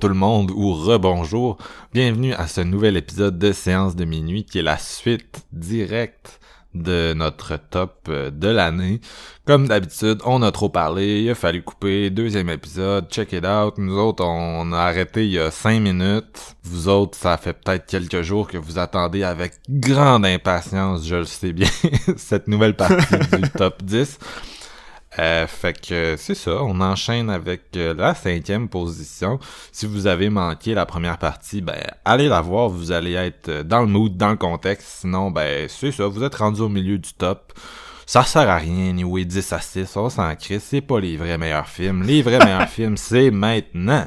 Tout le monde ou rebonjour. Bienvenue à ce nouvel épisode de Séance de minuit qui est la suite directe de notre top euh, de l'année. Comme d'habitude, on a trop parlé, il a fallu couper, deuxième épisode, check it out. Nous autres, on a arrêté il y a cinq minutes. Vous autres, ça fait peut-être quelques jours que vous attendez avec grande impatience, je le sais bien, cette nouvelle partie du top 10. Euh, fait que c'est ça, on enchaîne avec euh, la cinquième position. Si vous avez manqué la première partie, ben allez la voir, vous allez être euh, dans le mood, dans le contexte. Sinon, ben c'est ça, vous êtes rendu au milieu du top. Ça sert à rien, anyway, 10 à 6, on s'en crie, c'est pas les vrais meilleurs films. Les vrais meilleurs films, c'est maintenant.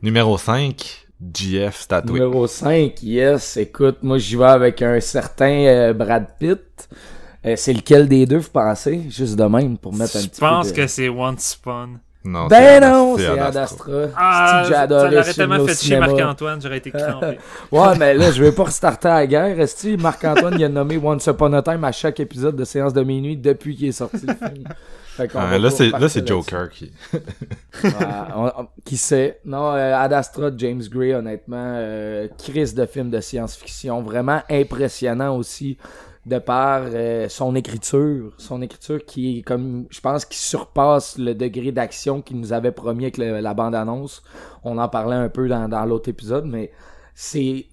Numéro 5, GF Statue. Numéro 5, yes. Écoute, moi j'y vais avec un certain euh, Brad Pitt. Euh, c'est lequel des deux, vous pensez? Juste de même, pour mettre un Je petit pense peu de... que c'est Once Upon. Non, Ben c'est non, c'est Ad Astra. Ah, j'ai ça adoré tellement fait chier. Marc-Antoine, j'aurais été crampé. Ouais, mais là, je vais pas restarter à la guerre. Est-ce que Marc-Antoine, il a nommé Once Upon a Time à chaque épisode de séance de minuit depuis qu'il est sorti le film? Fait qu'on Ah, là, c'est, là. Joker qui. Ouais, on- on- qui sait? Non, euh, Ad Astra, James Gray, honnêtement, euh, crise de film de science-fiction, vraiment impressionnant aussi de par euh, son écriture, son écriture qui est comme, je pense, qui surpasse le degré d'action qu'il nous avait promis avec la bande-annonce. On en parlait un peu dans, dans l'autre épisode, mais c'est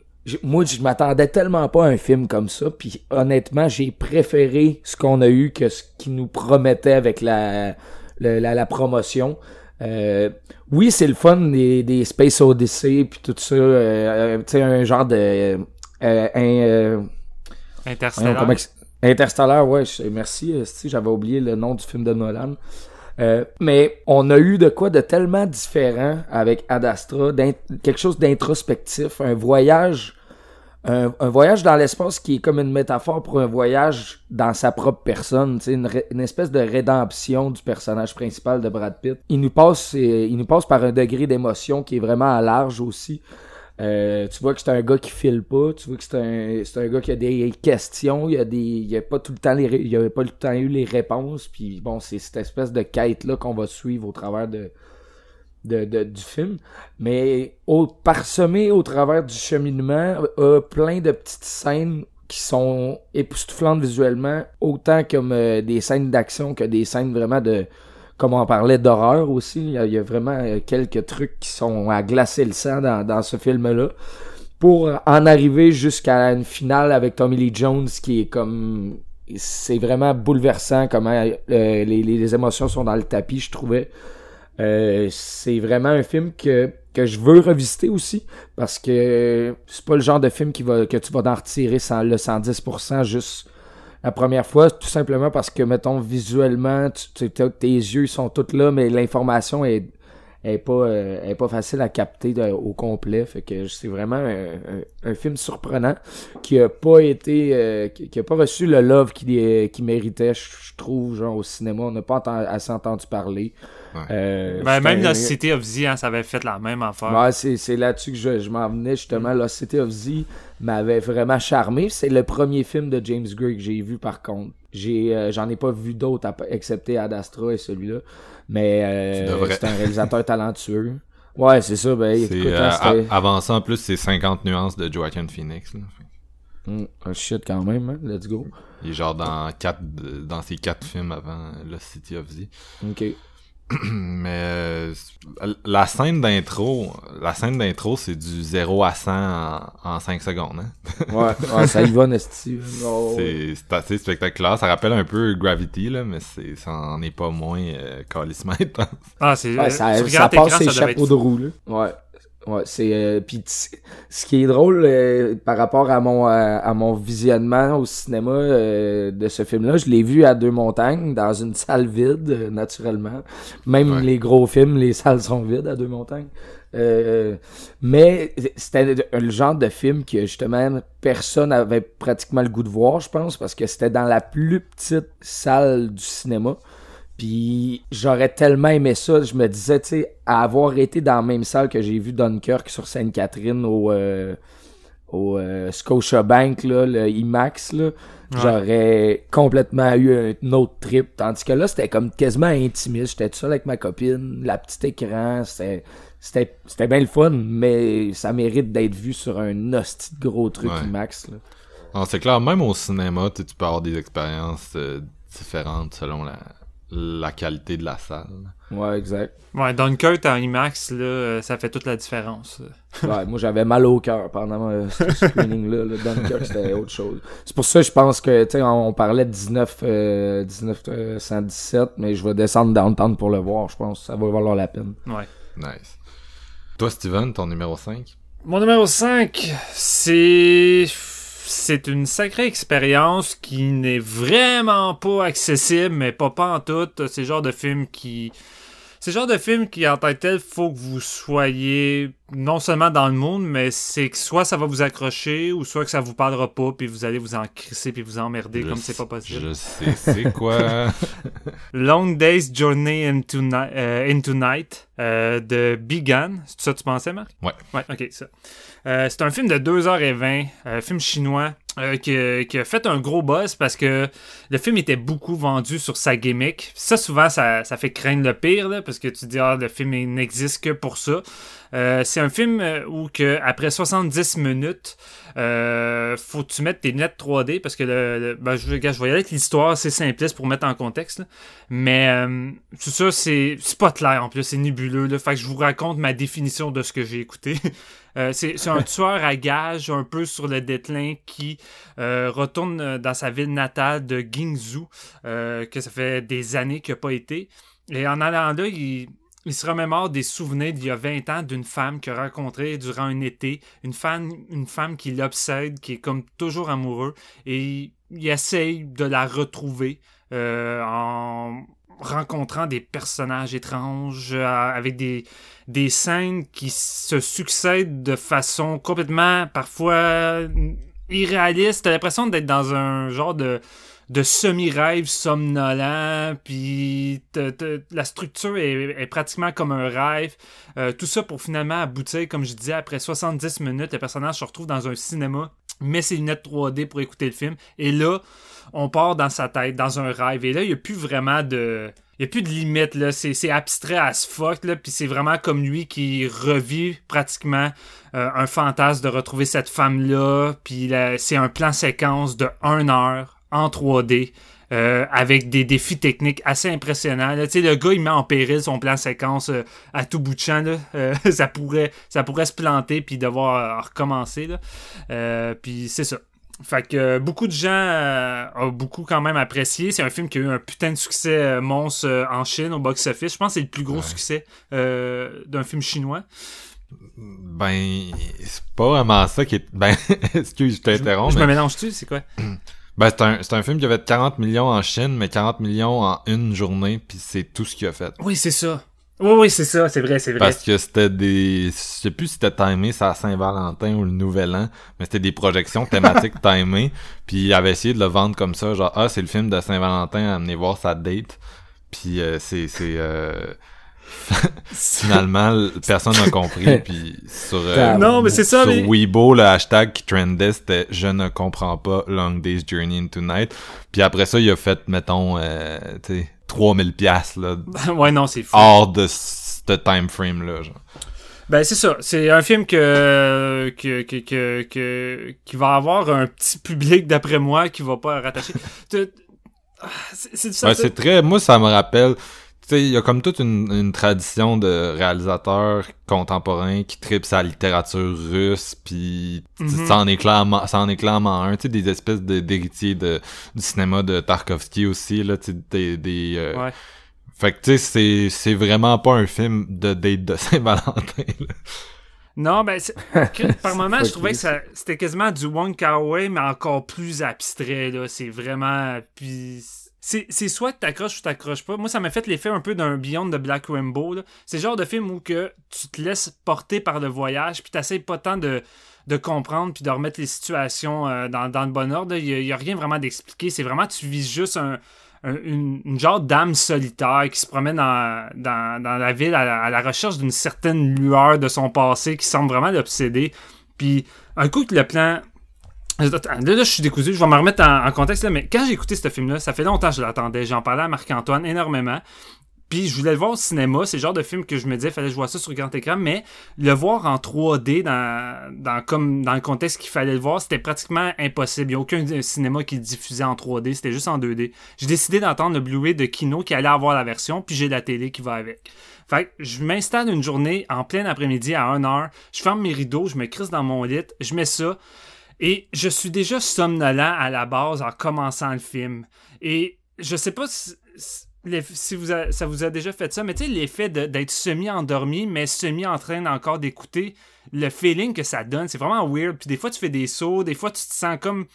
moi, je m'attendais tellement pas à un film comme ça, puis honnêtement, j'ai préféré ce qu'on a eu que ce qui nous promettait avec la, la, la promotion. Euh, oui, c'est le fun des, des Space Odyssey puis tout ça, euh, euh, tu sais, un genre de... euh, un, euh, Interstellar. que- Interstellar, ouais, merci, j'avais oublié le nom du film de Nolan. Euh, mais on a eu de quoi de tellement différent avec Ad Astra, quelque chose d'introspectif, un voyage, un, voyage dans l'espace qui est comme une métaphore pour un voyage dans sa propre personne, une, une espèce de rédemption du personnage principal de Brad Pitt. Il nous passe, euh, il nous passe par un degré d'émotion qui est vraiment à large aussi. Euh, tu vois que c'est un gars qui file pas, tu vois que c'est un, un gars qui a des questions, il y a des, il a pas tout le temps les, il a pas tout le temps eu les réponses, puis bon, c'est cette espèce de quête là qu'on va suivre au travers de, de, du film, mais parsemé au travers du cheminement, a plein de petites scènes qui sont époustouflantes visuellement, autant comme euh, des scènes d'action que des scènes vraiment de, comme on parlait d'horreur aussi, il y, a, vraiment euh, quelques trucs qui sont à glacer le sang dans, ce film-là. Pour en arriver jusqu'à une finale avec Tommy Lee Jones qui est comme... C'est vraiment bouleversant comment euh, les émotions sont dans le tapis, je trouvais. Euh, c'est vraiment un film que, que je veux revisiter aussi parce que c'est pas le genre de film qui va, que tu vas en retirer sans, le 110% juste la première fois, tout simplement parce que, mettons, visuellement, tes yeux sont tous là, mais l'information est, est pas, euh, facile à capter au complet. Fait que c'est vraiment un, film surprenant qui a pas été, euh, qui, qui a pas reçu le love qu'il qu'il méritait, je trouve, genre au cinéma. On n'a pas assez entendu parler. Ouais. Euh, Ben, même un- la City of Z, hein, ça avait fait la même affaire. Ouais, c'est, c'est là-dessus que je, je m'en venais justement. Lost City of Z m'avait vraiment charmé. C'est le premier film de James Gray que j'ai vu par contre. J'ai, euh, j'en ai pas vu d'autres à- excepté Ad Astra et celui-là. Mais euh, c'est un réalisateur talentueux. Ouais, c'est ça. Ben, C'est, écoute, euh, hein, c'était- a- avant ça, en plus, c'est 50 nuances de Joaquin Phoenix. là. Un shit quand même, hein. Let's go. Il est genre dans quatre, dans ses quatre films avant Lost City of Z. Ok. Mais euh, la scène d'intro, la scène d'intro, c'est du 0 à 100 en, en 5 secondes. Hein? Ouais, ouais, ça y va, Nasty. Oh, C'est c'est assez spectaculaire. Ça rappelle un peu Gravity, là, mais c'est, ça en est pas moins euh, calissement intense. Ah, c'est. Ouais, euh, ça, ça passe ses chapeaux de roue, là. Ouais. Ouais, c'est euh, puis ce qui est drôle euh, par rapport à mon à, à mon visionnement au cinéma euh, de ce film là, je l'ai vu à deux montagnes dans une salle vide euh, naturellement. Même Ouais. les gros films, les salles sont vides à deux montagnes. Euh, mais c'était le genre de film que justement personne avait pratiquement le goût de voir, je pense, parce que c'était dans la plus petite salle du cinéma. Puis j'aurais tellement aimé ça, je me disais, tu sais, à avoir été dans la même salle que j'ai vu Dunkirk sur Sainte-Catherine au, euh, au euh, Scotiabank, là, le IMAX, là, j'aurais complètement eu un autre trip. Tandis que là, c'était comme quasiment intimiste. J'étais tout seul avec ma copine, la petite écran, c'était... C'était, c'était bien le fun, mais ça mérite d'être vu sur un hostie de gros truc Ouais. IMAX. Là. Non, c'est clair, même au cinéma, tu peux avoir des expériences euh, différentes selon la, la qualité de la salle. Ouais, exact. Ouais, Dunkirk en IMAX, là, euh, ça fait toute la différence. Ouais, moi j'avais mal au cœur pendant euh, ce screening-là. Là. Dunkirk, c'était autre chose. C'est pour ça que je pense que, tu sais, on, on parlait de 19, euh, 1917, mais je vais descendre downtown pour le voir. Je pense que ça va valoir la peine. Ouais. Nice. Toi, Steven, ton numéro 5? Mon numéro 5, c'est. C'est une sacrée expérience qui n'est vraiment pas accessible, mais pas pas en tout. C'est le genre de film qui. C'est le genre de film qui, en tant que tel, faut que vous soyez non seulement dans le monde, mais c'est que soit ça va vous accrocher, ou soit que ça vous parlera pas, puis vous allez vous en crisser, puis vous emmerder Je comme c'est pas possible. Je sais, c'est quoi? Long Day's Journey into, Ni- euh, into Night euh, de Bigan. C'est ça que tu pensais, Marc? Ouais. Ouais, ok, ça. Euh, c'est un film de 2h20, un film chinois euh, qui, a fait un gros buzz parce que le film était beaucoup vendu sur sa gimmick. Ça, souvent, ça, ça fait craindre le pire, parce que tu dis, ah, le film il n'existe que pour ça. Euh, c'est un film euh, où que après 70 minutes, euh, faut que tu mettes tes lunettes 3D parce que le, le- ben, je, regarde, je vais l'histoire, c'est simpliste pour mettre en contexte. Mais euh, tout ça, c'est c'est pas clair en plus, c'est nébuleux. Là, fait que je vous raconte ma définition de ce que j'ai écouté. Euh, c'est un tueur à gages un peu sur le déclin qui euh, retourne euh, dans sa ville natale de Guingzhou, euh, que ça fait des années qu'il n'a pas été. Et en allant là, il, se remémore des souvenirs d'il y a 20 ans d'une femme qu'il a rencontrée durant un été, une femme, une femme qui l'obsède, qui est comme toujours amoureux, et il, essaye de la retrouver en rencontrant des personnages étranges, avec des, scènes qui se succèdent de façon complètement, parfois, irréaliste. T'as l'impression d'être dans un genre de semi-rêve somnolent, puis la structure est, est pratiquement comme un rêve. Euh, tout ça pour finalement aboutir, comme je disais, après 70 minutes, le personnage se retrouve dans un cinéma, met ses lunettes 3D pour écouter le film, et là, on part dans sa tête, dans un rêve, et là, il n'y a plus vraiment de... Il n'y a plus de limite, là. C'est, abstrait as fuck, là. Puis c'est vraiment comme lui qui revit pratiquement euh, un fantasme de retrouver cette femme-là. Puis c'est un plan séquence de 1 heure en 3D. euh, avec des défis techniques assez impressionnants. le gars, il met en péril son plan séquence euh, à tout bout de champ. Ça, pourrait, ça pourrait se planter puis devoir recommencer. Puis c'est ça. Fait que euh, beaucoup de gens euh, ont beaucoup quand même apprécié. C'est un film qui a eu un putain de succès euh, monstre en Chine au box-office. Je pense que c'est le plus gros Ouais. succès d'un film chinois. Ben, c'est pas vraiment ça qui est... Ben, excuse, je t'interromps, je mais... me mélange-tu, c'est quoi? Ben, c'est un, c'est un film qui avait 40 millions en Chine, mais 40 millions en une journée, puis c'est tout ce qu'il a fait. Oui, c'est ça. Oui, oui, c'est ça, c'est vrai, c'est vrai. Parce que c'était des... Je sais plus si c'était timé, c'est à Saint-Valentin ou le Nouvel An, mais c'était des projections thématiques timées, puis il avait essayé de le vendre comme ça, genre « Ah, c'est le film de Saint-Valentin, amenez voir sa date. » Puis euh, c'est... c'est euh, Finalement, personne n'a compris, puis sur... euh, Non, mais c'est ça, sur mais- Weibo, le hashtag qui trendait, c'était « Je ne comprends pas Long Day's Journey into Night ». Puis après ça, il a fait, mettons, euh, tu sais, 3000 piastres, là, ouais, non, c'est fou. hors de ce time frame là genre. Ben c'est ça, c'est un film que, que, que, que, que- qui va avoir un petit public d'après moi qui va pas rattacher. Ah, c'est. Ouais, très moi ça me rappelle il y a comme toute une, une tradition de réalisateurs contemporains qui tripent sa littérature russe puis tu sais, Mhm. ça en est clairement ça en est clairement un tu sais des espèces de- d'héritiers de du cinéma de Tarkovsky aussi là tu sais des, des euh, Ouais. fait que tu sais c'est c'est vraiment pas un film de date de Saint-Valentin là. Non, ben par moment, je trouvais que ça, c'était quasiment du Wong Kar-wai, mais encore plus abstrait là. C'est vraiment, puis c'est soit t'accroches ou t'accroches pas. Moi, ça m'a fait l'effet un peu d'un Beyond de Black Rainbow. C'est le genre de film où que tu te laisses porter par le voyage, puis t'essayes pas tant de de comprendre puis de remettre les situations euh, dans, dans le bon ordre. Il y, a- rien vraiment d'expliqué. C'est vraiment, tu vises juste un, un- une, genre d'âme solitaire qui se promène dans, dans, la ville à la, à la recherche d'une certaine lueur de son passé qui semble vraiment l'obséder. Puis, un coup que le plan. Là, là, je suis décousu, je vais me remettre en, en contexte, là, mais quand j'ai écouté ce film-là, ça fait longtemps que je l'attendais. J'en parlais à Marc-Antoine énormément. Puis je voulais le voir au cinéma, c'est le genre de film que je me disais, fallait que je vois ça sur grand écran, mais le voir en 3D dans, dans, comme, dans le contexte qu'il fallait le voir, c'était pratiquement impossible. Il n'y a aucun cinéma qui le diffusait en 3D, c'était juste en 2D. J'ai décidé d'entendre le Blu-ray de Kino qui allait avoir la version, puis j'ai la télé qui va avec. Fait que je m'installe une journée en plein après-midi à 1h, je ferme mes rideaux, je me crisse dans mon lit, je mets ça, et je suis déjà somnolent à la base en commençant le film. Et je sais pas si, ça vous a déjà fait ça, mais tu sais, l'effet d'être semi-endormi, mais semi en train encore d'écouter, le feeling que ça donne, c'est vraiment weird. Puis des fois, tu fais des sauts, des fois, tu te sens comme.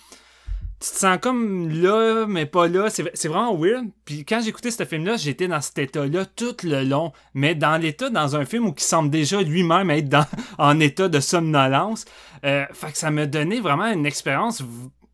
Tu te sens comme là, mais pas là. C'est vraiment weird. Puis quand j'écoutais ce film-là, j'étais dans cet état-là tout le long. Mais dans l'état, dans un film où qui semble déjà lui-même être dans, en état de somnolence. Euh, fait que ça m'a donné vraiment une expérience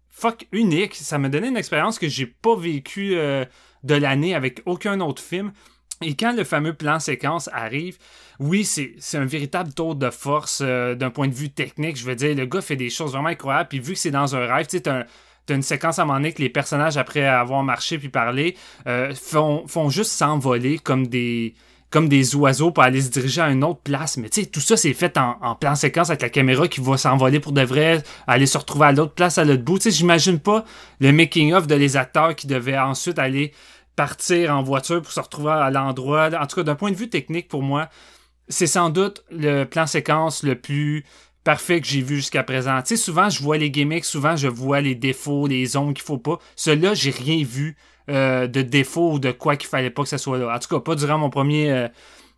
fuck unique. Ça m'a donné une expérience que j'ai pas vécue euh, de l'année avec aucun autre film. Et quand le fameux plan séquence arrive, oui, c'est c'est un véritable tour de force euh, d'un point de vue technique. Je veux dire, le gars fait des choses vraiment incroyables. Puis vu que c'est dans un rêve, tu sais, t'as un- t'as une séquence à un moment donné que les personnages, après avoir marché puis parlé, euh, font, juste s'envoler comme des comme des oiseaux pour aller se diriger à une autre place. Mais tu sais, tout ça, c'est fait en, en plan séquence avec la caméra qui va s'envoler pour de vrai, aller se retrouver à l'autre place à l'autre bout. Tu sais, j'imagine pas le making-of de les acteurs qui devaient ensuite aller partir en voiture pour se retrouver à l'endroit. En tout cas, d'un point de vue technique, pour moi, c'est sans doute le plan séquence le plus parfait que j'ai vu jusqu'à présent. Tu sais, souvent, je vois les gimmicks, souvent, je vois les défauts, les ombres qu'il faut pas. Celui-là, j'ai rien vu euh, de défaut ou de quoi qu'il fallait pas que ça soit là. En tout cas, pas durant mon premier euh,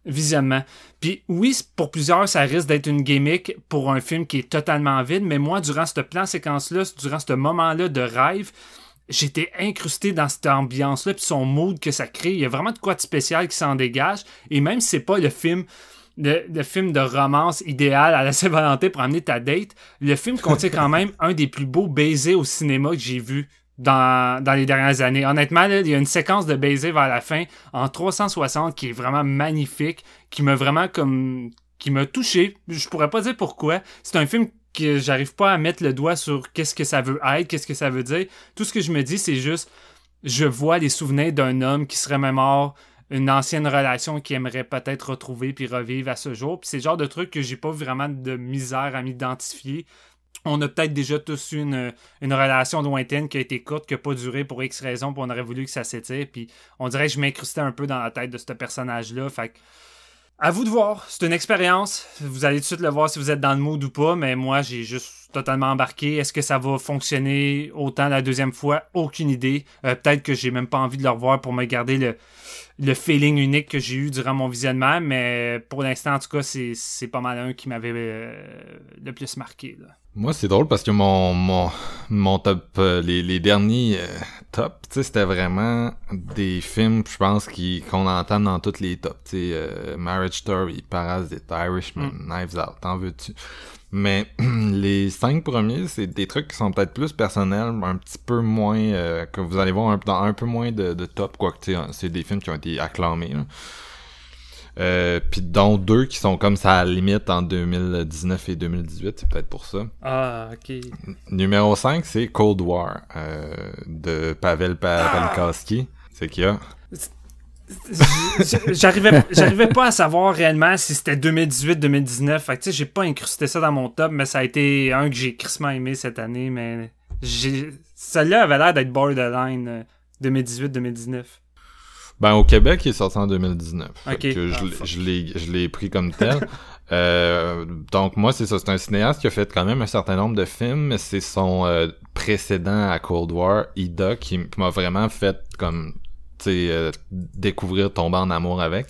visionnement. Puis oui, pour plusieurs, ça risque d'être une gimmick pour un film qui est totalement vide, mais moi, durant ce plan séquence-là, durant ce moment-là de rêve, j'étais incrusté dans cette ambiance-là, puis son mood que ça crée. Il y a vraiment de quoi de spécial qui s'en dégage. Et même si c'est pas le film, le, le film de romance idéal à la Saint-Valentin pour amener ta date, le film contient quand même un des plus beaux baisers au cinéma que j'ai vu dans, dans les dernières années. Honnêtement, là, il y a une séquence de baisers vers la fin en 360 qui est vraiment magnifique, qui m'a vraiment comme qui m'a touché. Je pourrais pas dire pourquoi. C'est un film que j'arrive pas à mettre le doigt sur qu'est-ce que ça veut être, qu'est-ce que ça veut dire. Tout ce que je me dis, c'est juste je vois les souvenirs d'un homme qui serait même mort une ancienne relation qu'il aimerait peut-être retrouver puis revivre à ce jour. Puis c'est le genre de truc que j'ai pas vraiment de misère à m'identifier. On a peut-être déjà tous eu une, une relation lointaine qui a été courte, qui n'a pas duré pour X raisons, puis on aurait voulu que ça s'étire. Puis on dirait que je m'incrustais un peu dans la tête de ce personnage-là. Fait que, à vous de voir. C'est une expérience. Vous allez tout de suite le voir si vous êtes dans le mood ou pas, mais moi, j'ai juste totalement embarqué. Est-ce que ça va fonctionner autant la deuxième fois? Aucune idée. Euh, Peut-être que j'ai même pas envie de le revoir pour me garder le, le feeling unique que j'ai eu durant mon visionnement, mais pour l'instant, en tout cas, c'est pas mal un qui m'avait euh, le plus marqué. là. Moi, c'est drôle parce que mon mon mon top euh, les, les derniers euh, top, tu sais, c'était vraiment des films, je pense qui qu'on entend dans tous les tops, tu sais, euh, Marriage Story, Parasite, Irishman, Knives Out, t'en veux-tu? Mais les cinq premiers, c'est des trucs qui sont peut-être plus personnels, un petit peu moins euh, que vous allez voir un, dans un peu moins de, de top, quoique tu sais, c'est des films qui ont été acclamés. Là. Euh, puis dont deux qui sont comme ça à la limite en 2019 et 2018, c'est peut-être pour ça. Ah, ok. Numéro 5, c'est Cold War euh, de Pavel pa Palikowski. C'est qui a J'arrivais j'arrivais pas à savoir réellement si c'était 2018-2019. Fait que tu sais, j'ai pas incrusté ça dans mon top, mais ça a été un que j'ai crissement aimé cette année, mais j'ai celle-là avait l'air d'être borderline euh, 2018-2019. Ben au Québec, il est sorti en 2019. Fait Ok. que je Ah, je l'ai pris comme tel. Euh, donc moi c'est ça, c'est un cinéaste qui a fait quand même un certain nombre de films, mais c'est son euh, précédent à Cold War, Ida, qui, m'a vraiment fait comme tu sais euh, découvrir tomber en amour avec.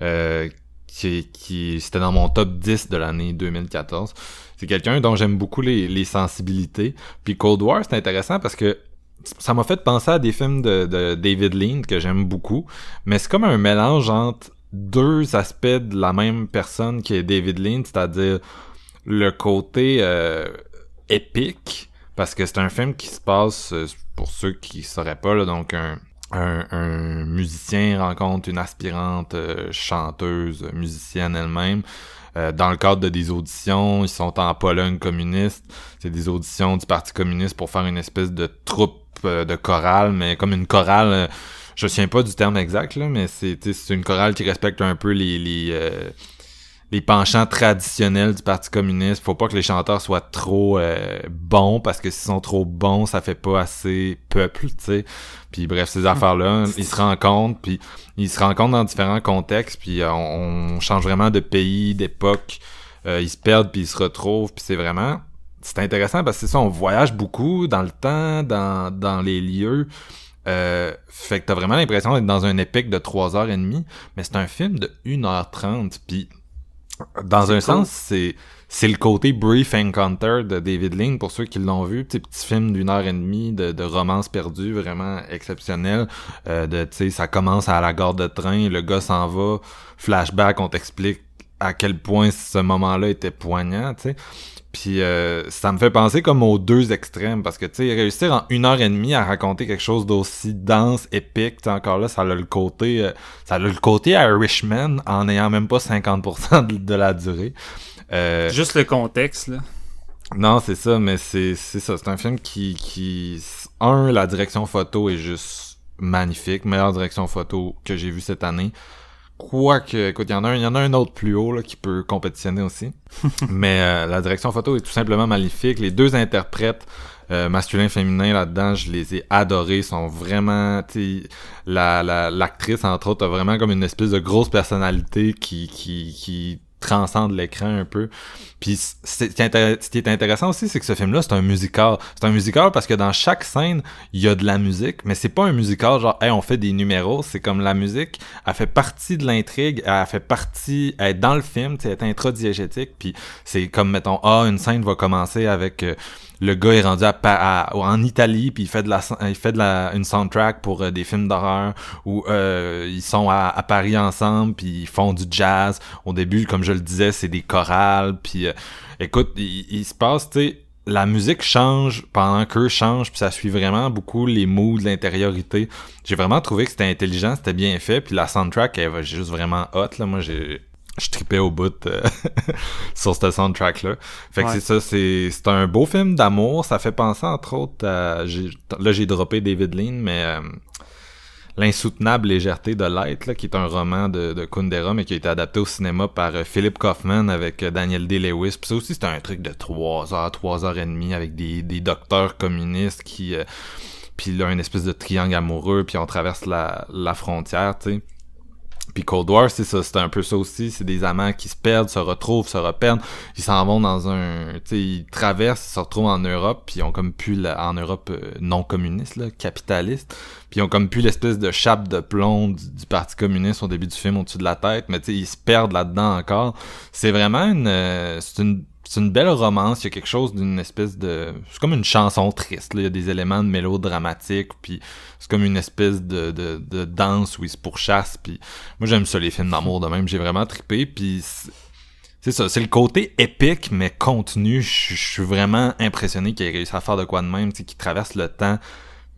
Euh, qui, qui c'était dans mon top 10 de l'année 2014. C'est quelqu'un dont j'aime beaucoup les, les sensibilités. Puis Cold War, c'est intéressant parce que ça m'a fait penser à des films de, David Lean que j'aime beaucoup, mais c'est comme un mélange entre deux aspects de la même personne qui est David Lean, c'est-à-dire le côté euh, épique, parce que c'est un film qui se passe, euh, pour ceux qui sauraient pas, là, donc un, musicien rencontre une aspirante euh, chanteuse, musicienne elle-même, dans le cadre de des auditions, ils sont en Pologne communiste, c'est des auditions du Parti communiste pour faire une espèce de troupe de chorale, mais comme une chorale, euh, je me souviens pas du terme exact, là, mais c'est tu sais, c'est une chorale qui respecte un peu les, les, euh, les penchants traditionnels du Parti communiste. Faut pas que les chanteurs soient trop euh, bons, parce que s'ils sont trop bons, ça fait pas assez peuple, tu sais. Puis bref, ces affaires-là, ils se rencontrent, puis ils se rencontrent dans différents contextes, puis euh, on, on change vraiment de pays, d'époque. Euh, ils se perdent, puis ils se retrouvent, puis c'est vraiment... C'est intéressant parce que c'est ça, on voyage beaucoup dans le temps, dans, dans les lieux. Euh, fait que t'as vraiment l'impression d'être dans un épique de 3h30, mais c'est un film de 1h30, puis dans un cool. sens, c'est c'est le côté Brief Encounter de David Lean, pour ceux qui l'ont vu, petit petit film d'une heure et demie de, de romance perdue, vraiment exceptionnel. Euh, de, tu sais, ça commence à la gare de train, le gars s'en va, flashback, on t'explique à quel point ce moment-là était poignant, tu sais. Puis euh, ça me fait penser comme aux deux extrêmes parce que tu sais réussir en une heure et demie à raconter quelque chose d'aussi dense, épique, encore là ça a le côté euh, ça a le côté Irishman en n'ayant même pas 50% de, de la durée. Euh, Juste le contexte, là. non, c'est ça, mais c'est c'est ça. C'est un film qui, qui... Un, la direction photo est juste magnifique. Meilleure direction photo que j'ai vue cette année. Quoique, écoute, il y en a un, y en a un autre plus haut là, qui peut compétitionner aussi. mais euh, la direction photo est tout simplement magnifique. Les deux interprètes euh, masculins féminins là-dedans, je les ai adorés, sont vraiment, la- l'actrice entre autres a vraiment comme une espèce de grosse personnalité qui qui qui transcende l'écran un peu. Puis ce qui est intéressant aussi, c'est que ce film-là, c'est un musical. C'est un musical parce que dans chaque scène, il y a de la musique, mais c'est pas un musical genre, hey, on fait des numéros. C'est comme la musique, elle fait partie de l'intrigue, elle fait partie, elle est dans le film, elle est introdiégétique. Puis c'est comme, mettons, ah, une scène va commencer avec... euh, le gars est rendu à, à- en Italie puis il fait de la il fait de la une soundtrack pour euh, des films d'horreur où euh, ils sont à, à Paris ensemble puis ils font du jazz au début comme je le disais c'est des chorales puis euh, écoute il, il se passe tu sais la musique change pendant qu'eux changent puis ça suit vraiment beaucoup les moods l'intériorité. J'ai vraiment trouvé que c'était intelligent c'était bien fait puis la soundtrack elle va juste vraiment hot là. Moi j'ai je tripais au bout euh, sur ce soundtrack là fait que Ouais. c'est ça c'est c'est un beau film d'amour. Ça fait penser entre autres à j'ai- là j'ai droppé David Lean mais euh, L'insoutenable légèreté de l'être, qui est un roman de, de Kundera, mais qui a été adapté au cinéma par euh, Philip Kaufman avec euh, Daniel Day-Lewis. Puis ça aussi, c'est un truc de 3 heures, 3 heures et demie avec des, des docteurs communistes qui... euh, là, une espèce de triangle amoureux, puis on traverse la, la frontière, tu sais. Puis Cold War, c'est ça, c'est un peu ça aussi. C'est des amants qui se perdent, se retrouvent, se reperdent. Ils s'en vont dans un... Tu sais, ils traversent, ils se retrouvent en Europe, puis ils ont comme pu... la- en Europe euh, non communiste, là, capitaliste. Puis ils ont comme pu l'espèce de chape de plomb du, du Parti communiste au début du film au-dessus de la tête. Mais tu sais, ils se perdent là-dedans encore. C'est vraiment une... euh, c'est une c'est une belle romance, il y a quelque chose d'une espèce de... C'est comme une chanson triste, là. il y a des éléments de mélodramatique, puis c'est comme une espèce de, de, de danse où ils se pourchassent, puis moi j'aime ça les films d'amour de même, j'ai vraiment trippé, puis c'est- ça, c'est le côté épique mais contenu, je suis vraiment impressionné qu'il ait réussi à faire de quoi de même, qu'il traverse le temps,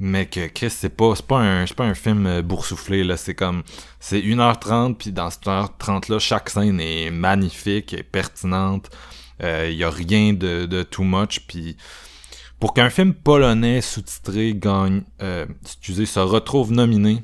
mais que Chris c'est pas c'est pas un c'est pas un film euh, boursouflé là. C'est comme c'est 1h30 puis dans cette 1h30 là chaque scène est magnifique et pertinente il y a rien de, de too much puis pour qu'un film polonais sous-titré gagne euh, excusez se retrouve nominé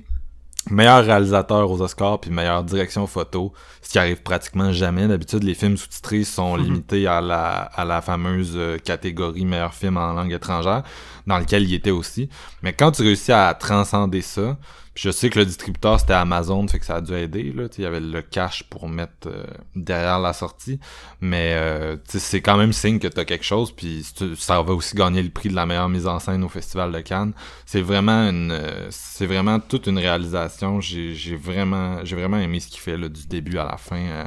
meilleur réalisateur aux Oscars puis meilleure direction photo ce qui arrive pratiquement jamais d'habitude les films sous-titrés sont Mhm. limités à la à la fameuse euh, catégorie meilleur film en langue étrangère dans lequel il était aussi mais quand tu réussis à transcender ça, puis je sais que le distributeur c'était Amazon, fait que ça a dû aider. Là, Tu il y avait le cash pour mettre euh, derrière la sortie, mais euh, tu c'est quand même signe que t'as quelque chose. Puis tu- ça va aussi gagner le prix de la meilleure mise en scène au Festival de Cannes. C'est vraiment une, euh, c'est vraiment toute une réalisation. J'ai, vraiment, j'ai vraiment aimé ce qu'il fait là, du début à la fin. euh,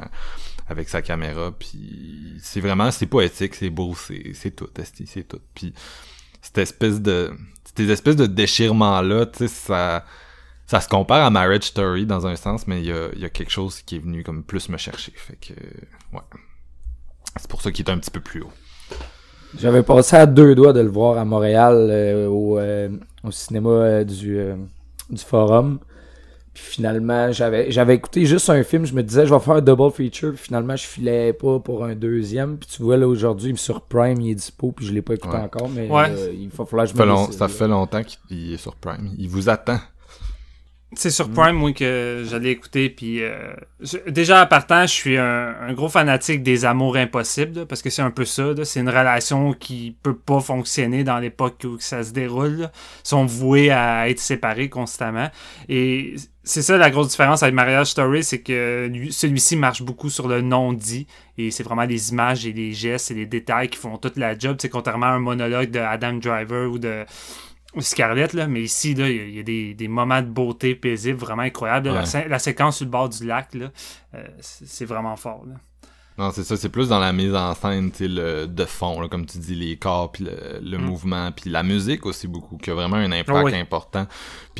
avec sa caméra, puis c'est vraiment, c'est poétique, c'est beau, c'est, tout, c'est tout. Puis cette espèce de ces espèces de déchirements là tu sais ça ça se compare à Marriage Story dans un sens mais il y a, il y a quelque chose qui est venu comme plus me chercher fait que ouais c'est pour ça qu'il est un petit peu plus haut J'avais passé à deux doigts de le voir à Montréal euh, au, euh, au cinéma euh, du, euh, du Forum. Puis finalement, j'avais j'avais écouté juste un film, je me disais je vais faire un double feature, puis finalement je filais pas pour un deuxième. Puis tu vois là aujourd'hui, sur Prime, il est dispo, puis je l'ai pas écouté Ouais. encore, mais Ouais. euh, il va falloir que je ça fait, me long- ça fait longtemps qu'il est sur Prime il vous attend C'est sur Prime, moi, que j'allais écouter. Puis, euh, je- déjà, à partant, je suis un, un gros fanatique des amours impossibles, là, parce que c'est un peu ça. C'est une relation qui peut pas fonctionner dans l'époque où ça se déroule. là. Ils sont voués à être séparés constamment. Et c'est ça la grosse différence avec Marriage Story, c'est que lui- celui-ci marche beaucoup sur le non-dit. Et c'est vraiment les images et les gestes et les détails qui font toute la job. C'est contrairement à un monologue de Adam Driver ou de Scarlett, là, mais ici, là, il y a- des, des moments de beauté paisible vraiment incroyables. La, Ouais. sé- la séquence sur le bord du lac, là, euh, c'est vraiment fort. Là. Non, c'est ça, c'est plus dans la mise en scène, tu le de fond, là, comme tu dis, les corps, puis le, le Mm. mouvement, puis la musique aussi beaucoup, qui a vraiment un impact Oui. important.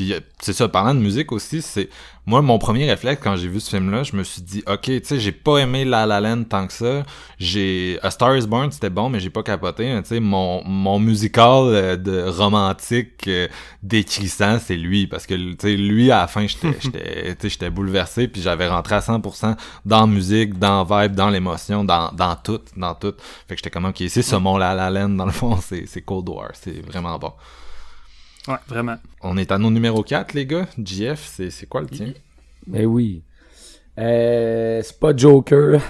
Puis euh, c'est ça, parlant de musique aussi, c'est moi mon premier réflexe quand j'ai vu ce film-là, je me suis dit, ok, tu sais, j'ai pas aimé La La Land tant que ça. J'ai A Star Is Born, c'était bon, mais j'ai pas capoté. hein, Tu sais, mon mon musical euh, de romantique euh, décrissant, c'est lui, parce que tu sais, lui à la fin, j'étais j'étais tu sais, j'étais bouleversé, puis j'avais rentré à 100% dans la musique, dans vibe, dans l'émotion, dans, dans tout, dans tout. Fait que j'étais comme, ok, c'est ça mon La La Land, dans le fond, c'est, c'est Cold War, c'est vraiment bon. Ouais, vraiment. On est à nos numéro 4, les gars. JF, c'est, c'est quoi le tien? Mais oui. Euh, c'est pas Joker.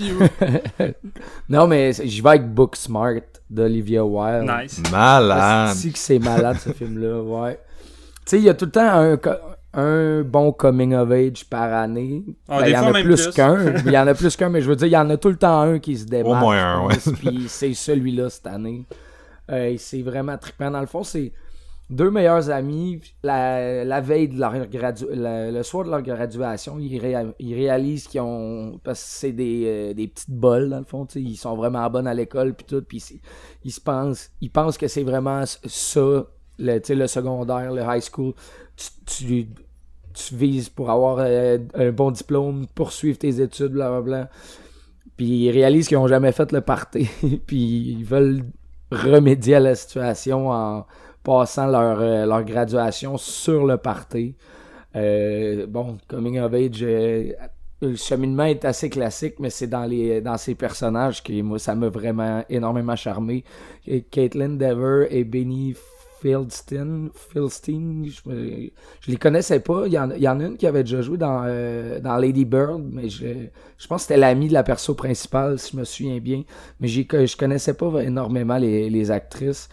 non, mais j'y vais avec Booksmart d'Olivia Wilde. Nice. Malade! Si que c'est malade ce film-là, ouais. Tu sais, il y a tout le temps un, un bon coming of age par année. Ah, Ben, des il y en a plus, qu'un. Il y en a plus qu'un, mais je veux dire, il y en a tout le temps un qui se démarque. Au moins un, ouais. Puis c'est celui-là cette année. Euh, c'est vraiment trippant. Dans le fond, c'est deux meilleurs amis. La, veille de leur gradu... le soir de leur graduation, ils, ils réalisent qu'ils ont... Parce que c'est des, euh, des petites bols, dans le fond. Ils sont vraiment bonnes à l'école, puis tout. Puis ils se pensent... Ils pensent que c'est vraiment ça, le, le secondaire, le high school. Tu... tu tu vises pour avoir euh, un bon diplôme, poursuivre tes études, blablabla. Puis ils réalisent qu'ils n'ont jamais fait le party. puis ils veulent remédier à la situation en passant leur, euh, leur graduation sur le party. Euh, bon, Coming of Age, euh, le cheminement est assez classique, mais c'est dans les dans ces personnages que moi ça m'a vraiment énormément charmé. Caitlin Dever et Benny Fieldstein, Fieldstein je, je les connaissais pas. Il y, en, y en a une qui avait déjà joué dans, euh, dans Lady Bird, mais je, je pense que c'était l'ami de la perso principale, si je me souviens bien. Mais je connaissais pas énormément les, les actrices.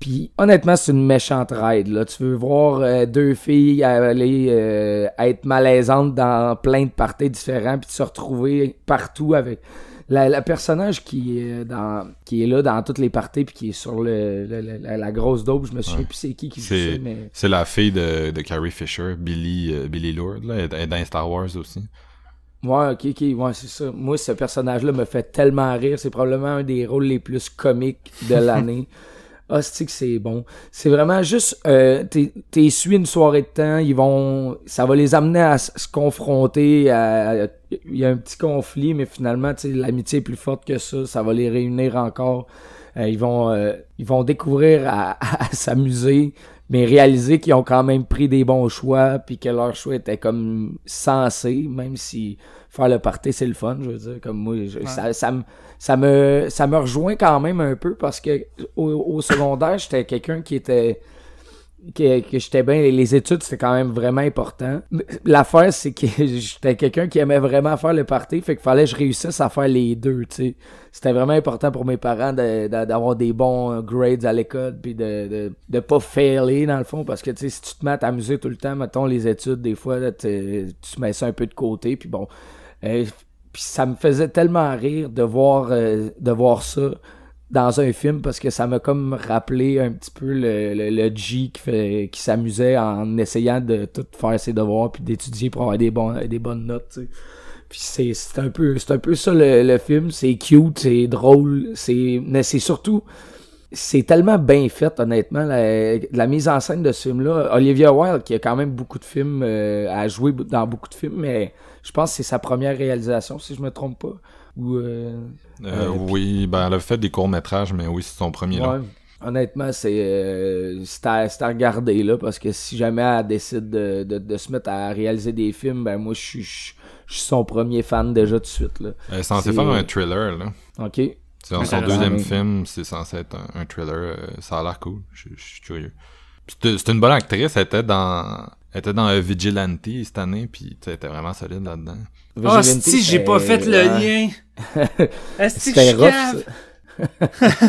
Puis honnêtement, c'est une méchante ride. Là. Tu veux voir euh, deux filles aller euh, être malaisantes dans plein de parties différents, puis se retrouver partout avec la, la personnage qui est dans qui est là dans toutes les parties, puis qui est sur le, la, la grosse daube. Je me souviens Ouais. plus c'est qui qui joue ça, mais c'est la fille de, de Carrie Fisher, Billy, euh, Billy Lord, là, elle est dans Star Wars aussi. Ouais, ok, ok, ouais, c'est ça. Moi, ce personnage-là me fait tellement rire. C'est probablement un des rôles les plus comiques de l'année. Ah, c'est bon? C'est vraiment juste, euh, t'es suis une soirée de temps, ils vont, ça va les amener à se confronter. à- Il y a un petit conflit, mais finalement, l'amitié est plus forte que ça. Ça va les réunir encore. Euh, ils vont, euh, ils vont découvrir à, à s'amuser, mais réaliser qu'ils ont quand même pris des bons choix, puis que leur choix était comme sensé, même si faire le party c'est le fun, je veux dire. Comme moi, je- ça, ça me, ça me, ça me rejoint quand même un peu parce que au, au secondaire, j'étais quelqu'un qui était que, que j'étais bien les études c'était quand même vraiment important. L'affaire c'est que j'étais quelqu'un qui aimait vraiment faire le party fait qu'il fallait que je réussisse à faire les deux tu sais. C'était vraiment important pour mes parents de- de- d'avoir des bons grades à l'école puis de, de de pas failer dans le fond parce que tu sais si tu te mets à t'amuser tout le temps mettons les études des fois là, tu mets ça un peu de côté puis bon euh, puis ça me faisait tellement rire de voir euh, de voir ça dans un film parce que ça m'a comme rappelé un petit peu le, le, le G qui fait qui s'amusait en essayant de tout faire ses devoirs puis d'étudier pour avoir des bons des bonnes notes tu sais. puis c'est c'est un peu c'est un peu ça le, le film c'est cute c'est drôle c'est mais c'est surtout c'est tellement bien fait honnêtement la, la mise en scène de ce film là Olivia Wilde qui a quand même beaucoup de films euh, à jouer dans beaucoup de films mais je pense que c'est sa première réalisation si je me trompe pas ou euh, Euh, Euh, oui, ben elle a fait des courts-métrages, mais oui, c'est son premier. Honnêtement, c'est euh, c'est à, c'est à regarder là parce que si jamais elle décide de, de, de se mettre à réaliser des films, ben moi je suis je je suis son premier fan déjà tout de suite là. Elle est censée C'est- faire un thriller, là. Ok. C'est dans son deuxième film, c'est censé être un, un thriller. euh, ça a l'air cool. Je suis curieux. C'était une bonne actrice. Elle était dans, elle était dans euh, Vigilante cette année, puis elle était vraiment solide là-dedans. Ah, Vigilante, si, j'ai pas fait le ouais. lien. Est-ce que C'était je rough.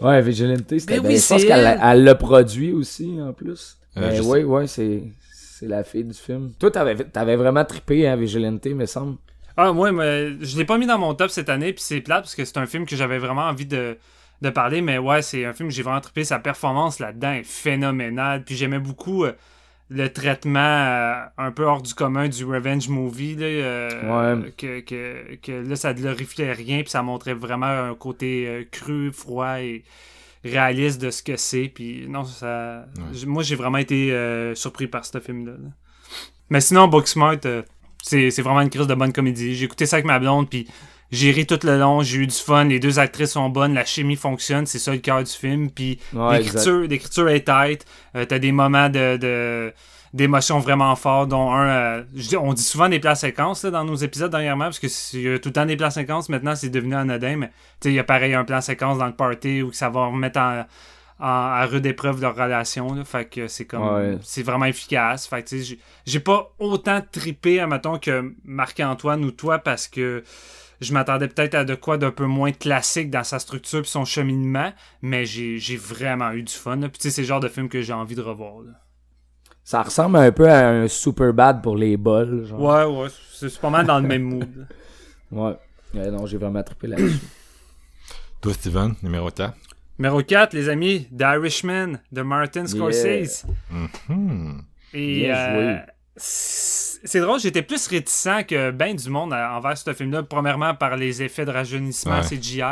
ouais, Vigilante, c'était Ben bien. oui, je pense qu'elle elle. elle l'a produit aussi en plus. Euh, Mais je sais- ouais, ouais, c'est c'est la fille du film. Toi, t'avais t'avais vraiment trippé hein, Vigilante, me semble. Ah, moi, mais je l'ai pas mis dans mon top cette année, puis c'est plate parce que c'est un film que j'avais vraiment envie de, de parler, mais ouais, c'est un film que j'ai vraiment trippé. Sa performance là-dedans est phénoménale, puis j'aimais beaucoup euh, le traitement euh, un peu hors du commun du revenge movie, là, euh, Ouais. que, que, que là, ça glorifiait rien, puis ça montrait vraiment un côté euh, cru, froid et réaliste de ce que c'est, puis non, ça... Moi, j'ai vraiment été surpris par ce film-là. là. Mais sinon, Booksmart, c'est c'est vraiment une crise de bonne comédie. J'ai écouté ça avec ma blonde, puis j'ai ri tout le long, j'ai eu du fun, les deux actrices sont bonnes, la chimie fonctionne, c'est ça le cœur du film, puis Ouais, l'écriture l'écriture est tight, euh, t'as des moments de... de d'émotions vraiment forts, dont un... euh, dis- on dit souvent des plans séquences là, dans nos épisodes dernièrement, parce que y a tout le temps des plans séquences, maintenant c'est devenu anodin, mais il y a pareil un plan séquence dans le party où ça va remettre en, en- à rude épreuve leur relation, là, fait que c'est comme... Ouais. C'est vraiment efficace, fait que tu sais, j'ai- j'ai pas autant trippé, admettons, que Marc-Antoine ou toi, parce que je m'attendais peut-être à de quoi d'un peu moins classique dans sa structure et son cheminement, mais j'ai j'ai vraiment eu du fun. là. Puis tu sais, c'est le genre de film que j'ai envie de revoir. là. Ça ressemble un peu à un super bad pour les bols. Genre. Ouais, ouais, c'est c'est pas mal dans le même mood. Ouais. Ouais, non, j'ai vraiment trippé là-dessus. Toi, Steven, numéro 4. Numéro 4, les amis, The Irishman de Martin Scorsese. Hmm. Et Bien euh, joué. C'est drôle, j'étais plus réticent que ben du monde envers ce film-là. Premièrement, par les effets de rajeunissement Ouais. CGI.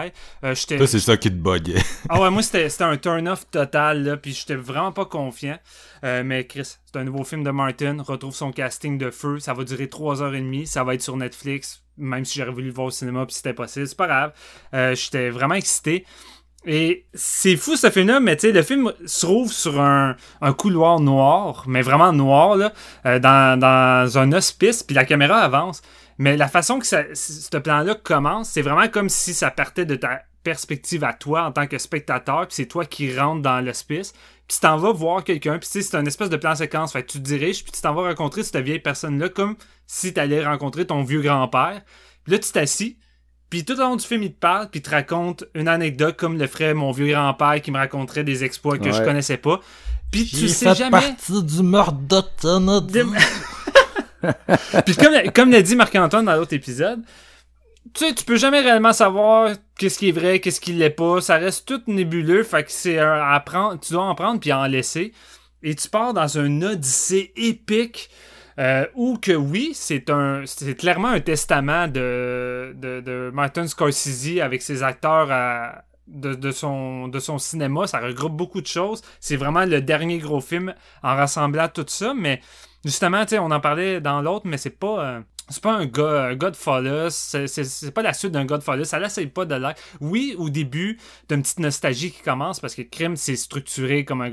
Euh, j'étais Toi, c'est ça qui te buguait. Ah ouais, moi c'était c'était un turn-off total, là, puis j'étais vraiment pas confiant. Euh, mais Chris, c'est un nouveau film de Martin, retrouve son casting de feu, ça va durer 3h30, ça va être sur Netflix, même si j'aurais voulu le voir au cinéma, puis c'était possible, c'est pas grave. Euh, j'étais vraiment excité. Et c'est fou ce film-là, mais tu sais, le film se trouve sur un, un couloir noir, mais vraiment noir, là, euh, dans, dans un hospice, puis la caméra avance. Mais la façon que ce plan-là commence, c'est vraiment comme si ça partait de ta perspective à toi en tant que spectateur, puis c'est toi qui rentres dans l'hospice, puis tu t'en vas voir quelqu'un, puis tu sais, c'est un espèce de plan séquence, fait que tu te diriges, puis tu t'en vas rencontrer cette vieille personne-là, comme si tu allais rencontrer ton vieux grand-père. Puis là, tu t'assis, puis tout au long du film, il te parle, puis il te raconte une anecdote comme le ferait mon vieux grand-père qui me raconterait des exploits que je connaissais pas. Puis tu sais jamais... du meurtre de. Puis comme, comme l'a dit Marc-Antoine dans l'autre épisode, tu sais, tu peux jamais réellement savoir qu'est-ce qui est vrai, qu'est-ce qui l'est pas. Ça reste tout nébuleux, fait que c'est à prendre, tu dois en prendre puis en laisser. Et tu pars dans un odyssée épique Euh, ou que oui, c'est un, c'est clairement un testament de, de, de Martin Scorsese avec ses acteurs à, de, de, son, de son cinéma. Ça regroupe beaucoup de choses. C'est vraiment le dernier gros film en rassemblant tout ça. Mais justement, on en parlait dans l'autre, mais c'est pas. euh, c'est pas un, gars, un c'est, pas la suite d'un Godfather, ça l'essaye pas de l'air. Oui, au début, t'as une petite nostalgie qui commence parce que Crime, c'est structuré comme un.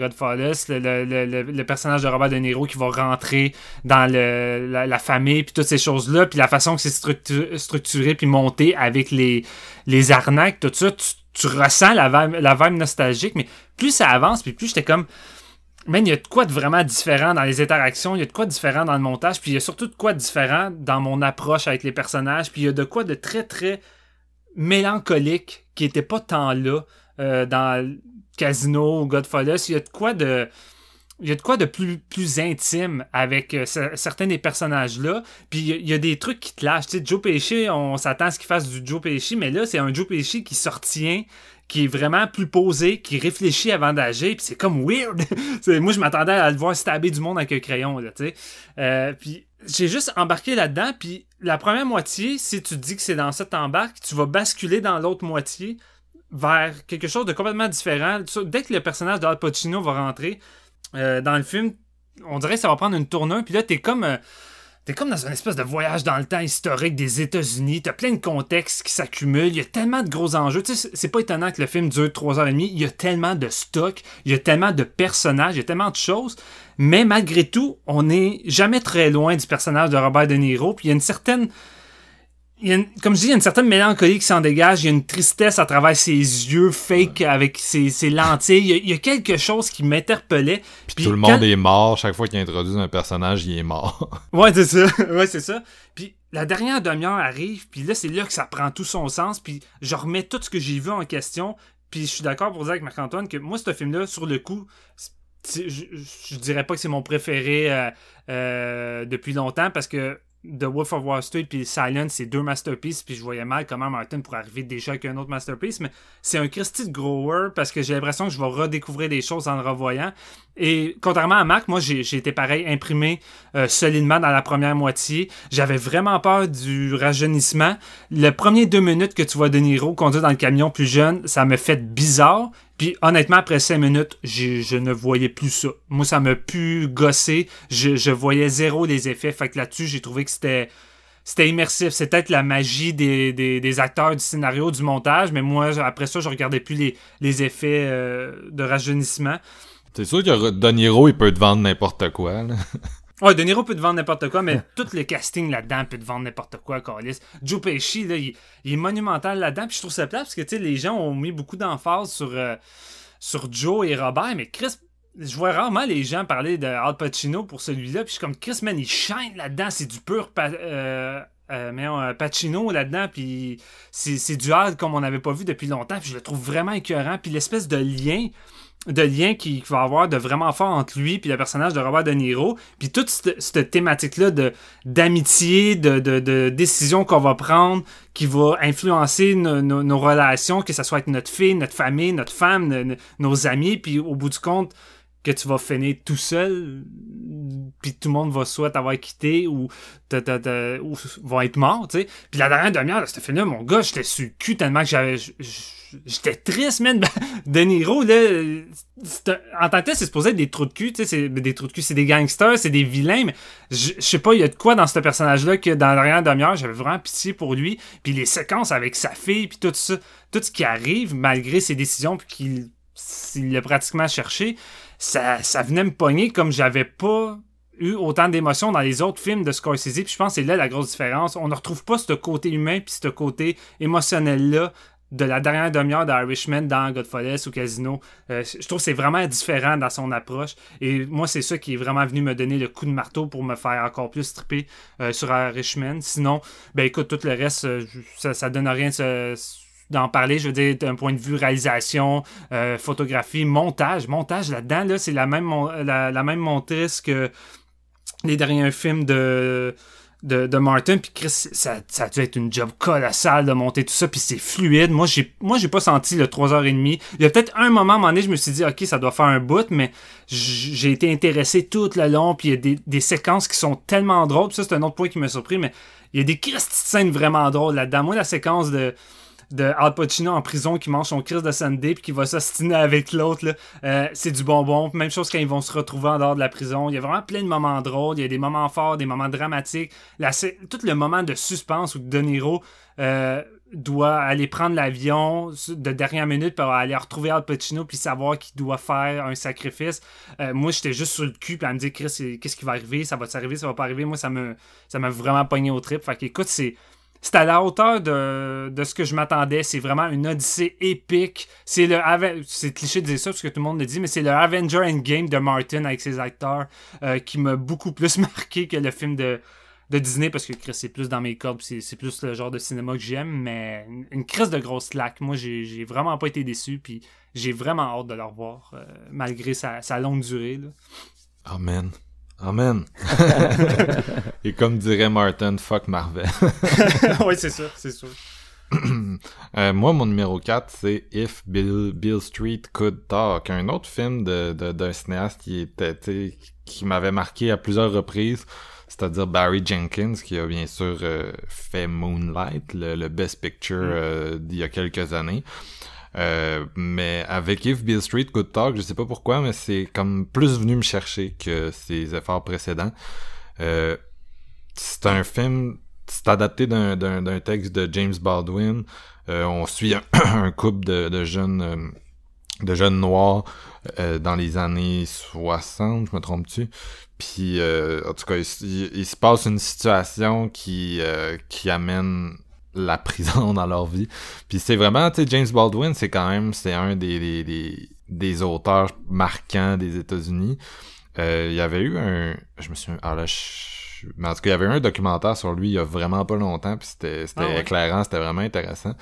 C'est le, le, le, le personnage de Robert De Niro qui va rentrer dans la, la famille, puis toutes ces choses-là, puis la façon que c'est structu- structuré, puis monté avec les, les arnaques, tout ça, tu, tu ressens la vibe, la vibe nostalgique, mais plus ça avance, puis plus j'étais comme man, il y a de quoi de vraiment différent dans les interactions, il y a de quoi de différent dans le montage, puis il y a surtout de quoi de différent dans mon approche avec les personnages, puis il y a de quoi de très très mélancolique qui était pas tant là euh, dans Casino ou Godfather. Il y a de quoi de il y a de quoi de plus, plus intime avec euh, ce- certains des personnages-là. Puis il y a- des trucs qui te lâchent. Tu sais, Joe Pesci, on s'attend à ce qu'il fasse du Joe Pesci, mais là, c'est un Joe Pesci qui se retient, qui est vraiment plus posé, qui réfléchit avant d'agir. Puis c'est comme weird. Moi, je m'attendais à le voir stabber du monde avec un crayon, là, tu sais. Euh, j'ai juste embarqué là-dedans. Puis la première moitié, si tu te dis que c'est dans ça que t'embarques, tu vas basculer dans l'autre moitié vers quelque chose de complètement différent. Dès que le personnage d'Al Pacino va rentrer euh, dans le film, on dirait que ça va prendre une tournure. Puis là, t'es comme... euh, T'es comme dans un espèce de voyage dans le temps historique des États-Unis. T'as plein de contextes qui s'accumulent. Il y a tellement de gros enjeux. Tu sais, c'est- pas étonnant que le film dure 3h30. Il y a tellement de stock. Il y a tellement de personnages. Il y a tellement de choses. Mais malgré tout, on n'est jamais très loin du personnage de Robert De Niro. Puis il y a une certaine. Il y a une- comme je dis, il y a une certaine mélancolie qui s'en dégage. Il y a une tristesse à travers ses yeux fake avec ses, ses lentilles. Il y, a, il y a quelque chose qui m'interpellait. Puis tout le monde est mort. Chaque fois qu'il introduit un personnage, il est mort. Ouais, c'est ça. ouais, c'est ça. Puis la dernière demi-heure arrive, puis là, c'est là que ça prend tout son sens, puis je remets tout ce que j'ai vu en question, puis je suis d'accord pour dire avec Marc-Antoine que moi, ce film-là, sur le coup, je, je dirais pas que c'est mon préféré euh, euh, depuis longtemps, parce que The Wolf of Wall Street puis Silence, c'est deux masterpieces, puis je voyais mal comment Martin pourrait arriver déjà avec un autre masterpiece, mais c'est un Christy de grower parce que j'ai l'impression que je vais redécouvrir des choses en le revoyant. Et contrairement à Mac, moi j'ai été pareil, imprimé euh, solidement dans la première moitié. J'avais vraiment peur du rajeunissement. Le premier deux minutes que tu vois De Niro conduire dans le camion plus jeune, ça me fait bizarre. Puis honnêtement, après cinq minutes, je ne voyais plus ça. Moi, ça m'a pu gosser. Je, voyais zéro les effets. Fait que là-dessus, j'ai trouvé que c'était c'était immersif. C'est peut-être la magie des, des, des acteurs, du scénario, du montage. Mais moi, après ça, je regardais plus les, les effets euh, de rajeunissement. C'est sûr que De Niro, il peut te vendre n'importe quoi. Là. Ouais, De Niro peut te vendre n'importe quoi, mais tout le casting là-dedans peut te vendre n'importe quoi, Carlis. Joe Pesci, là, il, est monumental là-dedans, puis je trouve ça plate parce que, les gens ont mis beaucoup d'emphase sur, euh, sur Joe et Robert, mais Chris, je vois rarement les gens parler de Al Pacino pour celui-là, puis je suis comme, Chris, man, il shine là-dedans, c'est du pur pa- euh, euh, mais, euh, Pacino là-dedans, puis c'est c'est du hard comme on n'avait pas vu depuis longtemps, puis je le trouve vraiment écœurant, puis l'espèce de lien de lien qu'il va avoir de vraiment fort entre lui puis le personnage de Robert De Niro puis toute cette, cette thématique là de d'amitié de, de, décision qu'on va prendre qui va influencer nos, relations que ce soit avec notre fille notre famille notre femme no- no- nos amis puis au bout du compte que tu vas finir tout seul puis tout le monde va soit t'avoir quitté ou, t'as- t'as- t'as- ou va être mort tu sais. Puis la dernière demi-heure de ce film là mon gars j'étais sur le cul tellement que j'avais j'étais triste man. De Niro, là, en tant que tel, c'est supposé être des trous de cul, tu sais, c'est des trous de cul, c'est des gangsters, c'est des vilains, mais je sais pas, il y a de quoi dans ce personnage-là que dans la dernière demi-heure, j'avais vraiment pitié pour lui, puis les séquences avec sa fille, puis tout ça, tout ce qui arrive, malgré ses décisions, puis qu'il s'il l'a pratiquement cherché, ça, ça venait me pogner comme j'avais pas eu autant d'émotions dans les autres films de Scorsese, puis je pense que c'est là la grosse différence. On ne retrouve pas ce côté humain, puis ce côté émotionnel-là de la dernière demi-heure d'Irishman dans Godfather ou Casino. Euh, je trouve que c'est vraiment différent dans son approche. Et moi, c'est ça qui est vraiment venu me donner le coup de marteau pour me faire encore plus triper euh, sur Irishman. Sinon, ben écoute, tout le reste, euh, ça, donne rien d'en parler, je veux dire, d'un point de vue réalisation, photographie, montage. Montage là-dedans, là, c'est la même, la, la même montrice que les derniers films de de, de Martin. Puis Chris, ça, ça a dû être une job colossale de monter tout ça. Puis c'est fluide. Moi, j'ai moi j'ai pas senti le 3h30. Il y a peut-être un moment, à un moment donné, je me suis dit, OK, ça doit faire un bout, mais j'ai été intéressé tout le long. Puis il y a des, des séquences qui sont tellement drôles. Puis ça, c'est un autre point qui m'a surpris, mais il y a des Christ scènes vraiment drôles là-dedans. Moi, la séquence de de Al Pacino en prison qui mange son Chris de Sunday puis qui va s'ostiner avec l'autre euh, c'est du bonbon. Même chose quand ils vont se retrouver en dehors de la prison. Il y a vraiment plein de moments drôles. Il y a des moments forts des moments dramatiques. La, tout le moment de suspense où De Niro euh, doit aller prendre l'avion de dernière minute pour aller retrouver Al Pacino puis savoir qu'il doit faire un sacrifice. Euh, moi j'étais juste sur le cul puis à me dire Chris qu'est-ce qui va arriver? Ça va s'arriver ça va pas arriver? Moi ça me ça m'a vraiment pogné au trip. Fait qu'écoute c'est c'est à la hauteur de, ce que je m'attendais. C'est vraiment une odyssée épique. C'est le cliché de dire ça parce que tout le monde le dit, mais c'est le Avenger Endgame de Martin avec ses acteurs euh, qui m'a beaucoup plus marqué que le film de, Disney parce que c'est plus dans mes cordes, c'est plus le genre de cinéma que j'aime, mais une, crise de grosse claque. Moi, j'ai vraiment pas été déçu, puis j'ai vraiment hâte de le revoir euh, malgré sa, longue durée. là. Amen. Amen. Et comme dirait Martin, fuck Marvel. oui, c'est ça, c'est sûr. Euh, moi, mon numéro 4, c'est If Bill, Bill Street Could Talk, un autre film de, de, d'un cinéaste qui était, qui m'avait marqué à plusieurs reprises, c'est-à-dire Barry Jenkins, qui a bien sûr euh, fait Moonlight, le, le Best Picture euh, d'il y a quelques années. Euh, mais avec If Bill Street Could Talk, je sais pas pourquoi, mais c'est comme plus venu me chercher que ses efforts précédents. Euh, c'est un film, c'est adapté d'un, texte de James Baldwin. Euh, on suit un, couple de, jeunes euh, de jeunes noirs euh, dans les années 60, je me trompe-tu? Puis, en tout cas, il, il- se passe une situation qui, qui amène la prison dans leur vie. Puis c'est vraiment, tu sais, James Baldwin, c'est quand même, c'est un des, des, des, des auteurs marquants des États-Unis. Euh, il y avait eu un, je me souviens, ah là, je- mais en tout cas, il y avait eu un documentaire sur lui il y a vraiment pas longtemps, puis c'était c'était Ah ouais? éclairant, c'était vraiment intéressant.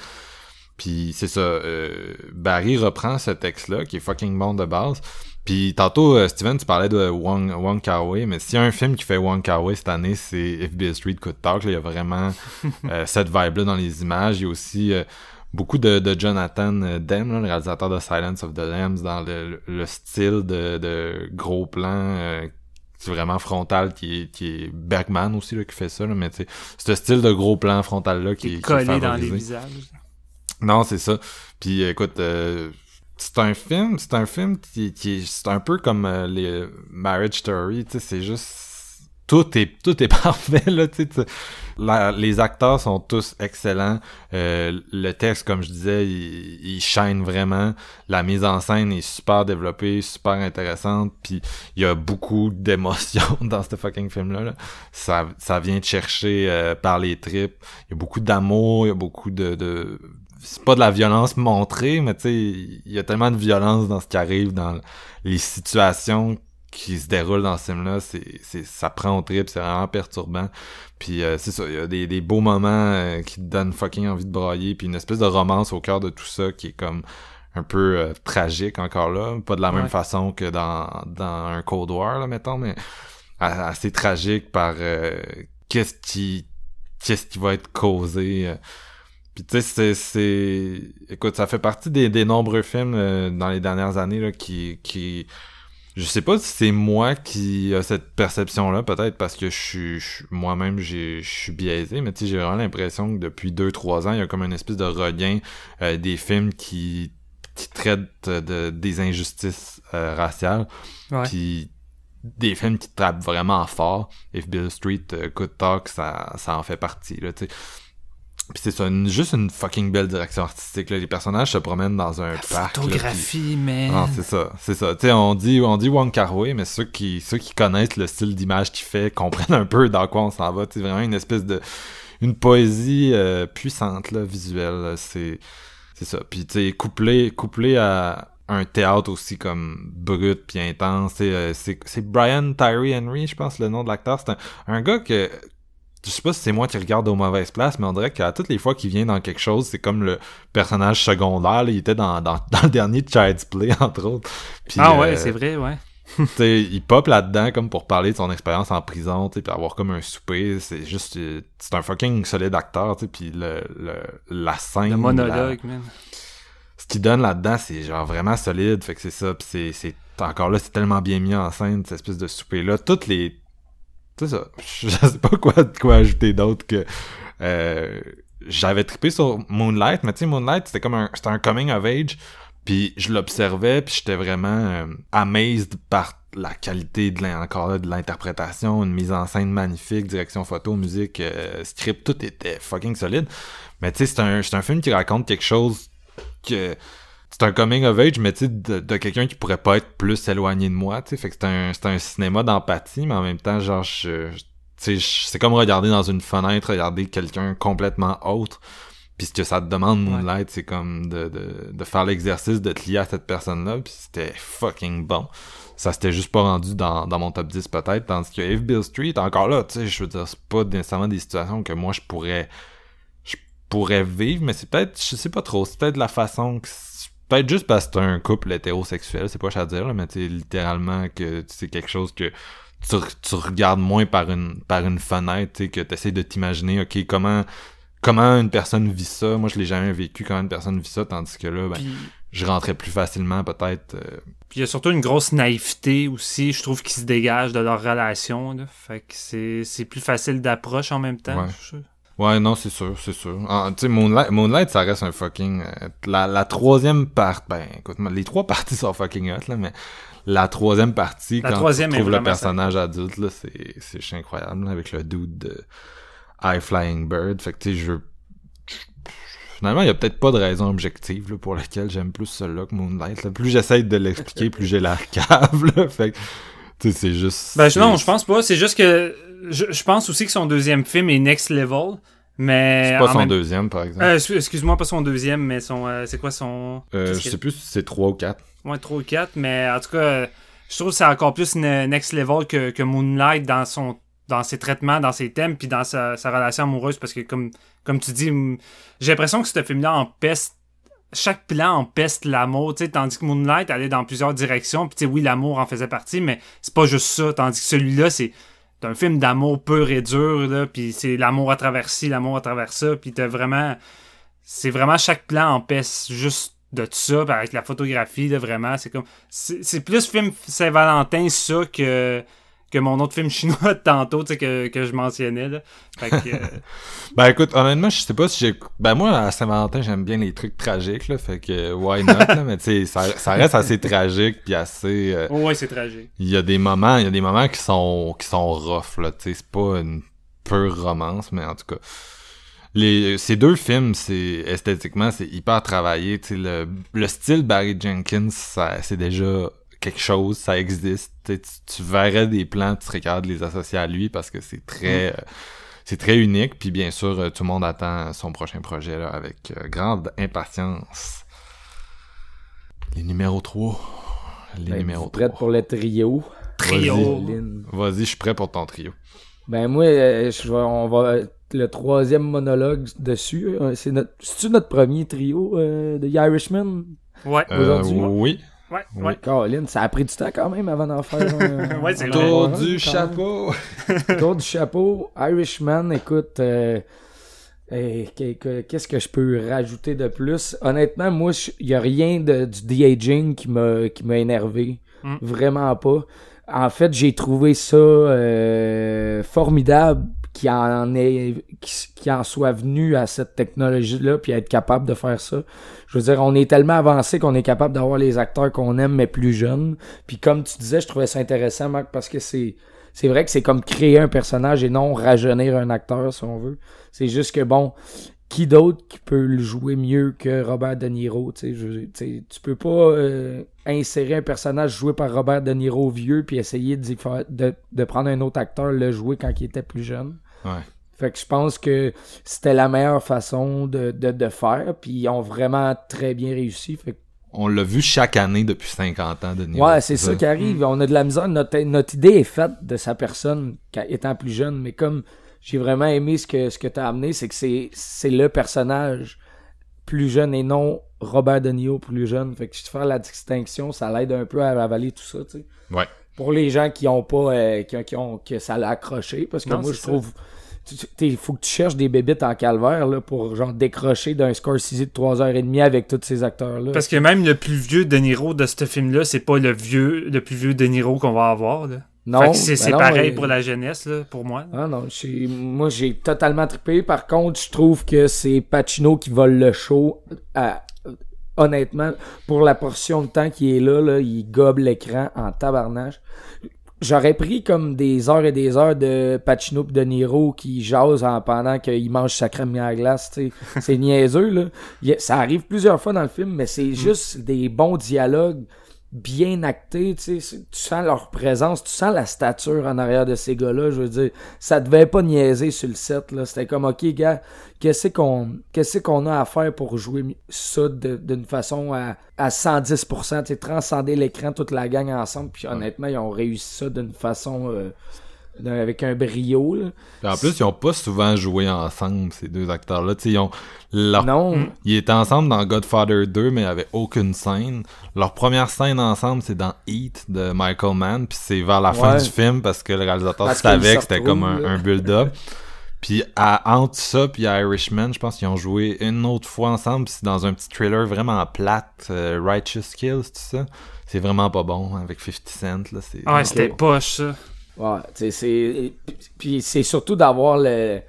Puis c'est ça, euh, Barry reprend ce texte-là, qui est fucking bon de base. Puis tantôt, euh, Steven, tu parlais de Wong, Wong Kar-wai, mais s'il y a un film qui fait Wong Kar-wai cette année, c'est If Street Could Talk. là. il y a vraiment euh, cette vibe-là dans les images. Il y a aussi euh, beaucoup de, de Jonathan Demme, là, le réalisateur de Silence of the Lambs, dans le, le style de, de gros plan euh, c'est vraiment frontal qui est, qui est Bergman aussi là, qui fait ça là, mais tu sais ce style de gros plan frontal là qui, Qui est qui est collé dans les visages. Non, c'est ça. Puis écoute, euh, c'est un film, c'est un film qui, qui est, c'est un peu comme euh, les Marriage Story, tu sais, c'est juste tout est tout est parfait là, tu sais. les acteurs sont tous excellents. Euh, le texte, comme je disais, il, il shine vraiment. La mise en scène est super développée, super intéressante. Puis il y a beaucoup d'émotions dans ce fucking film-là. là. Ça, ça vient te chercher euh, par les tripes. Il y a beaucoup d'amour, il y a beaucoup de... de... C'est pas de la violence montrée, mais tu sais, il y a tellement de violence dans ce qui arrive, dans les situations qui se déroulent dans ce film-là. C'est, c'est, ça prend au trip, c'est vraiment perturbant. Puis euh, c'est ça, il y a des, des beaux moments euh, qui te donnent fucking envie de brailler, puis une espèce de romance au cœur de tout ça qui est comme un peu euh, tragique encore là, pas de la même façon que dans, dans un Cold War, là, mettons, mais assez tragique par euh, qu'est-ce qui qu'est-ce qui va être causé. Puis tu sais, c'est, c'est... Écoute, ça fait partie des, des nombreux films euh, dans les dernières années là, qui, qui... Je sais pas si c'est moi qui a cette perception-là, peut-être parce que je suis moi-même j'ai je suis biaisé, mais tu sais, j'ai vraiment l'impression que depuis 2-3 ans, il y a comme une espèce de regain euh, des films qui, qui traitent de, des injustices euh, raciales. Ouais. Puis des films qui te trappent vraiment fort. If Bill Street euh, Could Talk, ça, ça en fait partie, là, tu sais. Puis c'est ça, une- juste une fucking belle direction artistique, là. Les personnages se promènent dans un La parc. là, puis- photographie, man. ah, c'est ça, c'est ça. Tu sais, on dit, on dit Wong Kar Wai, mais ceux qui, ceux qui connaissent le style d'image qu'il fait comprennent un peu dans quoi on s'en va. C'est vraiment une espèce de, une poésie euh, puissante là, visuelle. C'est, c'est ça. Puis tu sais, couplé, couplé à un théâtre aussi comme brut puis intense. sais, euh, C'est, c'est Brian Tyree Henry, je pense le nom de l'acteur. C'est un, un gars que je sais pas si c'est moi qui regarde aux mauvaises places, mais on dirait qu'à toutes les fois qu'il vient dans quelque chose, c'est comme le personnage secondaire. là. Il était dans, dans, dans le dernier Child's Play, entre autres. Puis, ah ouais, euh, c'est vrai, ouais. il pop là-dedans comme pour parler de son expérience en prison, puis avoir comme un souper. C'est juste, euh, c'est un fucking solide acteur, puis le, le, la scène, Le la- monologue, man. ce qu'il donne là-dedans, c'est genre vraiment solide. Fait que c'est ça. Puis c'est, c'est encore là, c'est tellement bien mis en scène, cette espèce de souper-là. Toutes les. C'est ça. Je sais pas quoi, quoi ajouter d'autre que. euh, j'avais trippé sur Moonlight, mais tu sais, Moonlight, c'était comme un, c'était un coming of age. Puis je l'observais, puis j'étais vraiment euh, amazed par la qualité de là, de l'interprétation, une mise en scène magnifique, direction photo, musique, euh, script, tout était fucking solide. Mais tu sais, c'est un, c'est un film qui raconte quelque chose que c'est un coming of age, mais tu sais, de, de quelqu'un qui pourrait pas être plus éloigné de moi, tu sais. Fait que c'est un, c'est un cinéma d'empathie, mais en même temps, genre, je, je- tu sais, je- c'est comme regarder dans une fenêtre, regarder quelqu'un complètement autre. Puis ce que ça te demande, Moonlight, c'est comme de, de, de faire l'exercice de te lier à cette personne-là, puis c'était fucking bon. Ça s'était juste pas rendu dans, dans mon top 10 peut-être, tandis que If Bill Street, encore là, tu sais, je veux dire, c'est pas nécessairement des situations que moi je pourrais je pourrais vivre, mais c'est peut-être, je sais pas trop, c'est peut-être la façon que peut-être juste parce que c'est un couple hétérosexuel, c'est pas cher à dire, là, mais sais, littéralement que c'est quelque chose que tu, tu regardes moins par une par une fenêtre, que t'essaies de t'imaginer, ok, comment comment une personne vit ça, moi je l'ai jamais vécu, comment une personne vit ça, tandis que là, ben, Puis je rentrais plus facilement peut-être. euh, puis il y a surtout une grosse naïveté aussi, je trouve, qui se dégage de leur relation. Là. Fait que c'est c'est plus facile d'approche en même temps. Ouais. je. Ouais, non, c'est sûr, c'est sûr. Ah, tu sais, Moonlight, Moonlight, ça reste un fucking... euh, la, la troisième partie... Ben, écoute, les trois parties sont fucking hot, là, mais la troisième partie, La quand troisième tu trouves le personnage adulte, là, c'est c'est incroyable, là, avec le dude de High Flying Bird. Fait que, tu sais, je... Finalement, il y a peut-être pas de raison objective là, pour laquelle j'aime plus celui-là que Moonlight. là. Plus j'essaye de l'expliquer, plus j'ai la cave, là. Fait que, c'est juste... Ben non, je pense pas. C'est juste que je, je pense aussi que son deuxième film est next level. Mais C'est pas en son même- deuxième, par exemple. Euh, excuse- Excuse-moi, pas son deuxième, mais son. euh, c'est quoi son. Euh, je sais plus si c'est trois ou quatre. Ouais, 3 ou 4, mais en tout cas, euh, je trouve que c'est encore plus ne- next level que, que Moonlight dans son dans ses traitements, dans ses thèmes, puis dans sa, sa relation amoureuse, parce que comme, comme tu dis, j'ai l'impression que ce film-là empeste, chaque plan empeste l'amour, tandis que Moonlight allait dans plusieurs directions, puis oui, l'amour en faisait partie, mais c'est pas juste ça, tandis que celui-là, c'est un film d'amour pur et dur, là, puis c'est l'amour à travers ci, l'amour à travers ça, puis t'as vraiment, c'est vraiment chaque plan empeste juste de tout ça, avec la photographie, là, vraiment, c'est comme, c'est plus film Saint-Valentin, ça, que, que mon autre film chinois de tantôt, tu sais, que, que je mentionnais, là. Fait que, euh, Ben écoute, honnêtement, je sais pas si j'ai... Ben moi, à Saint-Valentin, j'aime bien les trucs tragiques, là, fait que why not, là, mais tu sais, ça, ça reste assez tragique, puis assez... euh, oh ouais, c'est tragique. Il y a des moments, il y a des moments qui sont qui sont rough, là, tu sais, c'est pas une pure romance, mais en tout cas... Les, ces deux films, c'est esthétiquement, c'est hyper travaillé. Tu sais, le, le style Barry Jenkins, ça, c'est déjà quelque chose, ça existe. Tu, verrais des plans, tu serais capable de les associer à lui parce que c'est très, euh, c'est très unique. Puis bien sûr, euh, tout le monde attend son prochain projet là, avec euh, grande impatience. Les numéros 3. Les Ben, numéros vous prête 3. pour le trio? Trio. Vas-y, je suis prêt pour ton trio. Ben moi, euh, je vais, on va le troisième monologue dessus. euh, C'est notre, c'est notre premier trio euh, de The Irishman? Ouais. Euh, Aujourd'hui? oui. Ouais, oui. ouais. Caroline, ça a pris du temps quand même avant d'en faire. un- Ouais, c'est Tour du chapeau. Tour du chapeau. Irishman, écoute, euh, euh, que- que- qu'est-ce que je peux rajouter de plus? Honnêtement, moi, il y a rien de, du de-aging qui m'a qui m'a énervé. Mm. Vraiment pas. En fait, j'ai trouvé ça euh, formidable qui en est qui, en soit venu à cette technologie là puis être capable de faire ça. Je veux dire, on est tellement avancé qu'on est capable d'avoir les acteurs qu'on aime mais plus jeunes. Puis comme tu disais, je trouvais ça intéressant Marc parce que c'est c'est vrai que c'est comme créer un personnage et non rajeunir un acteur si on veut. C'est juste que bon, qui d'autre qui peut le jouer mieux que Robert De Niro, tu sais, je- tu peux pas euh, insérer un personnage joué par Robert De Niro vieux puis essayer faire- de, de prendre un autre acteur le jouer quand il était plus jeune. Ouais. Fait que je pense que c'était la meilleure façon de, de, de faire, puis ils ont vraiment très bien réussi. Fait que- On l'a vu chaque année depuis 50 ans de Niro. ouais, c'est ça qui arrive. On a de la misère. Notre, notre idée est faite de sa personne étant plus jeune, mais comme j'ai vraiment aimé ce que, ce que tu as amené, c'est que c'est, c'est le personnage plus jeune et non Robert De Niro plus jeune. Fait que je faire la distinction, ça l'aide un peu à avaler tout ça, tu sais. Ouais. Pour les gens qui ont pas, euh, qui, ont- qui ont, que ça l'a accroché, parce que Non, moi, je ça. trouve, il faut que tu cherches des bébites en calvaire, là, pour, genre, décrocher d'un Scorsese de 3h30 avec tous ces acteurs-là. Parce que même le plus vieux De Niro de ce film-là, c'est pas le vieux, le plus vieux De Niro qu'on va avoir. Là. non, c'est ben pareil pour la jeunesse, là, pour moi. Ah non, moi j'ai totalement trippé. Par contre, je trouve que c'est Pacino qui vole le show. à- honnêtement, pour la portion de temps qui est là, là il gobe l'écran en tabarnage. J'aurais pris comme des heures et des heures de Pacino de Niro qui jasent en pendant qu'il mange sa crème à la glace, tu sais. C'est niaiseux, là. Il ça arrive plusieurs fois dans le film, mais c'est juste des bons dialogues bien actés, tu sais. C'est- Tu sens leur présence, tu sens la stature en arrière de ces gars-là, je veux dire. Ça devait pas niaiser sur le set, là. C'était comme, OK, gars, qu'est-ce qu'on qu'est-ce qu'on a à faire pour jouer ça d'une façon à, à 110%, tu sais, transcender l'écran, toute la gang ensemble, puis honnêtement, ils ont réussi ça d'une façon... euh, avec un brio, là. En plus, ils ont pas souvent joué ensemble, ces deux acteurs-là. Ils ont leur... Non, Ils étaient ensemble dans Godfather 2, mais il n'y avait aucune scène. Leur première scène ensemble, c'est dans Heat de Michael Mann, puis c'est vers la fin du film parce que le réalisateur savait que c'était comme un, un build-up. Puis à, entre ça puis Irishman, je pense qu'ils ont joué une autre fois ensemble, puis c'est dans un petit trailer vraiment plate, euh, Righteous Kills, tout ça. C'est vraiment pas bon avec 50 Cent là. C'est Ah ouais, c'était poche, ça. Ouais, c'est. Puis c'est surtout d'avoir le,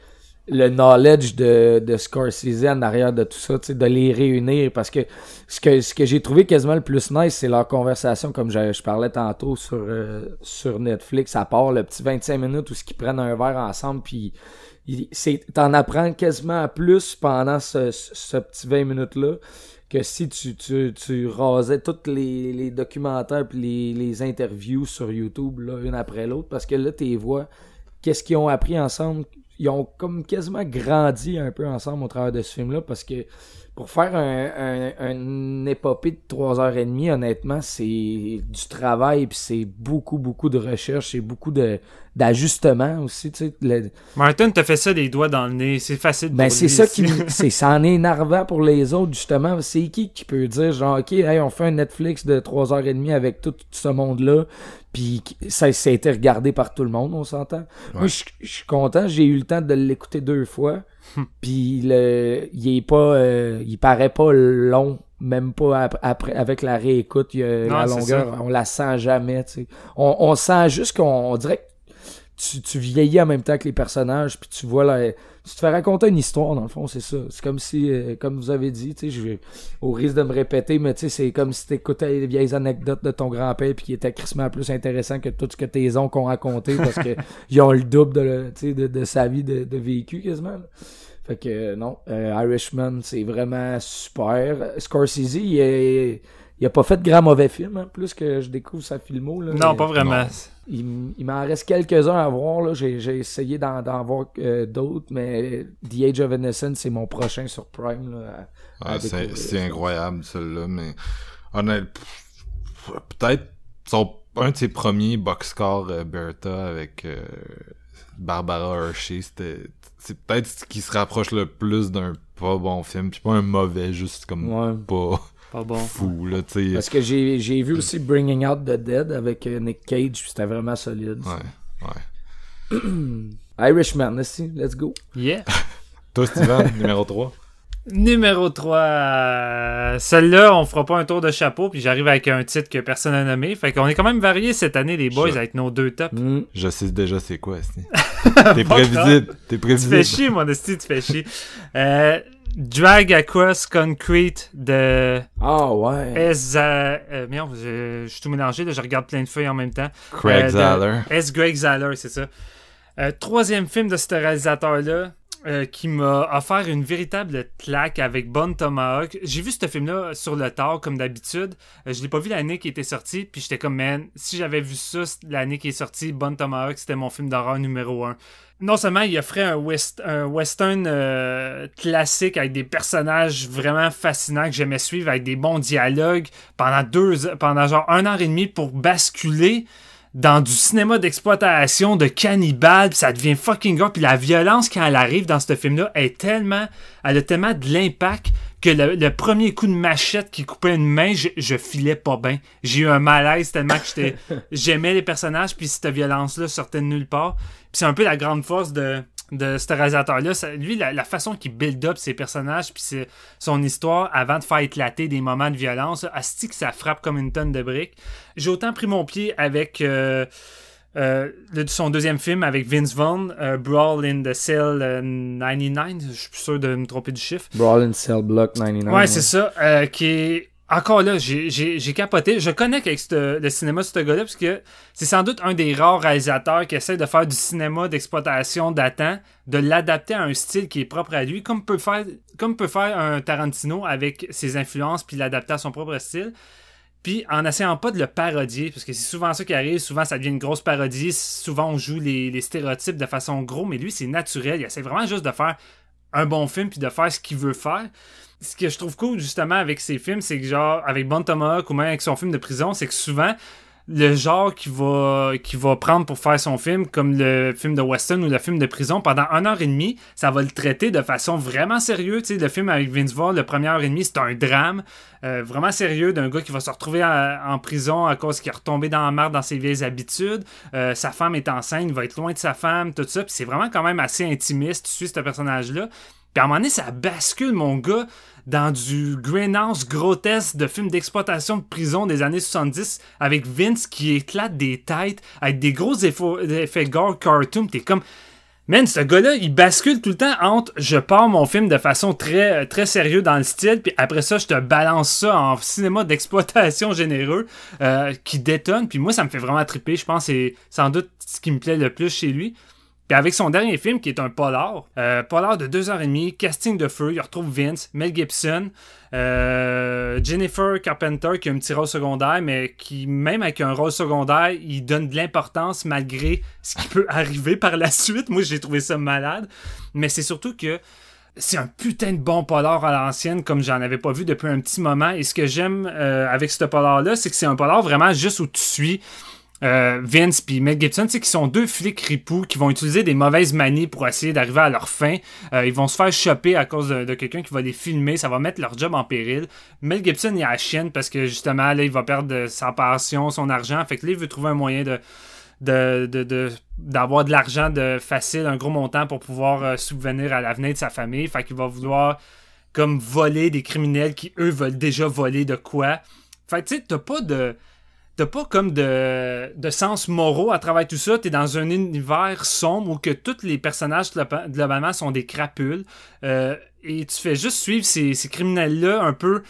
le knowledge de, de Scorsese en arrière de tout ça, de les réunir. Parce que ce que, ce que j'ai trouvé quasiment le plus nice, c'est leur conversation, comme je, je parlais tantôt sur, euh, sur Netflix, à part le petit 25 minutes où ils prennent un verre ensemble, puis t'en apprends quasiment plus pendant ce, ce petit 20 minutes-là que si tu, tu, tu rasais tous les, les documentaires puis les, les interviews sur YouTube, là, une après l'autre, parce que là, tes voix, qu'est-ce qu'ils ont appris ensemble? Ils ont comme quasiment grandi un peu ensemble au travers de ce film-là, parce que pour faire un, un, une épopée de 3h30, honnêtement, c'est du travail, puis c'est beaucoup, beaucoup de recherche, c'est beaucoup de d'ajustements aussi, tu sais. le- Martin t'a fait ça les doigts dans le nez. C'est facile ben, c'est ça qui c'est- ça en est énervant pour les autres justement c'est qui qui peut dire genre ok hey, on fait un Netflix de 3h30 avec tout, tout ce monde là puis ça, ça a été regardé par tout le monde on s'entend? Moi je je suis content j'ai eu le temps de l'écouter deux fois puis le il est pas euh, il paraît pas long même pas ap- après avec la réécoute il y a Non, la longueur on la sent jamais tu sais. On, on sent juste qu'on on dirait que tu, tu vieillis en même temps que les personnages, puis tu vois là, tu te fais raconter une histoire dans le fond, c'est ça. C'est comme si, euh, comme vous avez dit, tu sais, je vais- au risque de me répéter, mais tu sais, c'est comme si t'écoutais les vieilles anecdotes de ton grand-père, puis qui étaient crissement plus intéressant que tout ce que tes oncles ont raconté, parce que ils ont le double de, tu de, de sa vie de, de vécu quasiment. là. Fait que euh, non, euh, Irishman, c'est vraiment super. Scorsese, il, est- il a pas fait de grand mauvais film, hein, plus que je découvre sa filmo. Là, Non, Mais- pas vraiment. Non. Il, m'en reste quelques-uns à voir. J'ai, essayé d'en, voir euh, d'autres, mais The Age of Innocence, c'est mon prochain sur Prime. Là, à- à Ouais, c'est incroyable, celui-là, mais honnêtement, peut-être son, un de ses premiers boxcars euh, Bertha avec euh, Barbara Hershey, c'était c'est peut-être ce qui se rapproche le plus d'un pas bon film, puis pas un mauvais, juste comme Ouais. pas Pas bon. fou, là, tu sais. Parce que j'ai, j'ai vu aussi Bringing Out the Dead avec euh, Nick Cage, puis c'était vraiment solide. Ouais, ouais. Irishman, aussi, let's go. Yeah. Toi, Steven, numéro 3. Numéro 3. Celle-là, on fera pas un tour de chapeau, puis j'arrive avec un titre que personne n'a nommé. Fait qu'on est quand même varié cette année, les boys, Je- avec nos deux tops. Mm. Je sais déjà c'est quoi. T'es prévisible, t'es Tu prévisible. fais chier, mon esti, tu fais chier. Euh, Drag Across Concrete de Ah ouais. S. Euh, merde, je, je suis tout mélangé, là, je regarde plein de feuilles en même temps. Craig Euh, Zaller. S. Greg Zaller, c'est ça. Euh, troisième film de ce réalisateur-là euh, qui m'a offert une véritable claque avec Bon Tomahawk. J'ai vu ce film-là sur le tard, comme d'habitude. Euh, je l'ai pas vu l'année qui était sortie, puis j'étais comme, man, si j'avais vu ça l'année qui est sortie, Bon Tomahawk, c'était mon film d'horreur numéro un. Non seulement il offrait un, un western euh, classique avec des personnages vraiment fascinants que j'aimais suivre, avec des bons dialogues pendant deux, pendant genre un an et demi pour basculer dans du cinéma d'exploitation de cannibales, puis ça devient fucking gore, puis la violence quand elle arrive dans ce film-là est tellement, elle a tellement de l'impact que le, le premier coup de machette qui coupait une main, je, je filais pas bien. J'ai eu un malaise tellement que j'étais j'aimais les personnages, puis cette violence-là sortait de nulle part. Puis c'est un peu la grande force de, de ce réalisateur-là. Lui, la, la façon qu'il build up ses personnages, puis son histoire, avant de faire éclater des moments de violence, asti que ça frappe comme une tonne de briques. J'ai autant pris mon pied avec... euh, euh, son deuxième film avec Vince Vaughn, euh, Brawl in the Cell euh, 99, je suis plus sûr de me tromper du chiffre. Brawl in Cell Block 99. Ouais, c'est ça. qui est. Encore là, j'ai- capoté. Je connais avec le cinéma de ce gars-là, parce c'est sans doute un des rares réalisateurs qui essaie de faire du cinéma d'exploitation datant, de l'adapter à un style qui est propre à lui, comme peut faire, peut faire un Tarantino avec ses influences, puis l'adapter à son propre style. Puis en essayant pas de le parodier, parce que c'est souvent ça qui arrive, souvent ça devient une grosse parodie, souvent on joue les, les stéréotypes de façon gros, mais lui c'est naturel, il essaie vraiment juste de faire un bon film puis de faire ce qu'il veut faire. Ce que je trouve cool justement avec ses films, c'est que genre avec Bon Tomahawk ou même avec son film de prison, c'est que souvent le genre qu'il va, va prendre pour faire son film, comme le film de western ou le film de prison, pendant une heure et demie, ça va le traiter de façon vraiment sérieuse. Tu le film avec Vince Vaughn, le première heure et demie, c'est un drame euh, vraiment sérieux d'un gars qui va se retrouver en, en prison à cause qu'il est retombé dans la merde dans ses vieilles habitudes. Euh, sa femme est enceinte, il va être loin de sa femme, tout ça. Puis c'est vraiment quand même assez intimiste. Tu suis ce personnage-là. Puis à un moment donné, ça bascule, mon gars, dans du greenhouse grotesque de films d'exploitation de prison des années 70 avec Vince qui éclate des têtes avec des gros effets, gore cartoon. T'es comme. Man, ce gars-là, il bascule tout le temps entre je pars mon film de façon très, très dans le style, puis après ça, je te balance ça en cinéma d'exploitation généreux euh, qui détonne. Puis moi, ça me fait vraiment triper. Je pense que c'est sans doute ce qui me plaît le plus chez lui. Puis avec son dernier film, qui est un polar, euh, polar de 2h30, casting de feu, il retrouve Vince, Mel Gibson, euh, Jennifer Carpenter, qui a un petit rôle secondaire, mais qui, même avec un rôle secondaire, il donne de l'importance malgré ce qui peut arriver par la suite. Moi, j'ai trouvé ça malade. Mais c'est surtout que c'est un putain de bon polar à l'ancienne, comme j'en avais pas vu depuis un petit moment. Et ce que j'aime euh, avec ce polar-là, c'est que c'est un polar vraiment juste où tu suis euh, Vince puis Mel Gibson, tu sais, qui sont deux flics ripoux qui vont utiliser des mauvaises manies pour essayer d'arriver à leur fin. Euh, ils vont se faire choper à cause de, quelqu'un qui va les filmer. Ça va mettre leur job en péril. Mel Gibson, il a la chienne parce que justement, là, il va perdre sa passion, son argent. Fait que là, il veut trouver un moyen de- d'avoir de l'argent de facile, un gros montant pour pouvoir euh, subvenir à l'avenir de sa famille. Fait qu'il va vouloir comme voler des criminels qui, eux, veulent déjà voler de quoi. Fait que tu sais, t'as pas de. T'as pas comme de, de sens moraux à travers tout ça? T'es dans un univers sombre où que tous les personnages globa- globalement sont des crapules. Euh, et tu fais juste suivre ces, ces criminels-là un peu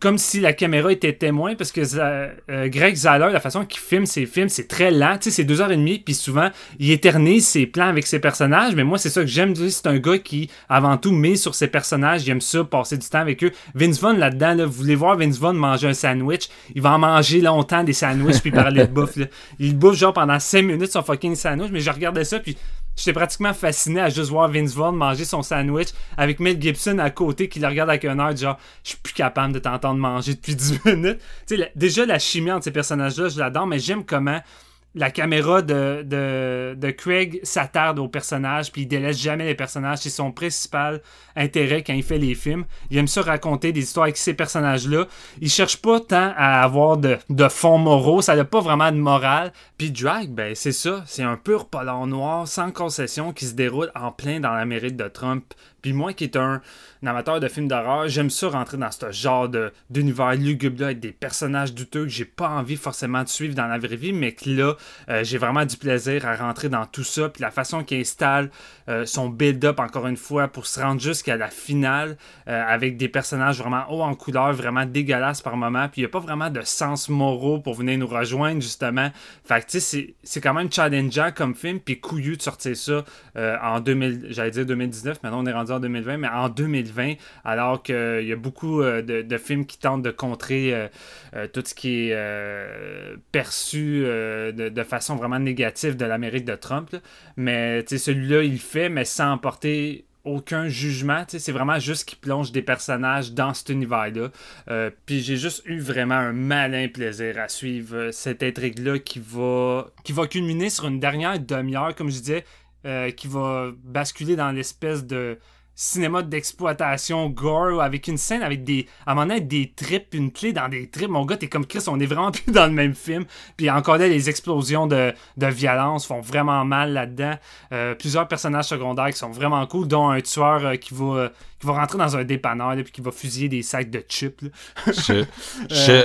comme si la caméra était témoin parce que euh, Greg Zahler, la façon qu'il filme ses films, c'est très lent. Tu sais, c'est deux heures et demie, puis souvent, il éternise ses plans avec ses personnages. Mais moi, c'est ça que j'aime. C'est un gars qui, avant tout, met sur ses personnages. Il aime ça, passer du temps avec eux. Vince Vaughn, là-dedans, là, vous voulez voir Vince Vaughn manger un sandwich? Il va en manger longtemps des sandwichs, puis parler de bouffe. là. Il bouffe genre pendant 5 minutes son fucking sandwich. Mais je regardais ça, puis J'étais pratiquement fasciné à juste voir Vince Vaughn manger son sandwich avec Mel Gibson à côté qui le regarde avec un air genre je suis plus capable de t'entendre manger depuis 10 minutes. Tu sais, la- déjà la chimie entre ces personnages-là, je l'adore, mais j'aime comment la caméra de, de, de Craig s'attarde aux personnages puis il délaisse jamais les personnages. C'est son principal intérêt quand il fait les films. Il aime ça raconter des histoires avec ces personnages-là. Il cherche pas tant à avoir de, de fonds moraux. Ça n'a pas vraiment de morale. Puis Drag, ben c'est ça. C'est un pur polar noir sans concession qui se déroule en plein dans l'Amérique de Trump. Puis moi qui est un, amateur de films d'horreur, j'aime ça rentrer dans ce genre d'univers lugubre-là avec des personnages douteux que j'ai pas envie forcément de suivre dans la vraie vie, mais que là, euh, j'ai vraiment du plaisir à rentrer dans tout ça. Puis la façon qu'il installe euh, son build-up, encore une fois, pour se rendre jusqu'à la finale euh, avec des personnages vraiment hauts en couleur, vraiment dégueulasses par moment. Puis il n'y a pas vraiment de sens moraux pour venir nous rejoindre, justement. Fait que tu sais, c'est, quand même challengeant comme film, puis couillu de sortir ça en 2000, j'allais dire 2019, maintenant on est rendu en 2020, mais en 2020, alors qu'il y a beaucoup euh, de, films qui tentent de contrer euh, euh, tout ce qui est perçu de, façon vraiment négative de l'Amérique de Trump. Mais celui-là, il le fait, mais sans porter aucun jugement. C'est vraiment juste qu'il plonge des personnages dans cet univers-là. Puis j'ai juste eu vraiment un malin plaisir à suivre cette intrigue-là qui va, qui va culminer sur une dernière demi-heure, comme je disais, qui va basculer dans l'espèce de cinéma d'exploitation gore avec une scène avec des à un moment donné des tripes une clé dans des tripes mon gars t'es comme Chris on est vraiment plus dans le même film puis encore là les explosions de, de violence font vraiment mal là-dedans Euh, plusieurs personnages secondaires qui sont vraiment cool dont un tueur euh, qui va euh, qui va rentrer dans un dépanneur là, puis qui va fusiller des sacs de chips là. Je-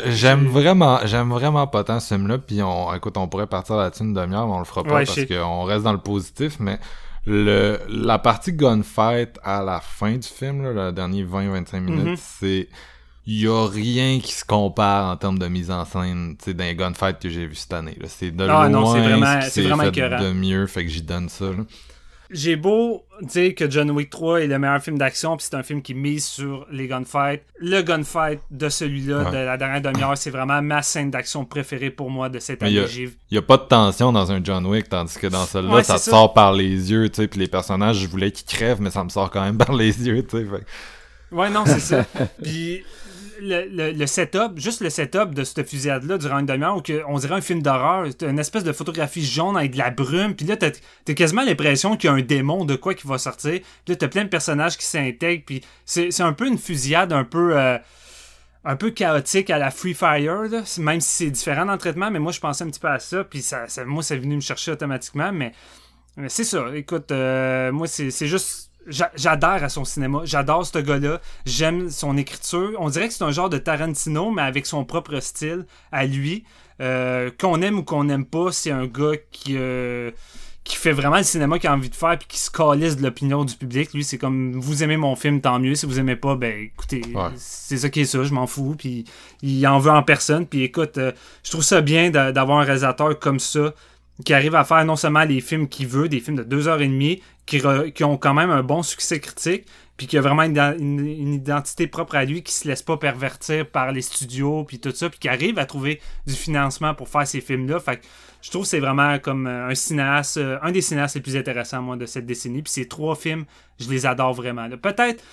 J'aime vraiment, j'aime vraiment pas tant ce film-là. Puis on, écoute, on pourrait partir là-dessus une demi-heure, mais on le fera pas Ouais, parce qu'on reste dans le positif. Mais le, la partie gunfight à la fin du film, là, le dernier 20-25 minutes, Mhm. c'est, il y a rien qui se compare en termes de mise en scène, tu sais, d'un gunfight que j'ai vu cette année. C'est de Ah, loin non, vraiment- ce qui c'est s'est vraiment fait écœurant. de mieux, fait que j'y donne ça. là. J'ai beau dire que John Wick 3 est le meilleur film d'action, puis c'est un film qui mise sur les gunfights. Le gunfight de celui-là, Ouais. de la dernière demi-heure, c'est vraiment ma scène d'action préférée pour moi de cette il année. a- Il y a pas de tension dans un John Wick, tandis que dans celui-là, Ouais, ça te sort par les yeux, tu sais, puis les personnages, je voulais qu'ils crèvent, mais ça me sort quand même par les yeux, tu sais. fait Ouais, non, c'est ça. Puis le, le- setup, juste le setup de cette fusillade-là durant une demi-heure, où on dirait un film d'horreur, une espèce de photographie jaune avec de la brume, puis là, t'as t'as quasiment l'impression qu'il y a un démon de quoi qui va sortir, puis là, t'as plein de personnages qui s'intègrent, puis c'est un peu une fusillade un peu... euh, un peu chaotique à la Free Fire, là, même si c'est différent dans le traitement, mais moi je pensais un petit peu à ça, puis ça, ça- moi c'est venu me chercher automatiquement, mais, mais c'est ça, écoute, euh, moi c'est juste, j'adhère à son cinéma, j'adore ce gars-là, j'aime son écriture, on dirait que c'est un genre de Tarantino, mais avec son propre style à lui, Euh, qu'on aime ou qu'on n'aime pas, c'est un gars qui... euh, qui fait vraiment le cinéma qu'il a envie de faire puis qui se calisse de l'opinion du public. Lui, c'est comme vous aimez mon film, tant mieux. Si vous aimez pas, ben écoutez, Ouais. c'est ça qui est ça, je m'en fous. Puis il en veut en personne. Puis écoute, euh, je trouve ça bien d'a- d'avoir un réalisateur comme ça qui arrive à faire non seulement les films qu'il veut, des films de deux heures et demie, qui, re- qui ont quand même un bon succès critique, puis qui a vraiment une, une- une identité propre à lui, qui se laisse pas pervertir par les studios, puis tout ça, puis qui arrive à trouver du financement pour faire ces films-là. Fait que je trouve que c'est vraiment comme un cinéaste, euh, un des cinéastes les plus intéressants, moi, de cette décennie. Puis ces trois films, je les adore vraiment. Peut-être.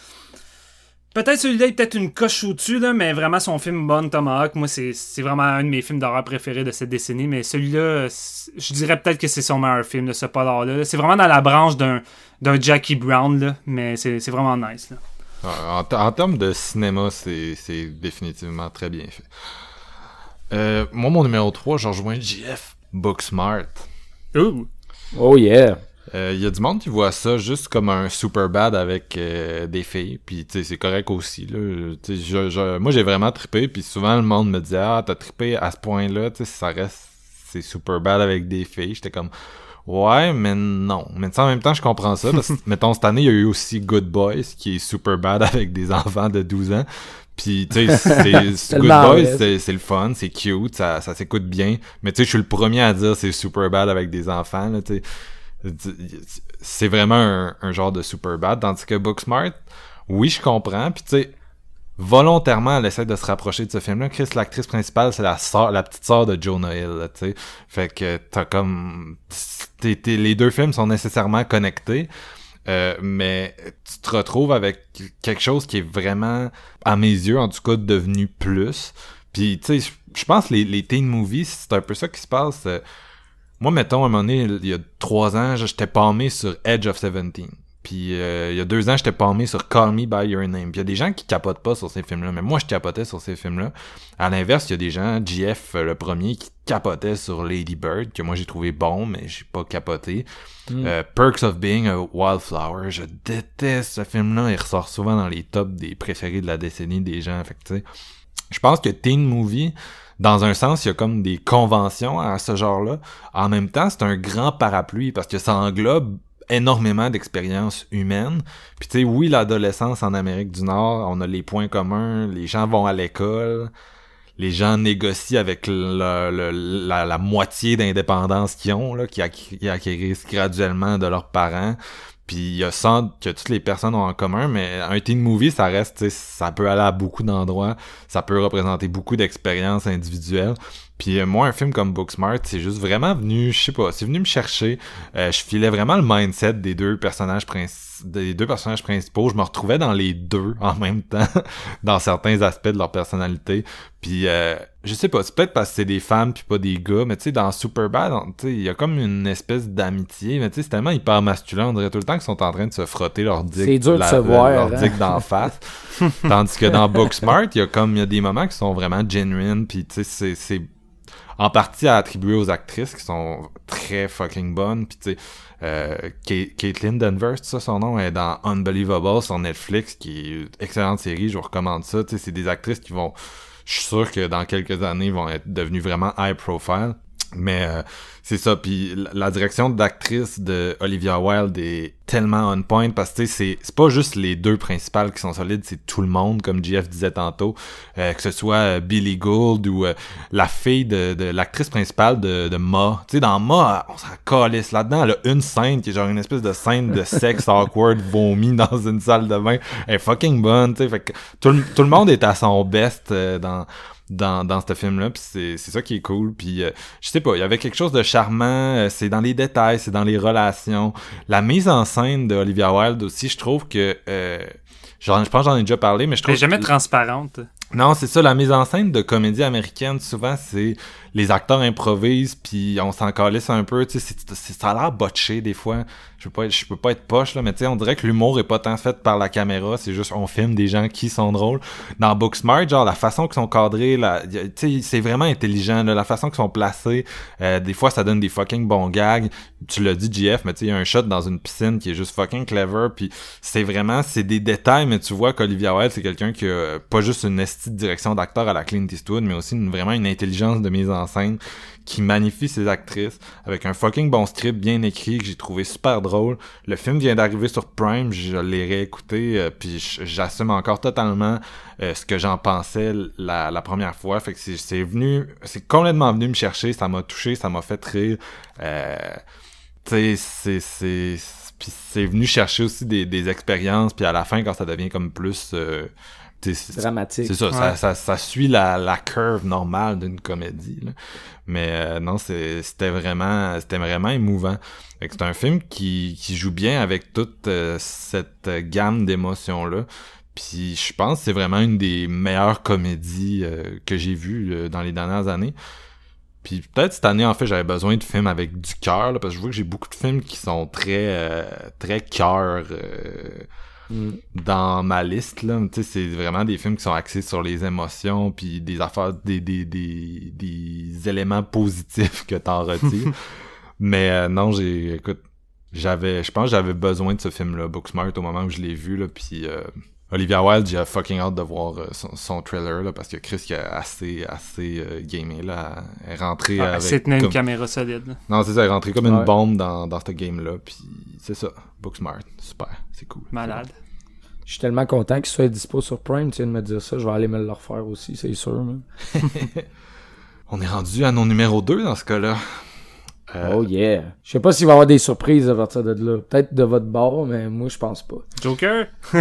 Peut-être celui-là est peut-être une coche au-dessus, là, mais vraiment son film Bon Tomahawk, moi, c'est c'est vraiment un de mes films d'horreur préférés de cette décennie. Mais celui-là, je dirais peut-être que c'est son meilleur film de ce polar-là. C'est vraiment dans la branche d'un d'un Jackie Brown, là, mais c'est c'est vraiment nice. Là. En, en- en termes de cinéma, c'est c'est définitivement très bien fait. Euh, moi, mon numéro 3, je rejoins JF Booksmart. Ouh! Oh yeah. Euh, Il y a du monde qui voit ça juste comme un super bad avec euh, des filles, puis tu sais c'est correct aussi là. Je- je- moi j'ai vraiment trippé, puis souvent le monde me dit ah t'as trippé à ce point-là, tu sais ça reste c'est super bad avec des filles. J'étais comme ouais mais non, mais tu sais, en même temps je comprends ça. Parce que mettons cette année il y a eu aussi Good Boys qui est super bad avec des enfants de 12 ans. Puis tu sais Good Boys c'est c'est le fun, c'est cute, ça ça s'écoute bien, mais tu sais je suis le premier à dire c'est super bad avec des enfants là, tu sais c'est vraiment un, genre de super bad. Tandis que Booksmart, oui, je comprends. Puis tu sais, volontairement, elle essaie de se rapprocher de ce film-là. Chris, l'actrice principale, c'est la la petite sœur de Jonah Hill, tu sais. Fait que t'as comme... t'es- les deux films sont nécessairement connectés. Euh, mais tu te retrouves avec quelque chose qui est vraiment, à mes yeux, en tout cas, devenu plus. Puis, tu sais, je- pense les, les teen movies, c'est un peu ça qui se passe. euh, moi, mettons, à un moment donné, il y a trois ans, j'étais palmé sur Edge of Seventeen. Puis euh, il y a deux ans, j'étais palmé sur Call Me By Your Name. Puis il y a des gens qui capotent pas sur ces films-là, mais moi, je capotais sur ces films-là. À l'inverse, il y a des gens, GF, euh, le premier, qui capotait sur Lady Bird, que moi, j'ai trouvé bon, mais j'ai pas capoté. Euh, Perks of Being a Wildflower, je déteste ce film-là. Il ressort souvent dans les tops des préférés de la décennie des gens. Fait que, tu sais, je pense que teen movie, dans un sens, il y a comme des conventions à ce genre-là. En même temps, c'est un grand parapluie parce que ça englobe énormément d'expériences humaines. Puis tu sais, oui, l'adolescence en Amérique du Nord, on a les points communs, les gens vont à l'école, les gens négocient avec la, la moitié d'indépendance qu'ils ont, là, qui acquérissent graduellement de leurs parents. Puis il y a ça que toutes les personnes ont en commun, mais un teen movie, ça reste, ça peut aller à beaucoup d'endroits, ça peut représenter beaucoup d'expériences individuelles. Puis euh, moi, un film comme Booksmart, c'est juste vraiment venu, je sais pas, c'est venu me chercher. Euh, je filais vraiment le mindset des deux personnages princi- des deux personnages principaux. Je me retrouvais dans les deux en même temps, dans certains aspects de leur personnalité. Puis euh, je sais pas, c'est peut-être parce que c'est des femmes puis pas des gars, mais tu sais, dans Superbad, il y a comme une espèce d'amitié, mais tu sais, c'est tellement hyper masculin, on dirait tout le temps qu'ils sont en train de se frotter leur dick, C'est dur de se voir, leur hein. dick d'en face. Tandis que dans Booksmart, il y a comme, il y a des moments qui sont vraiment genuine, puis tu sais, c'est en partie à attribuer aux actrices qui sont très fucking bonnes. Puis tu sais, euh, Caitlin Denver, ça son nom, est dans Unbelievable sur Netflix, qui est une excellente série, je vous recommande ça. Tu sais, c'est des actrices qui vont, je suis sûr que dans quelques années, vont être devenues vraiment high profile. Mais euh, c'est ça, puis la- direction d'actrice de Olivia Wilde est tellement on point parce que c'est c'est pas juste les deux principales qui sont solides, c'est tout le monde, comme JF disait tantôt, euh, que ce soit euh, Billy Gould ou euh, la fille de, de l'actrice principale de, de Ma. Tu sais, dans Ma, on s'en calisse là-dedans, elle a une scène qui est genre une espèce de scène de sexe awkward vomi dans une salle de bain. Elle est fucking bonne, tu sais, fait que tout le, tout le monde est à son best euh, dans dans, dans ce film-là, puis c'est, c'est ça qui est cool, puis euh, je sais pas, il y avait quelque chose de charmant, euh, c'est dans les détails, c'est dans les relations, la mise en scène de Olivia Wilde aussi, je trouve que, euh, genre, je pense que j'en ai déjà parlé, mais je Elle trouve jamais que- transparente. non, c'est ça, la mise en scène de comédie américaine, souvent, c'est les acteurs improvisent, puis on s'en calisse un peu, tu sais, ça a l'air botché des fois. Je peux pas je peux pas être poche, là, mais tu sais, on dirait que l'humour est pas tant fait par la caméra, c'est juste, on filme des gens qui sont drôles. Dans Booksmart, genre, la façon qu'ils sont cadrés, tu sais, c'est vraiment intelligent, là, la façon qu'ils sont placés, euh, des fois, ça donne des fucking bons gags. Tu l'as dit, JF, mais tu sais, il y a un shot dans une piscine qui est juste fucking clever, puis c'est vraiment, c'est des détails, mais tu vois qu'Olivia Wilde, c'est quelqu'un qui a pas juste une estie de direction d'acteur à la Clint Eastwood, mais aussi vraiment une intelligence de mise en scène qui magnifie ses actrices avec un fucking bon script bien écrit que j'ai trouvé super drôle. Le film vient d'arriver sur Prime, je l'ai réécouté, euh, puis j'assume encore totalement euh, ce que j'en pensais la, première fois. Fait que c'est- venu, c'est complètement venu me chercher, ça m'a touché, ça m'a fait rire. Euh, tu sais, c'est c'est venu chercher aussi des, expériences puis à la fin quand ça devient comme plus Dramatique. c'est ça, ça, Ouais. ça, ça suit la, la curve normale d'une comédie. là. Mais euh, non, c'est- c'était vraiment c'était vraiment émouvant. Fait que C'est un film qui, qui joue bien avec toute euh, cette gamme d'émotions-là. Puis je pense que c'est vraiment une des meilleures comédies euh, que j'ai vues euh, dans les dernières années. Puis peut-être cette année, en fait, j'avais besoin de films avec du cœur, là, parce que je vois que j'ai beaucoup de films qui sont très euh, très cœur euh, Mm. dans ma liste. Là. Tu sais, c'est vraiment des films qui sont axés sur les émotions, puis des affaires, des, des, des, des éléments positifs que t'en retires. Mais euh, non, j'ai, écoute, j'avais, je pense que j'avais besoin de ce film-là, Booksmart, au moment où je l'ai vu, là, puis euh, Olivia Wilde, j'ai fucking hâte de voir euh, son, son trailer, là, parce que Chris qui a assez, assez euh, gamé, là, elle est rentrée Ah, avec... c'est tenir une comme- caméra solide. là. Non, c'est ça, elle est rentrée comme une bombe dans, dans ce game-là, puis c'est ça, Booksmart, super, c'est cool. Malade. Je suis tellement content qu'il soit dispo sur Prime. Tu viens de me dire ça. Je vais aller me le refaire aussi, c'est sûr. On est rendu à nos numéro 2 dans ce cas-là. Euh, Oh yeah. Je sais pas s'il va y avoir des surprises à partir de là. Peut-être de votre bord, mais moi, je pense pas. Joker?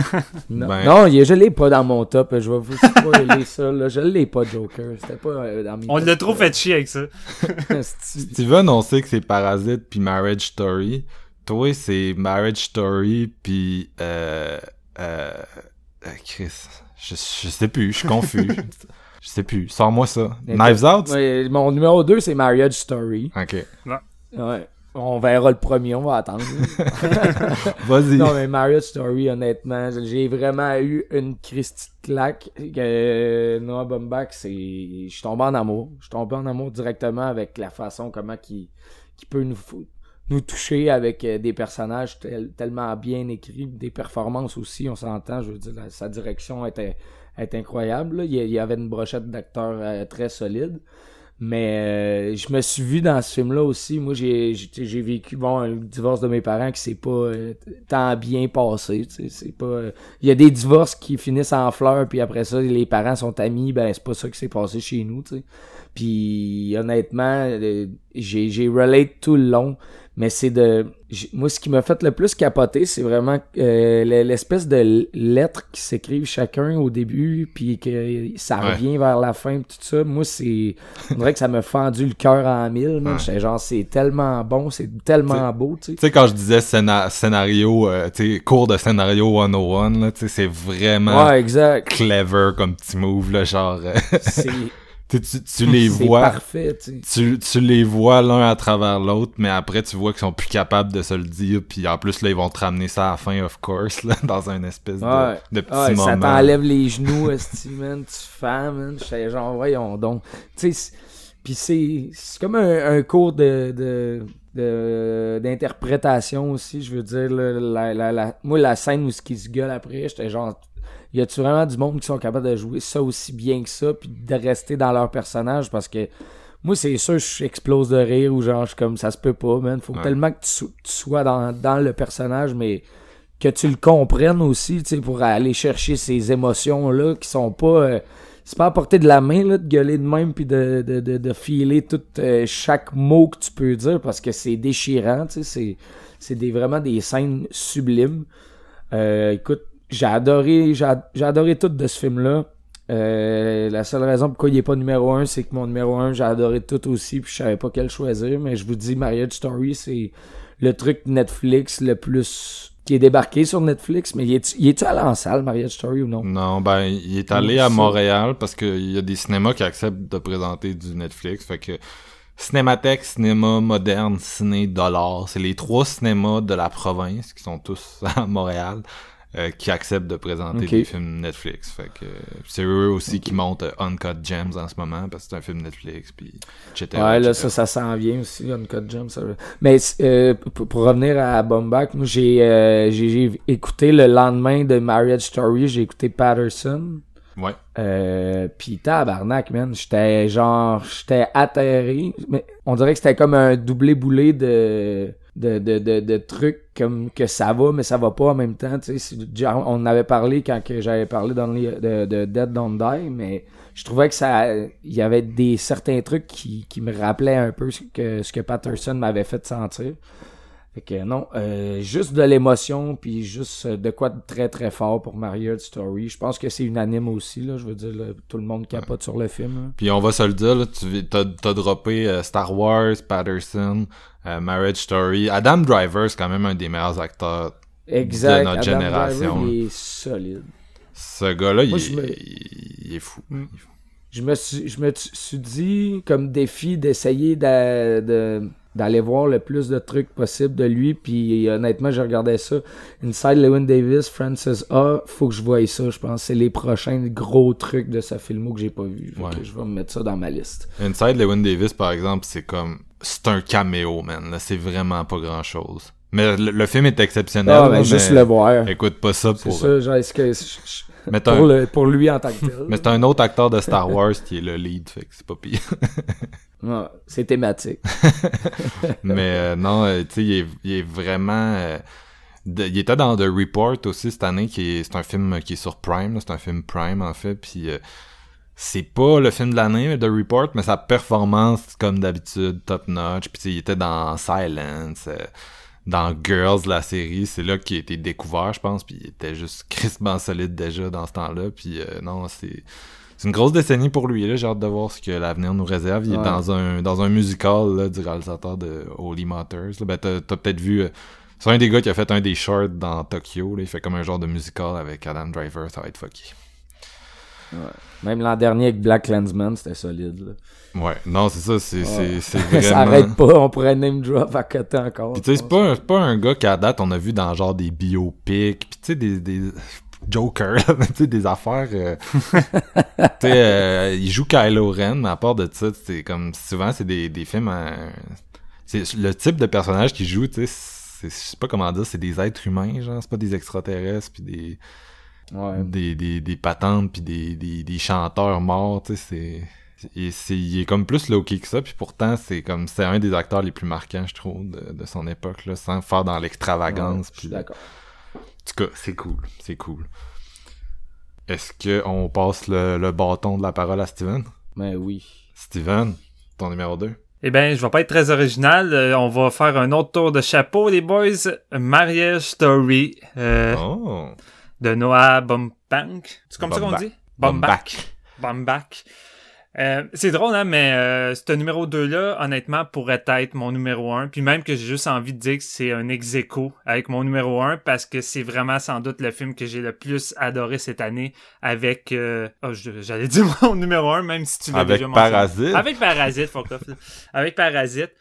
Non, Ben- non il- je l'ai pas dans mon top. Je vais vous spoiler ça. Là. Je l'ai pas, Joker. C'était pas euh, dans mes On l'a trop fait chier avec ça. Steven, on sait que c'est Parasite puis Marriage Story. Toi, c'est Marriage Story puis euh, euh, euh, Chris. Je, je sais plus, je suis confus. je sais plus. Sors-moi ça. Knives Out? Ouais, mon numéro 2, c'est Marriage Story. Ok. Ouais. On verra le premier, on va attendre. Vas-y. non, mais Marriage Story, honnêtement, j'ai vraiment eu une Christie de claque. Que Noah Baumbach, c'est. Je suis tombé en amour. Je suis tombé en amour directement avec la façon comment qui qui peut nous nous toucher avec euh, des personnages tel- tellement bien écrits, des performances aussi, on s'entend, je veux dire, la- sa direction était, était incroyable. là. Il y avait une brochette d'acteurs euh, très solide. Mais euh, je me suis vu dans ce film-là aussi. Moi, j'ai j'ai vécu bon le divorce de mes parents qui s'est pas euh, tant bien passé. C'est pas. euh, Il y a des divorces qui finissent en fleurs, puis après ça, les parents sont amis. Ben c'est pas ça qui s'est passé chez nous. tu sais. Puis honnêtement, j'ai j'ai relate tout le long. Mais c'est de moi ce qui m'a fait le plus capoter c'est vraiment euh, l'espèce de lettres qui s'écrivent chacun au début puis que ça Ouais. revient vers la fin tout ça moi c'est on dirait que ça m'a fendu le cœur en mille. Ouais. Genre c'est tellement bon c'est tellement beau tu sais Tu sais, quand je disais scéna- scénario, euh, tu sais, cours de scénario 101, là, tu sais, c'est vraiment ouais exact clever comme petit move, là, genre, euh, c'est tu, tu, tu les vois, parfait tu tu, les vois l'un à travers l'autre, mais après, tu vois qu'ils sont plus capables de se le dire, puis en plus, là, ils vont te ramener ça à la fin, of course, là, dans un espèce de, Ouais. de petit Ouais, moment. ça t'enlève les genoux, man, tu fais, man. J'étais genre, voyons donc. Tu sais, c'est- pis c'est, c'est comme un, un cours de, de, de- d'interprétation aussi, je veux dire, là, la, la, la- moi, la scène où ce qui se gueule après, j'étais genre, y a-tu vraiment du monde qui sont capables de jouer ça aussi bien que ça, puis de rester dans leur personnage, parce que moi, c'est sûr, je explose de rire, ou genre, je suis comme, ça se peut pas, man. Faut Ouais. tellement que tu, so- tu sois dans, dans le personnage, mais que tu le comprennes aussi, tu sais, pour aller chercher ces émotions-là qui sont pas... euh, c'est pas à portée de la main, là, de gueuler de même puis de, de, de, de filer tout euh, chaque mot que tu peux dire parce que c'est déchirant, tu sais, c'est, c'est des, vraiment des scènes sublimes. Euh, écoute, j'ai adoré, j'ai, ad- j'ai adoré tout de ce film-là. Euh, la seule raison pourquoi il est pas numéro un, c'est que mon numéro un, j'ai adoré tout aussi, puis je savais pas quel choisir, mais je vous dis, Marriage Story, c'est le truc Netflix le plus qui est débarqué sur Netflix, mais il est-tu il est-tu allé en salle, Marriage Story, ou non? Non, ben, il est allé à. Montréal parce qu'il y a des cinémas qui acceptent de présenter du Netflix. Fait que Cinémathèque, Cinéma Moderne, Ciné Dollar, c'est les trois cinémas de la province qui sont tous à Montréal euh, qui acceptent de présenter des films Netflix. Fait que euh, c'est eux aussi qui montent euh, Uncut Gems en ce moment parce que c'est un film Netflix, puis etc. Ouais, là, etc. ça, ça s'en vient aussi, Uncut Gem. Ça... Mais euh, pour, pour revenir à Bombach, moi, j'ai, euh, j'ai, j'ai écouté le lendemain de Marriage Story, j'ai écouté Patterson. Ouais. Euh, pis tabarnak, man, j'étais genre, j'étais atterré. Mais on dirait que c'était comme un doublé boulé de, de, de, de, de trucs comme que ça va, mais ça va pas en même temps. Tu sais, on avait parlé quand j'avais parlé dans de, de Dead Don't Die, mais je trouvais que ça, il y avait des certains trucs qui, qui me rappelaient un peu ce que, ce que Patterson m'avait fait sentir. Fait que non, euh, juste de l'émotion, puis juste de quoi de très très fort pour Marriage Story. Je pense que c'est unanime aussi, là. Je veux dire, là, tout le monde capote sur le film. là. Puis on va se le dire, là, tu t'as, t'as droppé euh, Star Wars, Patterson, euh, Marriage Story. Adam Driver, c'est quand même un des meilleurs acteurs. Exact. De notre Adam génération. Driver, il est solide. Ce gars-là, Moi, me- il- il est fou. Mm. Je me suis, je me suis dit comme défi d'essayer de- d'aller voir le plus de trucs possible de lui. Puis honnêtement, je regardais ça. Inside Lewin Davis, Francis A. Faut que je voie ça, je pense. C'est les prochains gros trucs de ce film que j'ai pas vu. Fait Ouais. que je vais me mettre ça dans ma liste. Inside Lewin Davis, par exemple, c'est comme... C'est un caméo, man. C'est vraiment pas grand-chose. Mais le, le film est exceptionnel. Ah, ben, mais juste le voir. Écoute pas ça C'est pour... ça, genre, est-ce que. je- je- Mais Pour, un- le- pour lui en tant que tel. Mais c'est un autre acteur de Star Wars qui est le lead, fait que c'est pas pire. Ouais, c'est thématique. Mais euh, non, euh, tu sais, il est, il est vraiment... euh, de- il était dans The Report aussi cette année, qui est, c'est un film qui est sur Prime, là, c'est un film Prime en fait, puis euh, c'est pas le film de l'année, The Report, mais sa performance, comme d'habitude, top notch, puis tu sais, il était dans Silence, euh, dans Girls, la série, c'est là qu'il a été découvert, je pense, puis il était juste crispement solide déjà dans ce temps-là, puis euh, non, c'est... C'est une grosse décennie pour lui, là. J'ai hâte de voir ce que l'avenir nous réserve. Il est Ouais. dans un dans un musical là, du réalisateur de Holy Motors. là. Ben, t'as, t'as peut-être vu. euh, c'est un des gars qui a fait un des shorts dans Tokyo. Là. Il fait comme un genre de musical avec Adam Driver. Ça va être fucky. Même l'an dernier avec Black Clansman, c'était solide. là. Ouais, non, c'est ça. C'est, c'est, c'est ça vraiment. arrête pas, on pourrait name drop à côté encore. Puis tu sais, c'est pas, un- c'est pas un gars qu'à date on a vu dans genre des biopics. Puis tu sais, des, des Joker, tu sais, des affaires. euh, tu sais, euh, il joue Kylo Ren, mais à part de ça, c'est comme souvent c'est des, des films. euh, c'est le type de personnage qu'il joue, tu sais. c'est- Je sais pas comment dire, c'est des êtres humains, genre, c'est pas des extraterrestres, puis des, Ouais. des, des, des patentes, puis des, des, des chanteurs morts, tu sais, c'est... Et c'est, il est comme plus low-key que ça, puis pourtant, c'est comme, c'est un des acteurs les plus marquants, je trouve, de, de son époque, là, sans faire dans l'extravagance. Ouais, d'accord. En tout cas, c'est cool, c'est cool. Est-ce que on passe le, le bâton de la parole à Steven? Mais oui. Steven, ton numéro 2. Eh ben, je vais pas être très original. Euh, on va faire un autre tour de chapeau, les boys. Marriage Story euh, Oh. de Noah Baumbach. C'est comme ça qu'on dit? Baumbach. Baumbach. Euh, c'est drôle, hein, mais euh, ce numéro 2-là, honnêtement, pourrait être mon numéro 1. Puis même que j'ai juste envie de dire que c'est un ex aequo avec mon numéro 1 parce que c'est vraiment sans doute le film que j'ai le plus adoré cette année avec... euh, oh, j'allais dire mon numéro 1, même si tu l'as Avec déjà mentionné. Parasite. Avec Parasite, fuck off. Avec Parasite,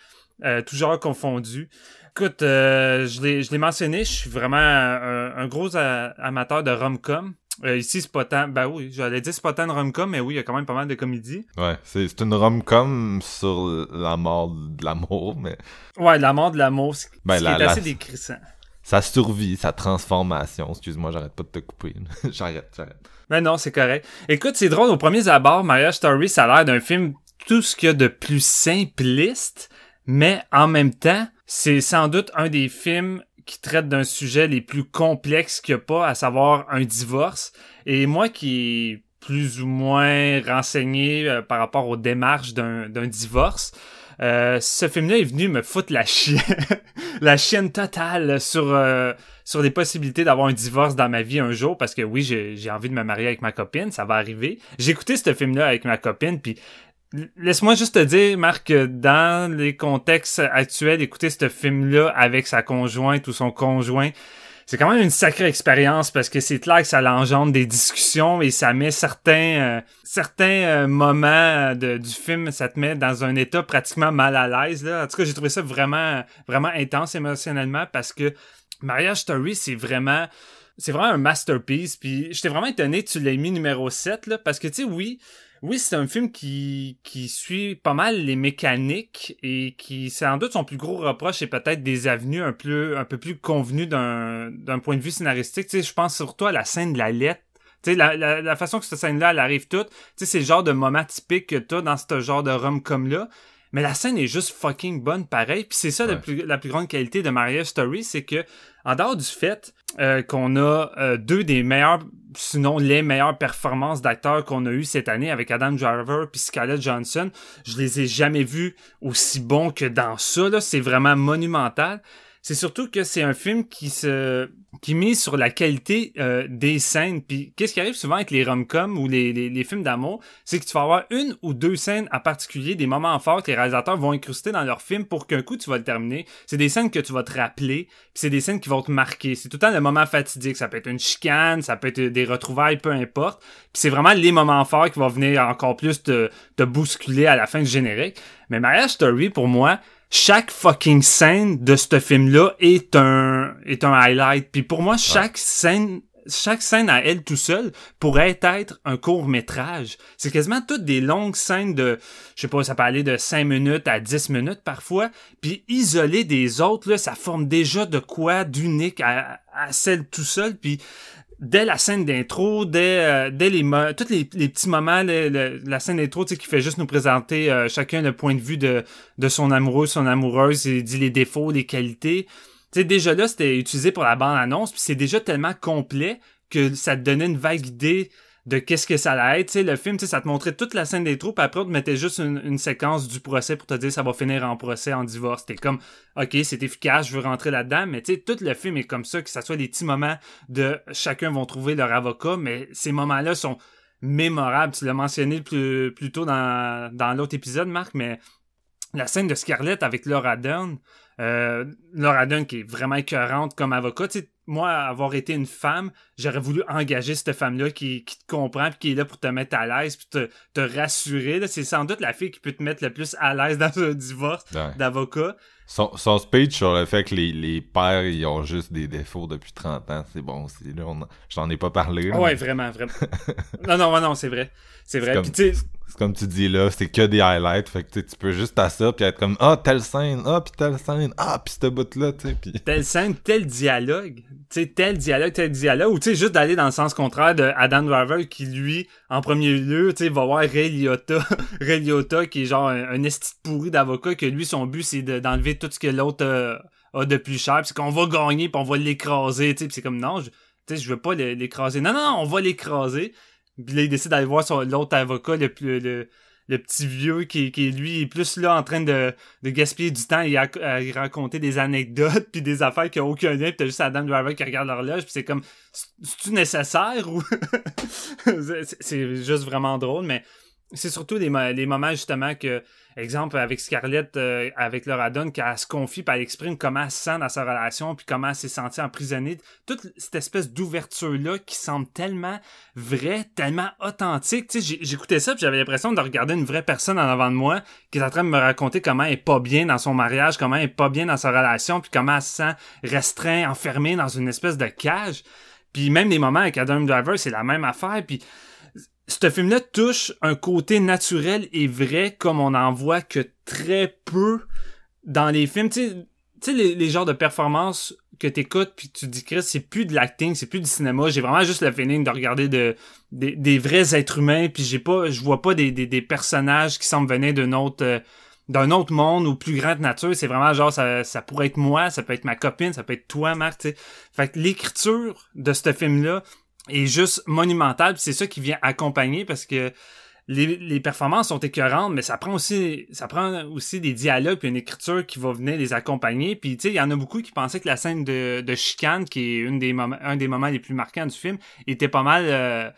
euh, toujours confondu. Écoute, euh, je l'ai je l'ai mentionné, je suis vraiment un, un gros amateur de rom-com. Euh, ici, c'est pas tant... Ben oui, j'allais dire c'est pas tant de rom-com, mais oui, il y a quand même pas mal de comédies. Ouais, c'est c'est une rom-com sur la mort de l'amour, mais Ouais, la mort de l'amour, ce Ben, la- est la- assez décrissant. sa survie, sa transformation. Excuse-moi, j'arrête pas de te couper. j'arrête, j'arrête. Mais non, c'est correct. Écoute, c'est drôle, au premier abord, Marriage Story, ça a l'air d'un film tout ce qu'il y a de plus simpliste, mais en même temps, c'est sans doute un des films qui traite d'un sujet les plus complexes qu'il n'y a pas, à savoir un divorce. Et moi qui est plus ou moins renseigné euh, par rapport aux démarches d'un divorce, euh, ce film-là est venu me foutre la chienne, la chienne totale sur euh, sur les possibilités d'avoir un divorce dans ma vie un jour parce que oui, j'ai envie de me marier avec ma copine, ça va arriver. J'ai écouté ce film-là avec ma copine puis laisse-moi juste te dire Marc que dans les contextes actuels, écouter ce film-là avec sa conjointe ou son conjoint c'est quand même une sacrée expérience parce que c'est clair que ça l'engendre des discussions et ça met certains euh, certains euh, moments de- du film, ça te met dans un état pratiquement mal à l'aise. Là. En tout cas, j'ai trouvé ça vraiment vraiment intense émotionnellement parce que Marriage Story, c'est vraiment c'est vraiment un masterpiece. Puis j'étais vraiment étonné que tu l'aies mis numéro 7 là, parce que tu sais, oui, oui, c'est un film qui, qui suit pas mal les mécaniques et qui, sans doute, son plus gros reproche est peut-être des avenues un peu, un peu plus convenues d'un, point de vue scénaristique. Tu sais, je pense surtout à la scène de la lettre. Tu sais, la, la, façon que cette scène-là, arrive toute, tu sais, c'est le genre de moment typique que t'as dans ce genre de rom-com-là. Mais la scène est juste fucking bonne pareil. Puis c'est ça la, plus, la plus grande qualité de Marriage Story, c'est que en dehors du fait euh, qu'on a euh, deux des meilleurs, sinon les meilleures performances d'acteurs qu'on a eu cette année avec Adam Driver puis Scarlett Johansson, je les ai jamais vus aussi bons que dans ça. Là, c'est vraiment monumental. C'est surtout que c'est un film qui se qui mise sur la qualité euh, des scènes. Puis qu'est-ce qui arrive souvent avec les rom-coms ou les, films d'amour, c'est que tu vas avoir une ou deux scènes en particulier, des moments forts que les réalisateurs vont incruster dans leur film pour qu'un coup tu vas le terminer. C'est des scènes que tu vas te rappeler, puis c'est des scènes qui vont te marquer. C'est tout le temps le moment fatidique. Ça peut être une chicane, ça peut être des retrouvailles, peu importe. Puis c'est vraiment les moments forts qui vont venir encore plus te, te bousculer à la fin du générique. Mais Marriage Story, pour moi, chaque fucking scène de ce film-là est un, est un highlight. Puis pour moi, chaque scène, chaque scène à elle tout seul pourrait être un court métrage. C'est quasiment toutes des longues scènes de, je sais pas, ça peut aller de 5 minutes à 10 minutes parfois. Puis isolé des autres, là, ça forme déjà de quoi d'unique à, à celle tout seul. Puis dès la scène d'intro, dès, euh, dès les, tous les, petits moments, le- le- la scène d'intro, tu sais, qui fait juste nous présenter euh, chacun le point de vue de, de son amoureux, son amoureuse, et dit les défauts, les qualités. Tu sais, déjà là, c'était utilisé pour la bande-annonce, puis c'est déjà tellement complet que ça te donnait une vague idée de qu'est-ce que ça allait être. Le film, ça te montrait toute la scène d'intro, puis après, on te mettait juste une, une séquence du procès pour te dire ça va finir en procès, en divorce. T'es comme, ok, c'est efficace, je veux rentrer là-dedans, mais tu sais, tout le film est comme ça, que ça soit des petits moments de chacun vont trouver leur avocat, mais ces moments-là sont mémorables. Tu l'as mentionné plus, plus tôt dans, dans l'autre épisode, Marc, mais la scène de Scarlett avec Laura Dern, euh, Laura Dern qui est vraiment écœurante comme avocat, tu sais, moi, avoir été une femme, j'aurais voulu engager cette femme-là qui, qui te comprend puis qui est là pour te mettre à l'aise puis te, te rassurer. C'est sans doute la fille qui peut te mettre le plus à l'aise dans un divorce Ouais. d'avocat. Son, son speech sur le fait que les, les pères, ils ont juste des défauts depuis 30 ans, c'est bon aussi. Là, on, je t'en ai pas parlé. là, Ouais, mais vraiment, vraiment. non, non, non, c'est vrai. C'est vrai. comme- Puis comme tu dis là, c'est que des highlights. Fait que tu peux juste à ça, puis être comme Ah, telle scène, ah, puis telle scène, ah, puis cette bout-là, tu sais. Puis telle scène, tel dialogue, tu sais, tel dialogue, tel dialogue, ou tu sais, juste d'aller dans le sens contraire de Adam Driver qui, lui, en premier lieu, tu sais, va voir Ray Liotta, Ray Liotta qui est genre un, un pourri d'avocat, que lui, son but, c'est de- d'enlever tout ce que l'autre euh, a de plus cher, pis c'est qu'on va gagner, puis on va l'écraser, tu sais, pis c'est comme, non, je, tu sais, je veux pas l'é- l'écraser. Non, non, on va l'écraser. Puis là, il décide d'aller voir l'autre avocat le le, le petit vieux qui, qui lui est plus là en train de, de gaspiller du temps et à, à raconter des anecdotes puis des affaires qui ont aucun lien puis t'as juste Adam Driver qui regarde l'horloge puis c'est comme c'est-tu nécessaire ou? C'est juste vraiment drôle mais c'est surtout les, les moments justement que exemple avec Scarlett euh, avec Laura Dunn qu'elle se confie puis elle exprime comment elle se sent dans sa relation puis comment elle s'est sentie emprisonnée toute cette espèce d'ouverture là qui semble tellement vrai, tellement authentique. Tu sais, j'écoutais ça puis j'avais l'impression de regarder une vraie personne en avant de moi qui est en train de me raconter comment elle est pas bien dans son mariage, comment elle est pas bien dans sa relation, puis comment elle se sent restreinte, enfermée dans une espèce de cage. Puis même les moments avec Adam Driver, c'est la même affaire. Puis ce film-là touche un côté naturel et vrai comme on en voit que très peu dans les films. Tu sais, les, les genres de performances que t'écoutes puis tu te dis Chris c'est plus de l'acting c'est plus du cinéma. J'ai vraiment juste le feeling de regarder de, des, des vrais êtres humains puis j'ai pas je vois pas des, des, des personnages qui semblent venir d'un autre euh, d'un autre monde ou plus grande nature. C'est vraiment genre ça, ça pourrait être moi ça peut être ma copine ça peut être toi Marc tu sais. Fait que l'écriture de ce film là est juste monumentale puis c'est ça qui vient accompagner parce que les, les performances sont écœurantes, mais ça prend aussi ça prend aussi des dialogues puis une écriture qui va venir les accompagner. Puis tu sais, il y en a beaucoup qui pensaient que la scène de, de chicane, qui est une des un des moments les plus marquants du film, était pas mal euh,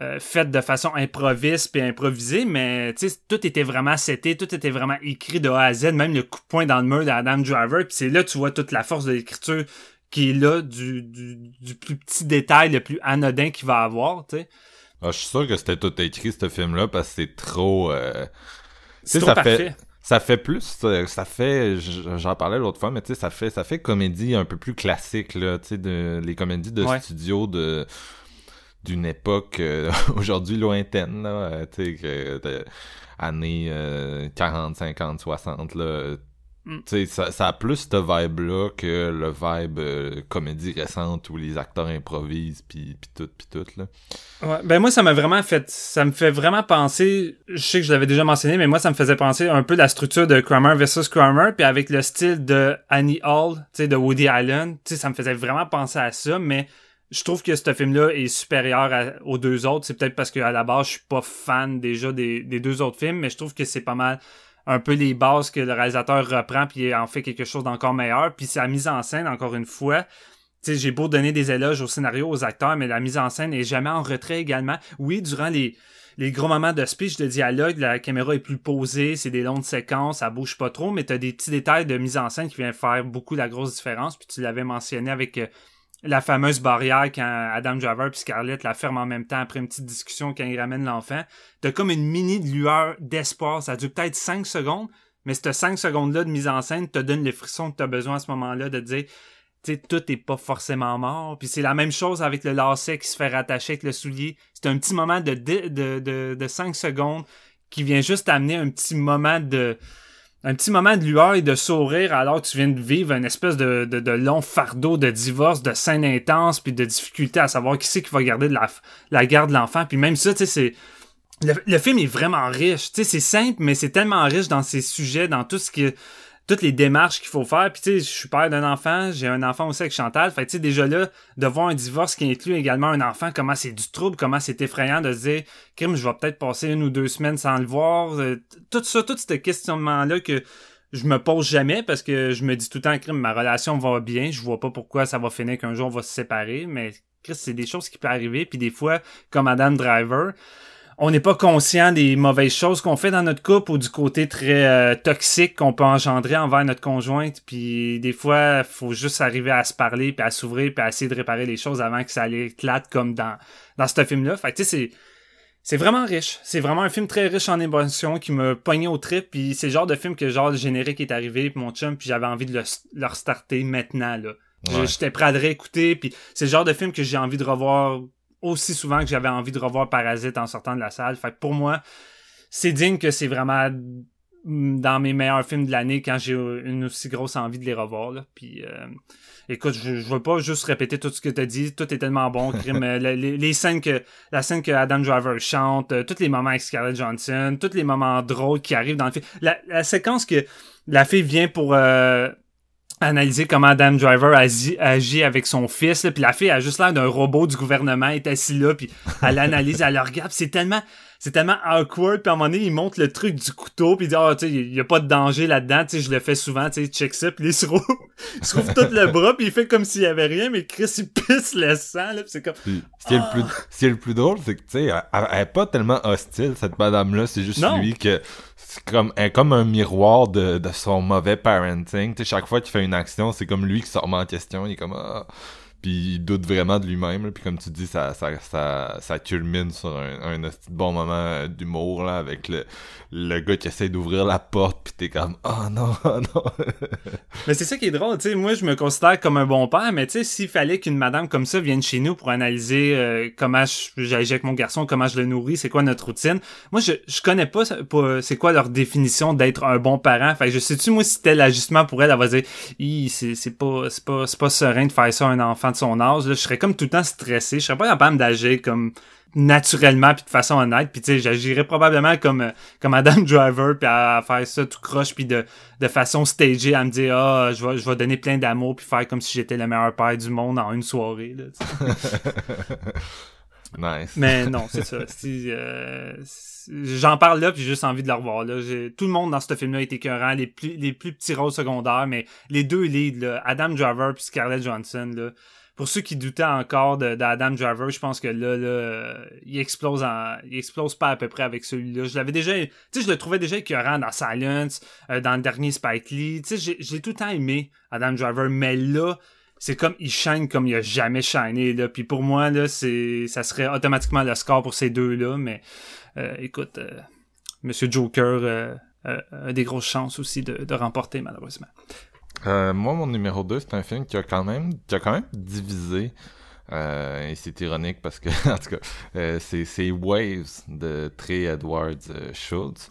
euh, faite de façon improviste puis improvisée, mais tout était vraiment seté, tout était vraiment écrit de A à Z, même le coup de poing dans le mur d'Adam Driver. Puis c'est là tu vois toute la force de l'écriture qui est là du, du, du plus petit détail, le plus anodin qu'il va avoir, tu sais. Ah, je suis sûr que c'était tout écrit, ce film-là, parce que c'est trop... euh, C'est ça parfait. fait, ça fait plus, euh, ça fait, j'en parlais l'autre fois, mais tu sais, ça fait, ça fait comédie un peu plus classique, là, tu sais, de, les comédies de Ouais. studio de, d'une époque, euh, aujourd'hui lointaine, là, tu sais, que, années euh, 40, 50, 60, là, Mm. ça, ça a plus cette vibe-là que le vibe euh, comédie récente où les acteurs improvisent, puis tout, puis tout, là. Ouais, ben moi ça m'a vraiment fait ça me fait vraiment penser je sais que je l'avais déjà mentionné mais moi ça me faisait penser un peu la structure de Kramer versus Kramer puis avec le style de Annie Hall tu sais de Woody Allen tu sais ça me faisait vraiment penser à ça mais je trouve que ce film là est supérieur à- aux deux autres c'est peut-être parce que à la base je suis pas fan déjà des, des deux autres films mais je trouve que c'est pas mal un peu les bases que le réalisateur reprend puis en fait quelque chose d'encore meilleur puis sa mise en scène encore une fois tu j'ai beau donner des éloges au scénario, aux acteurs, mais la mise en scène est jamais en retrait également. Oui, durant les, les gros moments de speech, de dialogue, la caméra est plus posée, c'est des longues séquences, ça bouge pas trop, mais t'as des petits détails de mise en scène qui viennent faire beaucoup la grosse différence. Puis tu l'avais mentionné avec euh, la fameuse barrière quand Adam Driver et Scarlett la ferment en même temps après une petite discussion quand ils ramènent l'enfant. T'as comme une mini lueur d'espoir. Ça dure peut-être 5 secondes, mais cette 5 secondes-là de mise en scène te donne le frisson que t'as besoin à ce moment-là de dire tu sais, tout est pas forcément mort. Puis c'est la même chose avec le lacet qui se fait rattacher avec le soulier. C'est un petit moment de, de, de, de, de 5 secondes qui vient juste amener un petit moment de un petit moment de lueur et de sourire alors que tu viens de vivre une espèce de, de, de long fardeau de divorce, de scène intense, puis de difficulté à savoir qui c'est qui va garder de la, la garde de l'enfant. Puis même ça, tu sais, c'est... Le, le film est vraiment riche. Tu sais, c'est simple, mais c'est tellement riche dans ses sujets, dans tout ce que toutes les démarches qu'il faut faire. Puis tu sais, je suis père d'un enfant, j'ai un enfant aussi avec Chantal. Fait tu sais, déjà là, de voir un divorce qui inclut également un enfant, comment c'est du trouble, comment c'est effrayant de se dire, crime, je vais peut-être passer une ou deux semaines sans le voir. Euh, Tout ça, tout ce questionnement-là que je me pose jamais parce que je me dis tout le temps, crime, ma relation va bien, je vois pas pourquoi ça va finir qu'un jour on va se séparer, mais Chris, c'est des choses qui peuvent arriver. Puis des fois, comme Adam Driver, on n'est pas conscient des mauvaises choses qu'on fait dans notre couple ou du côté très euh, toxique qu'on peut engendrer envers notre conjointe. Puis des fois, faut juste arriver à se parler, puis à s'ouvrir, puis à essayer de réparer les choses avant que ça éclate comme dans, dans ce film-là. Fait que tu sais, c'est... C'est vraiment riche. C'est vraiment un film très riche en émotions qui me pognait au trip. Puis c'est le genre de film que genre le générique est arrivé, puis mon chum, puis j'avais envie de le, le restarter maintenant. là. Ouais. J'étais prêt à le réécouter. Puis c'est le genre de film que j'ai envie de revoir aussi souvent que j'avais envie de revoir Parasite en sortant de la salle. Fait que pour moi, c'est digne que c'est vraiment dans mes meilleurs films de l'année quand j'ai une aussi grosse envie de les revoir. Là. Puis euh, écoute, je, je veux pas juste répéter tout ce que t'as dit. Tout est tellement bon. Crime, euh, les, les- scènes que la scène que Adam Driver chante, euh, tous les moments avec Scarlett Johansson, tous les moments drôles qui arrivent dans le film. La, la séquence que la fille vient pour euh, analyser comment Adam Driver agit, agit avec son fils, là, puis la fille a juste l'air d'un robot du gouvernement, elle est assise là, puis elle analyse, elle le regarde, c'est tellement c'est tellement awkward puis à un moment donné il montre le truc du couteau puis il dit ah tu sais il y a pas de danger là-dedans tu sais je le fais souvent tu sais check ça puis il se rouvre il se rouvre tout le bras puis il fait comme s'il y avait rien mais Chris il pisse le sang là puis c'est comme Puis, ce qui est le plus, ce qui est le plus drôle, c'est que, tu sais, elle, elle est pas tellement hostile, cette madame-là. C'est juste Non. lui que, c'est comme, est comme un miroir de, de son mauvais parenting. Chaque fois qu'il fait une action, c'est comme lui qui se remet en question. Il est comme, ah. Puis il doute vraiment de lui-même. Puis comme tu dis, ça, ça, ça, culmine sur un, un bon moment euh, d'humour, là, avec le, le gars qui essaie d'ouvrir la porte, puis t'es comme, oh non, oh non. Mais c'est ça qui est drôle, tu sais, moi je me considère comme un bon père, mais tu sais, s'il fallait qu'une madame comme ça vienne chez nous pour analyser euh, comment j'agis avec mon garçon, comment je le nourris, c'est quoi notre routine, moi je, je connais pas, pas c'est quoi leur définition d'être un bon parent, fait que je sais-tu moi si c'était l'ajustement pour elle, elle va dire, c'est pas, pas, pas serein de faire ça à un enfant de son âge, là. je serais comme tout le temps stressé, je serais pas capable d'agir comme naturellement puis de façon honnête puis tu sais j'agirais probablement comme euh, comme Adam Driver puis à, à faire ça tout croche puis de de façon stagée à me dire ah je vais je vais donner plein d'amour puis faire comme si j'étais le meilleur père du monde en une soirée là, nice. mais non c'est ça euh, j'en parle là puis j'ai juste envie de le revoir là tout le monde dans ce film là est écœurant les plus les plus petits rôles secondaires mais les deux leads là Adam Driver puis Scarlett Johansson là pour ceux qui doutaient encore d'Adam Driver, je pense que là, là, il explose en, il explose pas à peu près avec celui-là. Je l'avais déjà, tu sais, je le trouvais déjà écœurant dans Silence, euh, dans le dernier Spike Lee. Tu sais, j'ai- tout le temps aimé Adam Driver, mais là, c'est comme il shine comme il a jamais shiné là. Puis pour moi là, ça serait automatiquement le score pour ces deux-là. Mais euh, écoute, euh, Monsieur Joker euh, a des grosses chances aussi de remporter malheureusement. Euh, moi, mon numéro 2, c'est un film qui a quand même, qui a quand même divisé. Euh, et c'est ironique parce que, en tout cas, euh, c'est, Waves de Trey Edwards euh, Schultz.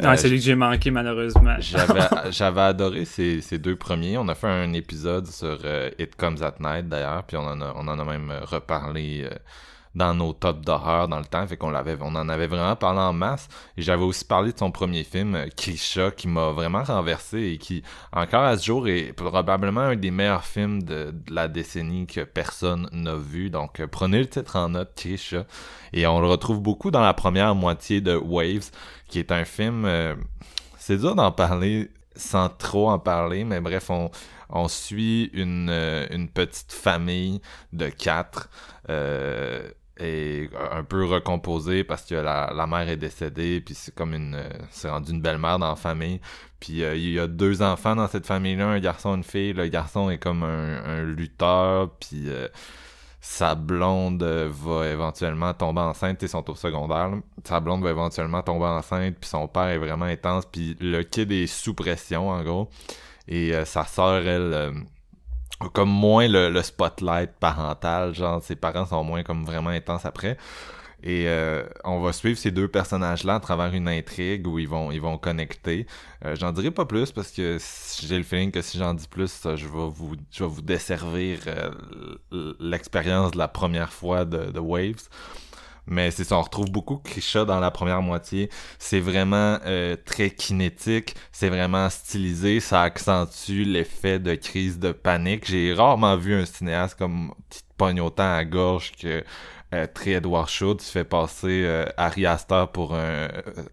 Non, Euh, c'est celui que j'ai manqué malheureusement. J'avais, j'avais adoré ces, ces deux premiers. On a fait un épisode sur euh, It Comes at Night d'ailleurs, puis on en a, on en a même reparlé euh, dans nos tops d'horreur dans le temps, fait qu'on l'avait, on en avait vraiment parlé en masse. Et j'avais aussi parlé de son premier film, euh, Krisha, qui m'a vraiment renversé et qui, encore à ce jour, est probablement un des meilleurs films de, la décennie que personne n'a vu. Donc, euh, prenez le titre en note, Krisha. Et on le retrouve beaucoup dans la première moitié de Waves, qui est un film... euh, c'est dur d'en parler sans trop en parler, mais bref, on, on suit une, euh, une petite famille de quatre euh, et un peu recomposée parce que la, mère est décédée, puis c'est comme une... c'est rendu une belle-mère dans la famille. Puis euh, il y a deux enfants dans cette famille-là, un garçon et une fille. Le garçon est comme un, lutteur, puis... euh, sa blonde va éventuellement tomber enceinte, ils sont au secondaire. Sa blonde va éventuellement tomber enceinte, puis son père est vraiment intense, puis le kid est sous pression en gros. Et euh, sa sœur, elle, comme moins le, le spotlight parental, genre ses parents sont moins comme vraiment intenses après. Et euh, on va suivre ces deux personnages-là à travers une intrigue où ils vont ils vont connecter. Euh, j'en dirai pas plus parce que j'ai le feeling que si j'en dis plus, je vais vous je vais vous desservir euh, l'expérience de la première fois de, de Waves. Mais c'est ça, on retrouve beaucoup Krisha dans la première moitié. C'est vraiment euh, très kinétique, c'est vraiment stylisé, ça accentue l'effet de crise de panique. J'ai rarement vu un cinéaste comme qui te pogne autant à gorge que euh, Trey Edward Schultz fait passer euh, Harry Astor pour un,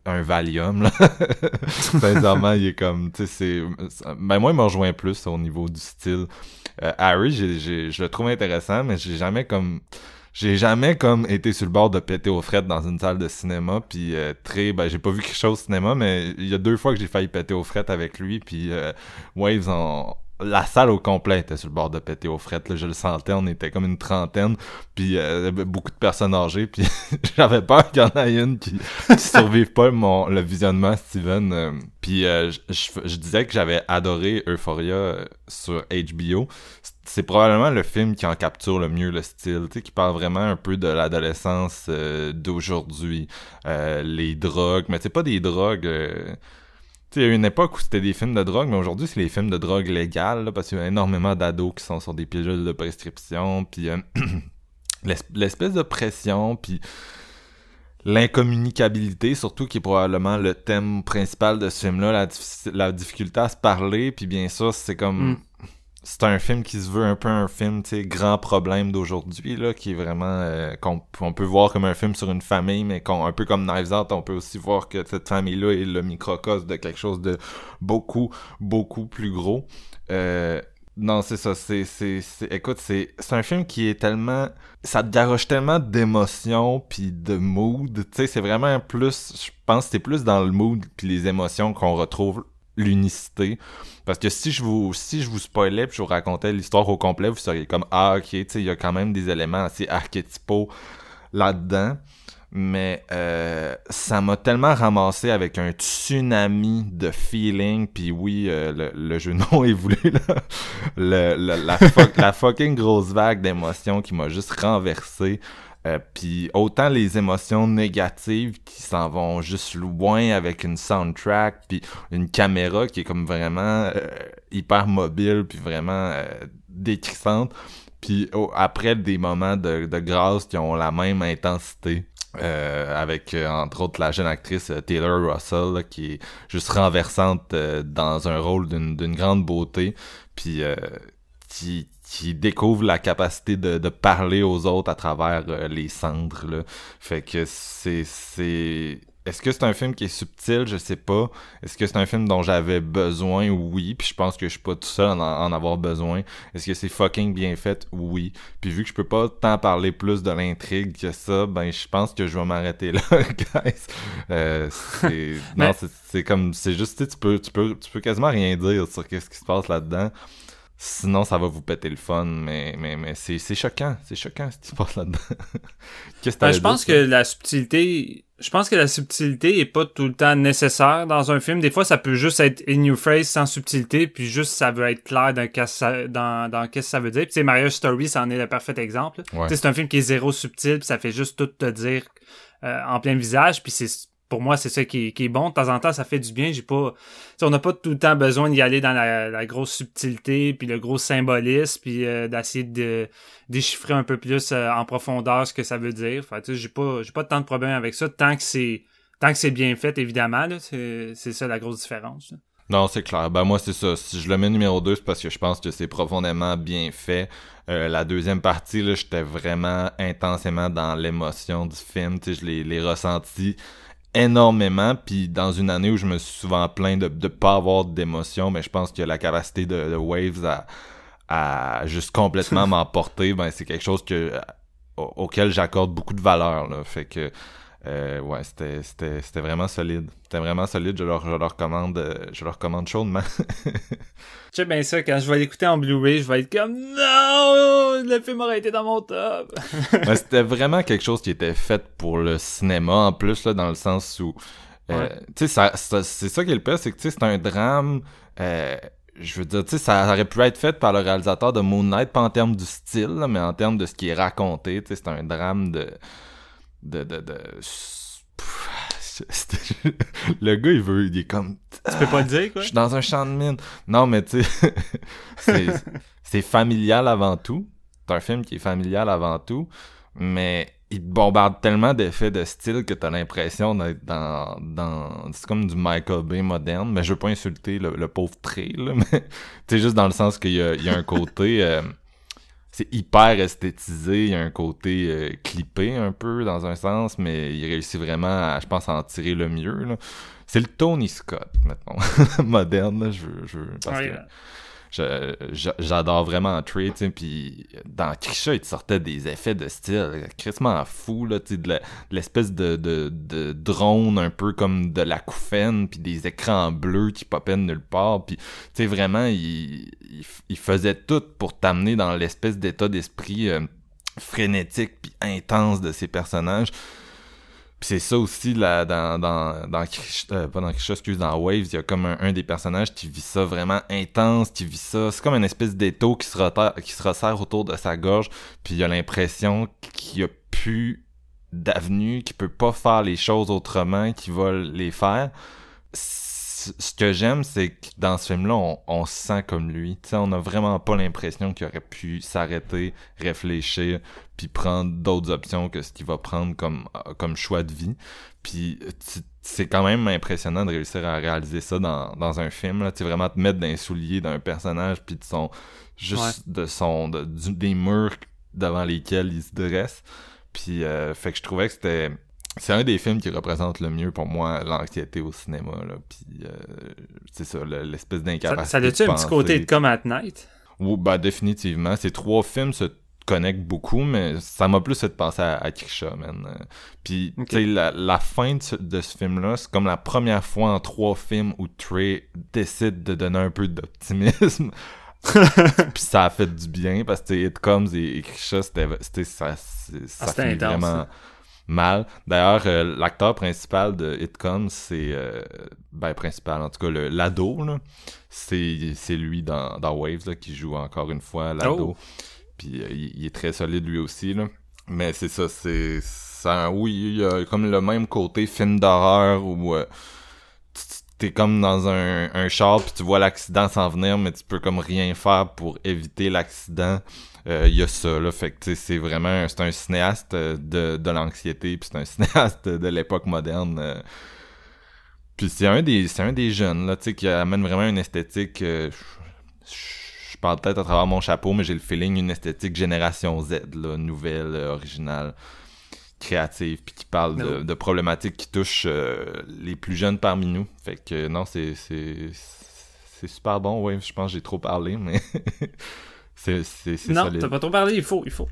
un Valium. Là. Sincèrement, il est comme, tu sais, c'est... Ben moi, il me rejoint plus au niveau du style. Euh, Harry, je le trouve intéressant, mais j'ai jamais comme... J'ai jamais comme été sur le bord de péter aux frettes dans une salle de cinéma puis euh, très ben j'ai pas vu quelque chose au cinéma mais il y a deux fois que j'ai failli péter aux frettes avec lui puis euh, Waves en la salle au complet était sur le bord de péter aux frettes là, je le sentais on était comme une trentaine puis euh, beaucoup de personnes âgées puis j'avais peur qu'il y en ait une qui, qui survive pas mon le visionnement Steven euh, puis euh, je, disais que j'avais adoré Euphoria euh, sur HBO c'est probablement le film qui en capture le mieux le style, qui parle vraiment un peu de l'adolescence euh, d'aujourd'hui, les drogues, mais c'est pas des drogues. Il y a eu une époque où c'était des films de drogue, mais aujourd'hui c'est les films de drogue légales, là, parce qu'il y a énormément d'ados qui sont sur des pilules de prescription, puis euh, l'es- l'espèce de pression, puis l'incommunicabilité, surtout qui est probablement le thème principal de ce film-là, la, difficulté à se parler, puis bien sûr c'est comme Mm. C'est un film qui se veut un peu un film, tu sais, grand problème d'aujourd'hui, là, qui est vraiment, euh, qu'on on peut voir comme un film sur une famille, mais qu'on, un peu comme Knives Out, on peut aussi voir que cette famille-là est le microcosme de quelque chose de beaucoup, beaucoup plus gros. Euh, non, c'est ça, c'est, c'est, c'est, écoute, c'est, c'est un film qui est tellement, ça te garoche tellement d'émotions puis de mood, tu sais, c'est vraiment plus, je pense que c'est plus dans le mood puis les émotions qu'on retrouve l'unicité. Parce que si je vous si je spoilais puis je vous racontais l'histoire au complet, vous seriez comme ah ok, il y a quand même des éléments assez archétypaux là-dedans. Mais euh, ça m'a tellement ramassé avec un tsunami de feeling. Puis oui, euh, le, le jeu de nom est voulu là. Le, la, la fucking grosse vague d'émotions qui m'a juste renversé. Euh, puis autant les émotions négatives qui s'en vont juste loin avec une soundtrack puis une caméra qui est comme vraiment euh, hyper mobile puis vraiment euh, puis après des moments de, grâce qui ont la même intensité euh, avec euh, entre autres la jeune actrice euh, Taylor Russell là, qui est juste renversante dans un rôle d'une grande beauté puis qui, qui découvre la capacité de, de parler aux autres à travers euh, les cendres. Là. Fait que c'est. c'est... Est-ce que c'est un film qui est subtil? Je sais pas. Est-ce que c'est un film dont j'avais besoin? Oui. Puis je pense que je suis pas tout seul en, en avoir besoin. Est-ce que c'est fucking bien fait? Oui. Puis vu que je peux pas tant parler plus de l'intrigue que ça, ben je pense que je vais m'arrêter là, guys. Euh, c'est... Non, c'est, c'est comme... C'est juste, tu peux, tu peux, tu peux quasiment rien dire sur qu'est-ce qui se passe là-dedans. Sinon, ça va vous péter le fun, mais, mais, mais c'est, choquant. C'est choquant ce qui se passe là-dedans. Qu'est-ce que Ben, je pense que la subtilité, je pense que la subtilité est pas tout le temps nécessaire dans un film. Des fois, ça peut juste être in your face sans subtilité, puis juste ça veut être clair dans qu'est-ce que ça, dans, dans qu'est-ce que ça veut dire. Puis, tu sais, Marriage Story, ça en est le parfait exemple. Ouais. C'est un film qui est zéro subtil, puis ça fait juste tout te dire euh, en plein visage, puis c'est pour moi, c'est ça qui est, qui est bon. De temps en temps, ça fait du bien. J'ai pas, on n'a pas tout le temps besoin d'y aller dans la, grosse subtilité, puis le gros symbolisme, puis euh, d'essayer de déchiffrer un peu plus euh, en profondeur ce que ça veut dire. Fait, tu j'ai pas, j'ai pas tant de problème avec ça tant que c'est, tant que c'est bien fait, évidemment. C'est, ça la grosse différence. Non, c'est clair. Ben moi, c'est ça. Si je le mets numéro 2, c'est parce que je pense que c'est profondément bien fait. Euh, la deuxième partie, là, j'étais vraiment intensément dans l'émotion du film. Tu sais, je l'ai ressenti énormément. Puis dans une année où je me suis souvent plaint de ne pas avoir d'émotion, mais je pense que la capacité de, de Waves à, à juste complètement m'emporter, ben c'est quelque chose que au- auquel j'accorde beaucoup de valeur. Là. Fait que euh, ouais, c'était, c'était, c'était vraiment solide. C'était vraiment solide. Je leur, je leur recommande, euh, je leur recommande chaudement. Tu sais bien ça, quand je vais l'écouter en Blu-ray, je vais être comme non, le film aurait été dans mon top. C'était vraiment quelque chose qui était fait pour le cinéma en plus là, dans le sens où, euh, Ouais. tu sais, c'est ça qui est le pire, c'est que tu sais, c'est un drame. euh, je veux dire, tu sais, ça aurait pu être fait par le réalisateur de Moon Knight, pas en termes du style, là, mais en termes de ce qui est raconté. Tu sais, c'est un drame de, de, de, de... Le gars, il veut, il est comme, tu peux pas le dire, quoi? je suis dans un champ de mine. Non, mais tu sais, c'est, familial avant tout. C'est un film qui est familial avant tout, mais il te bombarde tellement d'effets de style que t'as l'impression d'être dans, dans, c'est comme du Michael Bay moderne, mais je veux pas insulter le, le pauvre Trey, là, mais tu sais, juste dans le sens qu'il y a, il y a un côté, euh, c'est hyper esthétisé, il y a un côté euh, clippé un peu dans un sens, mais il réussit vraiment à, je pense, à en tirer le mieux. C'est le Tony Scott, mettons, moderne, là, je veux, je veux, parce Ouais, que euh, j'adore vraiment Trey, tu puis dans Krisha, il te sortait des effets de style crissement fou, là, tu de l'espèce de, de, de drone un peu comme de la couffaine, puis des écrans bleus qui popaient nulle part, puis tu vraiment, il, il, il faisait tout pour t'amener dans l'espèce d'état d'esprit euh, frénétique puis intense de ces personnages. Puis c'est ça aussi là, dans dans dans euh, pas dans Krisha, excuse, dans Waves, il y a comme un, des personnages qui vit ça vraiment intense, qui vit ça, c'est comme une espèce d'étau qui se resserre autour de sa gorge, puis il a l'impression qu'il a plus d'avenue, qu'il peut pas faire les choses autrement, qu'il va les faire. Ce que j'aime, c'est que dans ce film-là, on, on se sent comme lui. Tu sais, on a vraiment pas l'impression qu'il aurait pu s'arrêter, réfléchir, puis prendre d'autres options que ce qu'il va prendre comme, comme choix de vie. Puis c'est quand même impressionnant de réussir à réaliser ça dans, dans un film. Là. Tu sais, vraiment te mettre dans les souliers d'un personnage, puis de son, juste de son de- du- des murs devant lesquels il se dresse. Puis euh, fait que je trouvais que c'était c'est un des films qui représente le mieux pour moi l'anxiété au cinéma là. Puis euh, c'est ça le- l'espèce Ça, d'incapacité. ça a-tu de un petit côté de Come at Night? Oui, bah définitivement. Ces trois films se connectent beaucoup, mais ça m'a plus fait penser à, à Krisha, man. Puis, tu sais, la, la fin de ce, film-là, c'est comme la première fois en trois films où Trey décide de donner un peu d'optimisme. Puis ça a fait du bien, parce que It Comes et, et Krisha, c'était, ça, ça Ah, intense, vraiment ça. Mal. D'ailleurs, euh, l'acteur principal de It Comes, c'est... euh, ben, principal, en tout cas, le, l'ado, là. C'est, c'est lui dans, dans Waves, là, qui joue encore une fois l'ado. Oh. Puis euh, il, il est très solide lui aussi, là. Mais c'est ça, c'est... Ça, oui, il y a comme le même côté film d'horreur où... euh, T'es comme dans un, un char puis tu vois l'accident s'en venir mais tu peux comme rien faire pour éviter l'accident. Euh, Il y a ça là, fait que tu sais, c'est vraiment c'est un cinéaste euh, de, de l'anxiété puis c'est un cinéaste de l'époque moderne. euh. Puis c'est un des c'est un des jeunes là, tu sais qui amène vraiment une esthétique euh, je- parle peut-être à travers mon chapeau mais j'ai le feeling une esthétique génération Z là, nouvelle, euh, originale créative puis qui parle de, problématiques qui touchent euh, les plus jeunes parmi nous. Fait que non, c'est c'est c'est super bon. Ouais, je pense que j'ai trop parlé, mais c'est c'est c'est Non, solide. t'as pas trop parlé, il faut, il faut.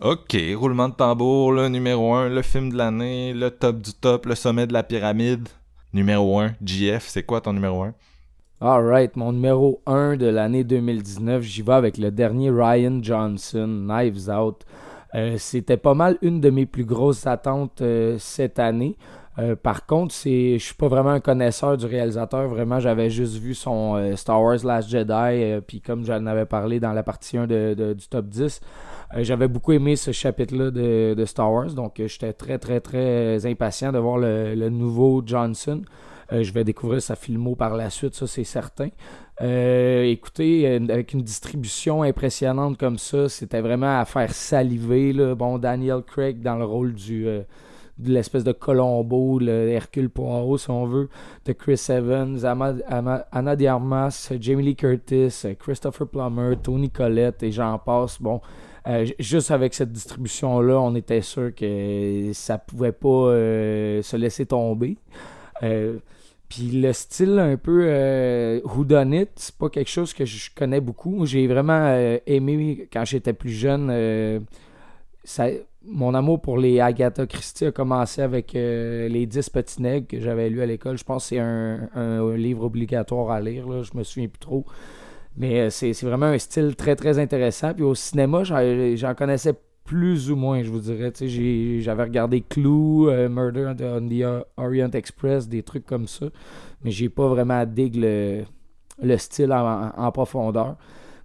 Ok, roulement de tambour, le numéro 1, le film de l'année, le top du top, le sommet de la pyramide. Numéro 1, GF, c'est quoi ton numéro 1? Alright, mon numéro 1 de l'année 2019, j'y vais avec le dernier Ryan Johnson, Knives Out. Euh, C'était pas mal une de mes plus grosses attentes euh, cette année. Euh, par contre, c'est, je suis pas vraiment un connaisseur du réalisateur. Vraiment, j'avais juste vu son euh, Star Wars Last Jedi. euh, Puis comme j'en avais parlé dans la partie 1 de- du top 10, euh, j'avais beaucoup aimé ce chapitre-là de, de Star Wars. Donc, j'étais très, très, très impatient de voir le, nouveau Johnson. Je vais découvrir sa filmo par la suite, ça c'est certain. Écoutez, avec une distribution impressionnante comme ça, c'était vraiment à faire saliver. Bon, Daniel Craig dans le rôle du l'espèce de Colombo, le Hercule Poirot, si on veut, de Chris Evans, Anna de Armas, Jamie Lee Curtis, Christopher Plummer, Tony Collette et j'en passe. Bon, euh, juste avec cette distribution-là, on était sûr que ça pouvait pas euh, se laisser tomber. Euh, puis le style un peu euh, whodunit, c'est pas quelque chose que je connais beaucoup. J'ai vraiment aimé quand j'étais plus jeune. Mon amour pour les Agatha Christie a commencé avec euh, les 10 petits nègres que j'avais lu à l'école. Je pense que c'est un, livre obligatoire à lire. Là. Je me souviens plus trop. Mais euh, c'est vraiment un style très très intéressant. Puis au cinéma, j'en connaissais plus ou moins, je vous dirais. J'avais regardé Clue, euh, Murder on the Orient Express, des trucs comme ça. Mais j'ai pas vraiment dig le, le style en, profondeur.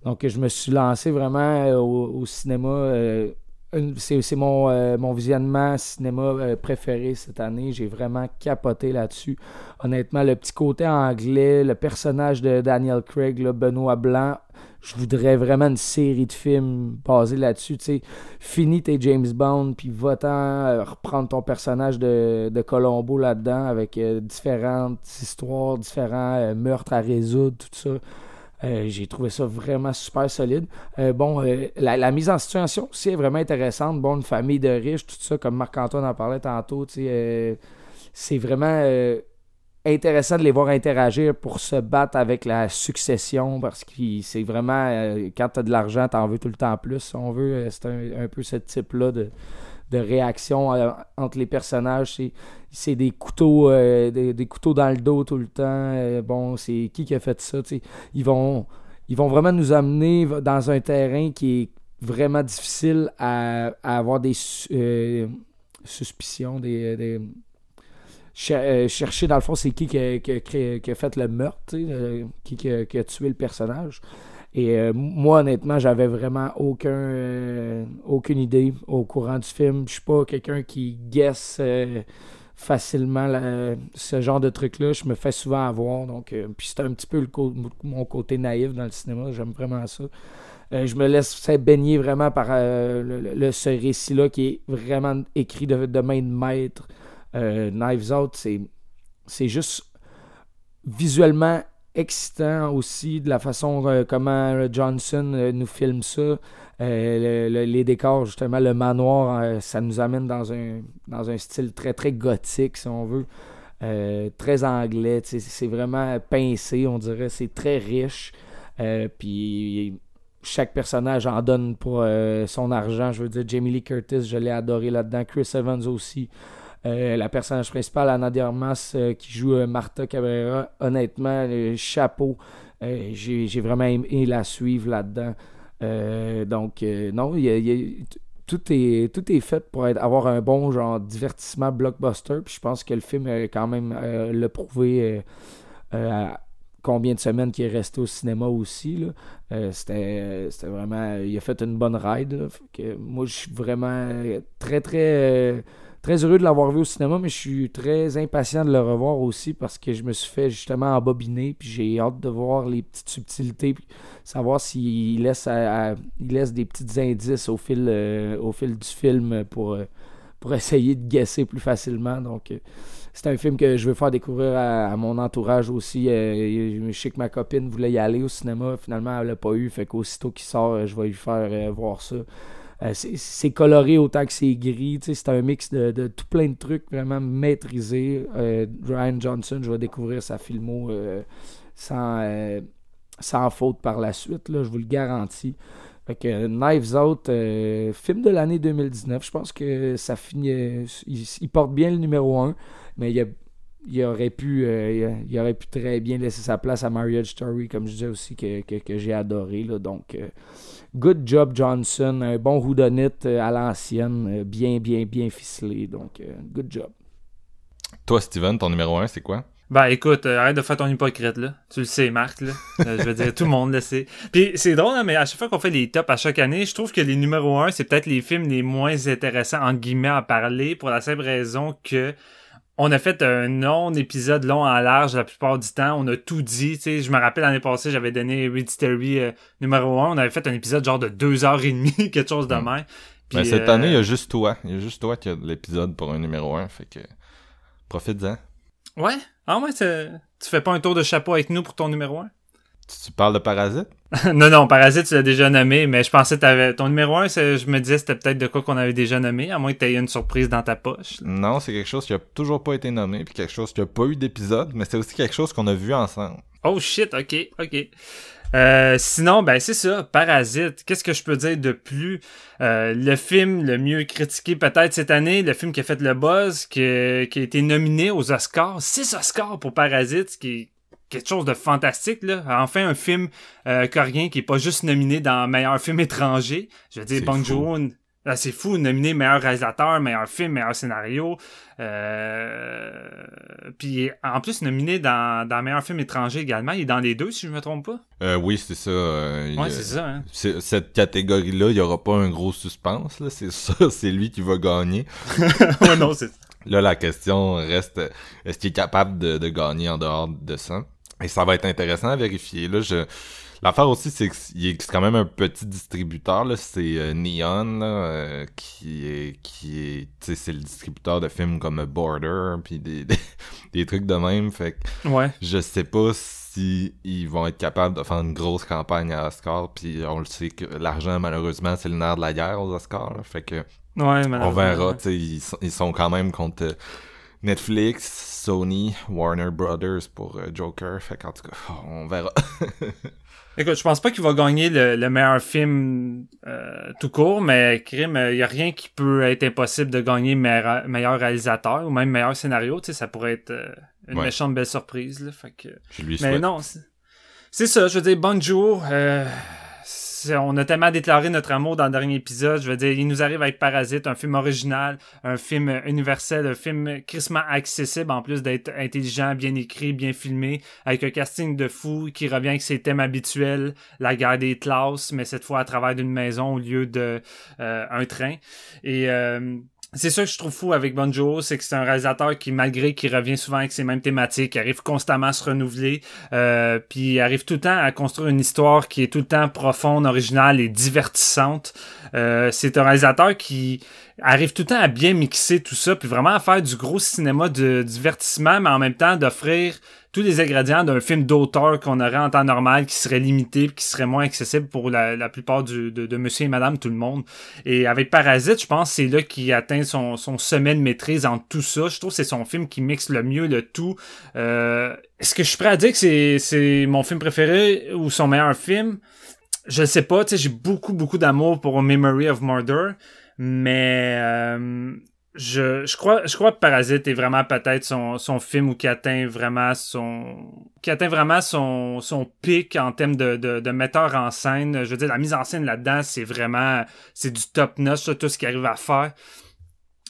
Donc je me suis lancé vraiment euh, au cinéma. C'est euh, mon visionnement cinéma euh, préféré cette année. J'ai vraiment capoté là-dessus. Honnêtement, le petit côté anglais, le personnage de Daniel Craig, là, Benoît Blanc, je voudrais vraiment une série de films basés là-dessus. Tu sais, tes James Bond, puis va-t'en euh, reprendre ton personnage de, de Colombo là-dedans avec différentes histoires, différents meurtres à résoudre, tout ça. Euh, J'ai trouvé ça vraiment super solide. Euh, bon, euh, la, mise en situation aussi est vraiment intéressante. Bon, une famille de riches, tout ça, comme Marc-Antoine en parlait tantôt, c'est vraiment intéressant de les voir interagir pour se battre avec la succession parce que c'est vraiment, quand tu as de l'argent, tu en veux tout le temps plus, si on veut. C'est un, un peu ce type-là de, de réaction euh, entre les personnages. C'est, des couteaux euh, des, couteaux dans le dos tout le temps. Euh, bon, c'est qui qui a fait ça? Ils vont, ils vont vraiment nous amener dans un terrain qui est vraiment difficile à, avoir des su- suspicions, des, des- cher- chercher dans le fond c'est qui qui a, qui a fait le meurtre, qui a tué le personnage. Et euh, moi, honnêtement, j'avais vraiment euh, aucune idée au courant du film. Je suis pas quelqu'un qui guesse euh, facilement ce genre de truc-là. Je me fais souvent avoir. Donc, puis c'est un petit peu le mon côté naïf dans le cinéma. J'aime vraiment ça. Je me laisse baigner vraiment par le, ce récit-là qui est vraiment écrit de, de main de maître. Knives Out, c'est juste visuellement excitant aussi de la façon euh, comment euh, Johnson euh, nous filme ça. Le- le- les décors, justement, le manoir, ça nous amène dans un, dans un style très, très gothique, si on veut. Très anglais. C'est vraiment pincé, on dirait. C'est très riche. Puis chaque personnage en donne pour son argent. Je veux dire, Jamie Lee Curtis, je l'ai adoré là-dedans. Chris Evans aussi. Euh, la personnage principale, Anna de Armas, euh, qui joue euh, Martha Cabrera, honnêtement, chapeau. J'ai j'ai vraiment aimé la suivre là-dedans. Donc, non, y a- tout, est, tout est fait pour être- avoir un bon genre divertissement blockbuster. Puis je pense que le film a quand même euh, le prouvé combien de semaines qu'il est resté au cinéma aussi. là. C'était c'était vraiment. Il a fait une bonne ride. que moi, je suis vraiment très, très. Très heureux de l'avoir vu au cinéma, mais je suis très impatient de le revoir aussi parce que je me suis fait justement embobiner, puis j'ai hâte de voir les petites subtilités, puis savoir s'il laisse, des petits indices au fil, euh, au fil du film pour, euh, essayer de guesser plus facilement. Donc, euh, c'est un film que je veux faire découvrir à, mon entourage aussi. Je sais que ma copine voulait y aller au cinéma, finalement elle l'a pas eu, fait qu'aussitôt qu'il sort, je vais lui faire voir ça. Euh, c'est- coloré autant que c'est gris. C'est un mix de, tout plein de trucs vraiment maîtrisés. Euh, Ryan Johnson, je vais découvrir sa filmo euh, sans, sans faute par la suite, là, je vous le garantis. Fait Knives Out, film de l'année 2019, je pense que ça finit. il, il porte bien le numéro 1, mais il, y a- il aurait pu euh, il, aurait pu très bien laisser sa place à Marriage Story, comme je disais aussi, que, que, que j'ai adoré. Là, donc, euh, good job Johnson, un bon houdonite euh, à l'ancienne, bien, bien, bien ficelé. Donc, euh, good job. Toi, Steven, ton numéro 1, c'est quoi? Ben écoute, euh, arrête de faire ton hypocrite là. Tu le sais, Marc là. Euh, je veux dire, tout le monde le sait. Puis c'est drôle, hein, mais à chaque fois qu'on fait les tops à chaque année, je trouve que les numéros 1, c'est peut-être les films les moins intéressants entre guillemets à parler pour la simple raison que on a fait un non-épisode long en large la plupart du temps. On a tout dit. Tu sais, je me rappelle l'année passée, j'avais donné Hereditary euh, numéro 1. On avait fait un épisode genre de deux heures et demie, quelque chose de Mm. même. Puis, Ben, cette euh, année, il y a juste toi. Il y a juste toi qui a de l'épisode pour un numéro 1, fait que profite-en. Ouais? Ah ouais, tu fais pas un tour de chapeau avec nous pour ton numéro 1? Tu, tu parles de Parasite? non, non, Parasite, tu l'as déjà nommé, mais je pensais que t'avais... Ton numéro 1, je me disais c'était peut-être de quoi qu'on avait déjà nommé, à moins que t'aies une surprise dans ta poche. là. Non, c'est quelque chose qui a toujours pas été nommé, puis quelque chose qui a pas eu d'épisode, mais c'est aussi quelque chose qu'on a vu ensemble. Oh shit, ok, ok. Euh, sinon, ben c'est ça, Parasite. Qu'est-ce que je peux dire de plus? Euh, le film le mieux critiqué peut-être cette année, le film qui a fait le buzz, qui, a- qui a été nominé aux Oscars. Six Oscars pour Parasite, ce qui quelque chose de fantastique. Là. Enfin, un film euh, coréen qui est pas juste nominé dans meilleur film étranger. Je veux dire, fou. Joon, ah, c'est fou, nominé meilleur réalisateur, meilleur film, meilleur scénario. Euh... Puis en plus nominé dans, dans meilleur film étranger également. Il est dans les deux, si je me trompe pas. Euh, oui, c'est ça. euh, Ouais, c'est ça. Hein. Cette catégorie-là, il y aura pas un gros suspense, là. C'est ça, c'est lui qui va gagner. ouais, non, c'est Là, la question reste, est-ce qu'il est capable de, de gagner en dehors de ça? Et ça va être intéressant à vérifier. Là, je... L'affaire aussi, c'est qu'il est c'est quand même un petit distributeur. Là. C'est euh, Neon, là, euh, qui est... qui est c'est le distributeur de films comme Border, puis des, des, des trucs de même. Fait que Ouais. je sais pas si ils vont être capables de faire une grosse campagne à Oscar. Puis on le sait que l'argent, malheureusement, c'est le nerf de la guerre aux Oscars. là. Fait que Ouais, on verra, ouais. tu sais, ils, sont- ils sont quand même contre euh, Netflix, Sony, Warner Brothers pour euh, Joker, fait qu'en tout cas, on verra. Écoute, je pense pas qu'il va gagner le, le meilleur film euh, tout court, mais crime, il y a rien qui peut être impossible de gagner meilleur, meilleur réalisateur ou même meilleur scénario. Tu sais, ça pourrait être euh, une Ouais. méchante belle surprise. Là, fait que... Je lui Mais souhaite. non, c'est ça. Je veux dire, bonjour. Euh, on a tellement déclaré notre amour dans le dernier épisode. Je veux dire, il nous arrive avec Parasite, un film original, un film universel, un film crissement accessible en plus d'être intelligent, bien écrit, bien filmé, avec un casting de fou qui revient avec ses thèmes habituels, la guerre des classes, mais cette fois à travers d'une maison au lieu de euh, train. Et euh, c'est ça que je trouve fou avec Bonjo, c'est que c'est un réalisateur qui, malgré qu'il revient souvent avec ces mêmes thématiques, arrive constamment à se renouveler, euh, puis arrive tout le temps à construire une histoire qui est tout le temps profonde, originale et divertissante. Euh, c'est un réalisateur qui arrive tout le temps à bien mixer tout ça, puis vraiment à faire du gros cinéma de divertissement, mais en même temps d'offrir tous les ingrédients d'un film d'auteur qu'on aurait en temps normal, qui serait limité, qui serait moins accessible pour la, plupart de, de monsieur et madame, tout le monde. Et avec Parasite, je pense c'est là qu'il atteint son, sommet de maîtrise en tout ça. Je trouve que c'est son film qui mixe le mieux le tout. Euh, Est-ce que je suis prêt à dire que c'est, c'est mon film préféré ou son meilleur film? Je sais pas, tu sais, j'ai beaucoup, beaucoup d'amour pour Memory of Murder, mais euh, je, je crois je crois que Parasite est vraiment peut-être son, son film qui atteint vraiment son qui atteint vraiment son, son pic en termes de, de, de metteur en scène. Je veux dire, la mise en scène là-dedans, c'est vraiment c'est du top notch, tout ce qu'il arrive à faire.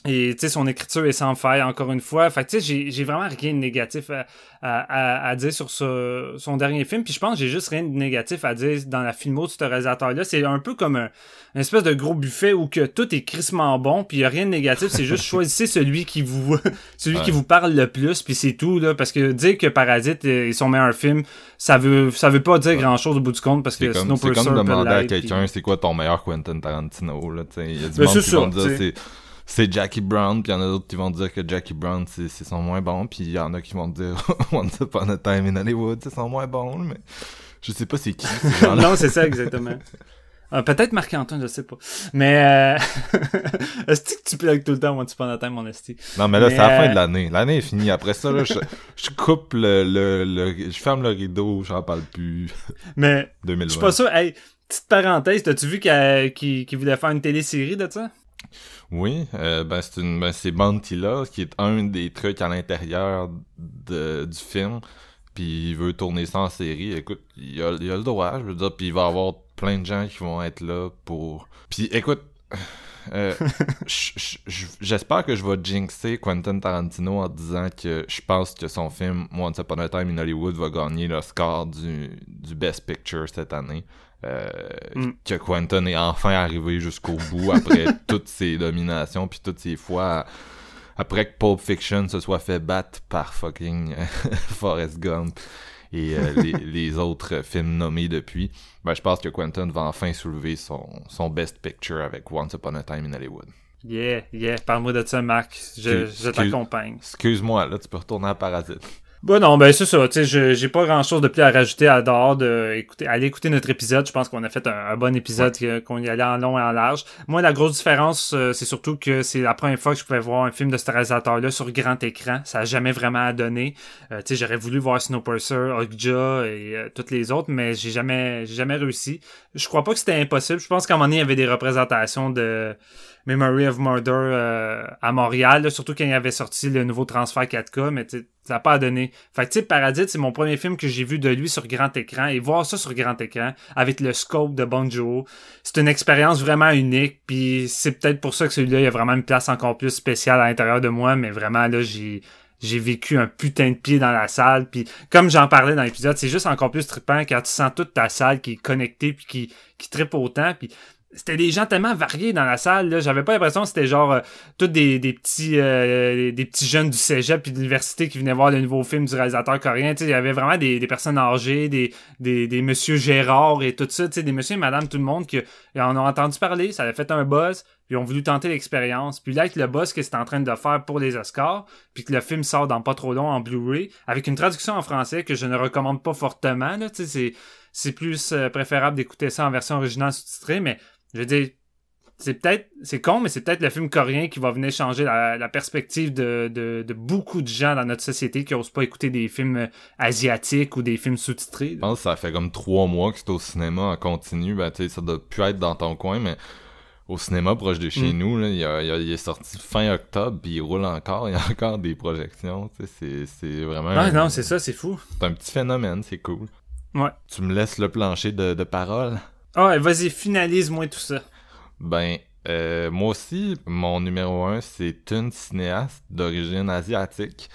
Et tu sais, son écriture est sans faille, encore une fois. Fait que tu sais, j'ai- j'ai vraiment rien de négatif à, à, à, à dire sur ce, son dernier film. Puis je pense que j'ai juste rien de négatif à dire dans la filmo de ce réalisateur-là. C'est un peu comme un, une espèce de gros buffet où que tout est crissement bon, puis il y a rien de négatif. C'est juste choisissez celui qui vous celui qui vous parle le plus, puis c'est tout. là Parce que dire que Parasite est son meilleur film, ça veut ça veut pas dire grand-chose au bout du compte, parce que sinon c'est comme demander à quelqu'un c'est quoi ton meilleur Quentin Tarantino, là. Il y a du Ben, monde qui ça, dire. C'est, Jackie Brown, puis il y en a d'autres qui vont dire que Jackie Brown c'est, son moins bon, puis il y en a qui vont dire Once Upon a Time in Hollywood c'est son moins bon, mais je sais pas c'est qui ces non, c'est ça, exactement. Ah, Peut-être Marc-Antoine, je sais pas. Mais, euh... est-ce que tu tout le temps, tu prends la time, mon esti? Non, mais là, c'est la fin euh, de l'année. L'année est finie. Après ça, là, je, je coupe le, le, le- je ferme le rideau, j'en parle plus. Mais, 2020. je suis pas sûr. Hey, petite parenthèse, t'as-tu vu qu'il voulait faire une télésérie de ça? Oui, euh, ben c'est une, ben c'est Bounty là, qui est un des trucs à l'intérieur de, du film. Puis il veut tourner ça en série. Écoute, il a, il a le droit, je veux dire. Puis il va y avoir plein de gens qui vont être là pour. Puis écoute, euh, j'espère que je vais jinxer Quentin Tarantino en disant que je pense que son film Once Upon a Time in Hollywood va gagner le score du, du Best Picture cette année. Euh, Mm. que Quentin est enfin arrivé jusqu'au bout après toutes ses dominations puis toutes ses fois après que Pulp Fiction se soit fait battre par fucking euh, Forrest Gump et euh, les, les autres films nommés depuis, ben je pense que Quentin va enfin soulever son, son best picture avec Once Upon a Time in Hollywood. Yeah, yeah, parle-moi de ça, Marc. Je, je t'accompagne. Excuse-moi, là tu peux retourner à Parasite. Bon, non, ben c'est ça. Tu sais, je- j'ai pas grand-chose de plus à rajouter à dehors de écouter, aller écouter notre épisode. Je pense qu'on a fait un, un bon épisode, qu'on y allait en long et en large. Moi, la grosse différence, euh, c'est surtout que c'est la première fois que je pouvais voir un film de ce réalisateur-là sur grand écran. Ça a jamais vraiment donné. Euh, tu sais, j'aurais voulu voir Snowpiercer, Okja et euh, toutes les autres, mais j'ai jamais, j'ai jamais réussi. Je crois pas que c'était impossible. Je pense qu'à un moment donné, il y avait des représentations de Memory of Murder euh, à Montréal, là, surtout quand il avait sorti le nouveau transfert 4K, mais ça n'a pas donné. Fait que tu sais, Paradis, c'est mon premier film que j'ai vu de lui sur grand écran, et voir ça sur grand écran, avec le scope de Bon Joe, c'est une expérience vraiment unique, puis c'est peut-être pour ça que celui-là, il a vraiment une place encore plus spéciale à l'intérieur de moi, mais vraiment, là, j'ai j'ai vécu un putain de pied dans la salle puis comme j'en parlais dans l'épisode c'est juste encore plus trippant quand tu sens toute ta salle qui est connectée puis qui qui trippe autant puis c'était des gens tellement variés dans la salle j'avais pas l'impression que c'était genre euh, tous des, des petits euh, des petits jeunes du cégep puis de l'université qui venaient voir le nouveau film du réalisateur coréen. Il y avait vraiment des, des personnes âgées des des des monsieur Gérard et tout ça. Des monsieur et madame tout le monde qui en ont entendu parler ça avait fait un buzz puis ont voulu tenter l'expérience. Puis là avec le buzz que c'était en train de faire pour les Oscars puis que le film sort dans pas trop long en Blu-ray avec une traduction en français que je ne recommande pas fortement là. C'est c'est plus euh, préférable d'écouter ça en version originale sous-titrée mais je veux dire c'est peut-être c'est con mais c'est peut-être le film coréen qui va venir changer la, la perspective de, de, de beaucoup de gens dans notre société qui osent pas écouter des films euh, asiatiques ou des films sous-titrés Je pense que ça fait comme trois mois que c'est au cinéma en continu. Ben, tu sais, ça doit plus être dans ton coin, mais au cinéma proche de chez Mm. nous, là, il, a- il a- il est sorti fin octobre, puis il roule encore. Il y a encore des projections. C'est c'est vraiment. Un- non c'est ça c'est fou C'est un petit phénomène, c'est cool. ouais Tu me laisses le plancher de, de parole? Ah vas-y finalise-moi tout ça Ben, euh, moi aussi, mon numéro un, c'est une cinéaste d'origine asiatique.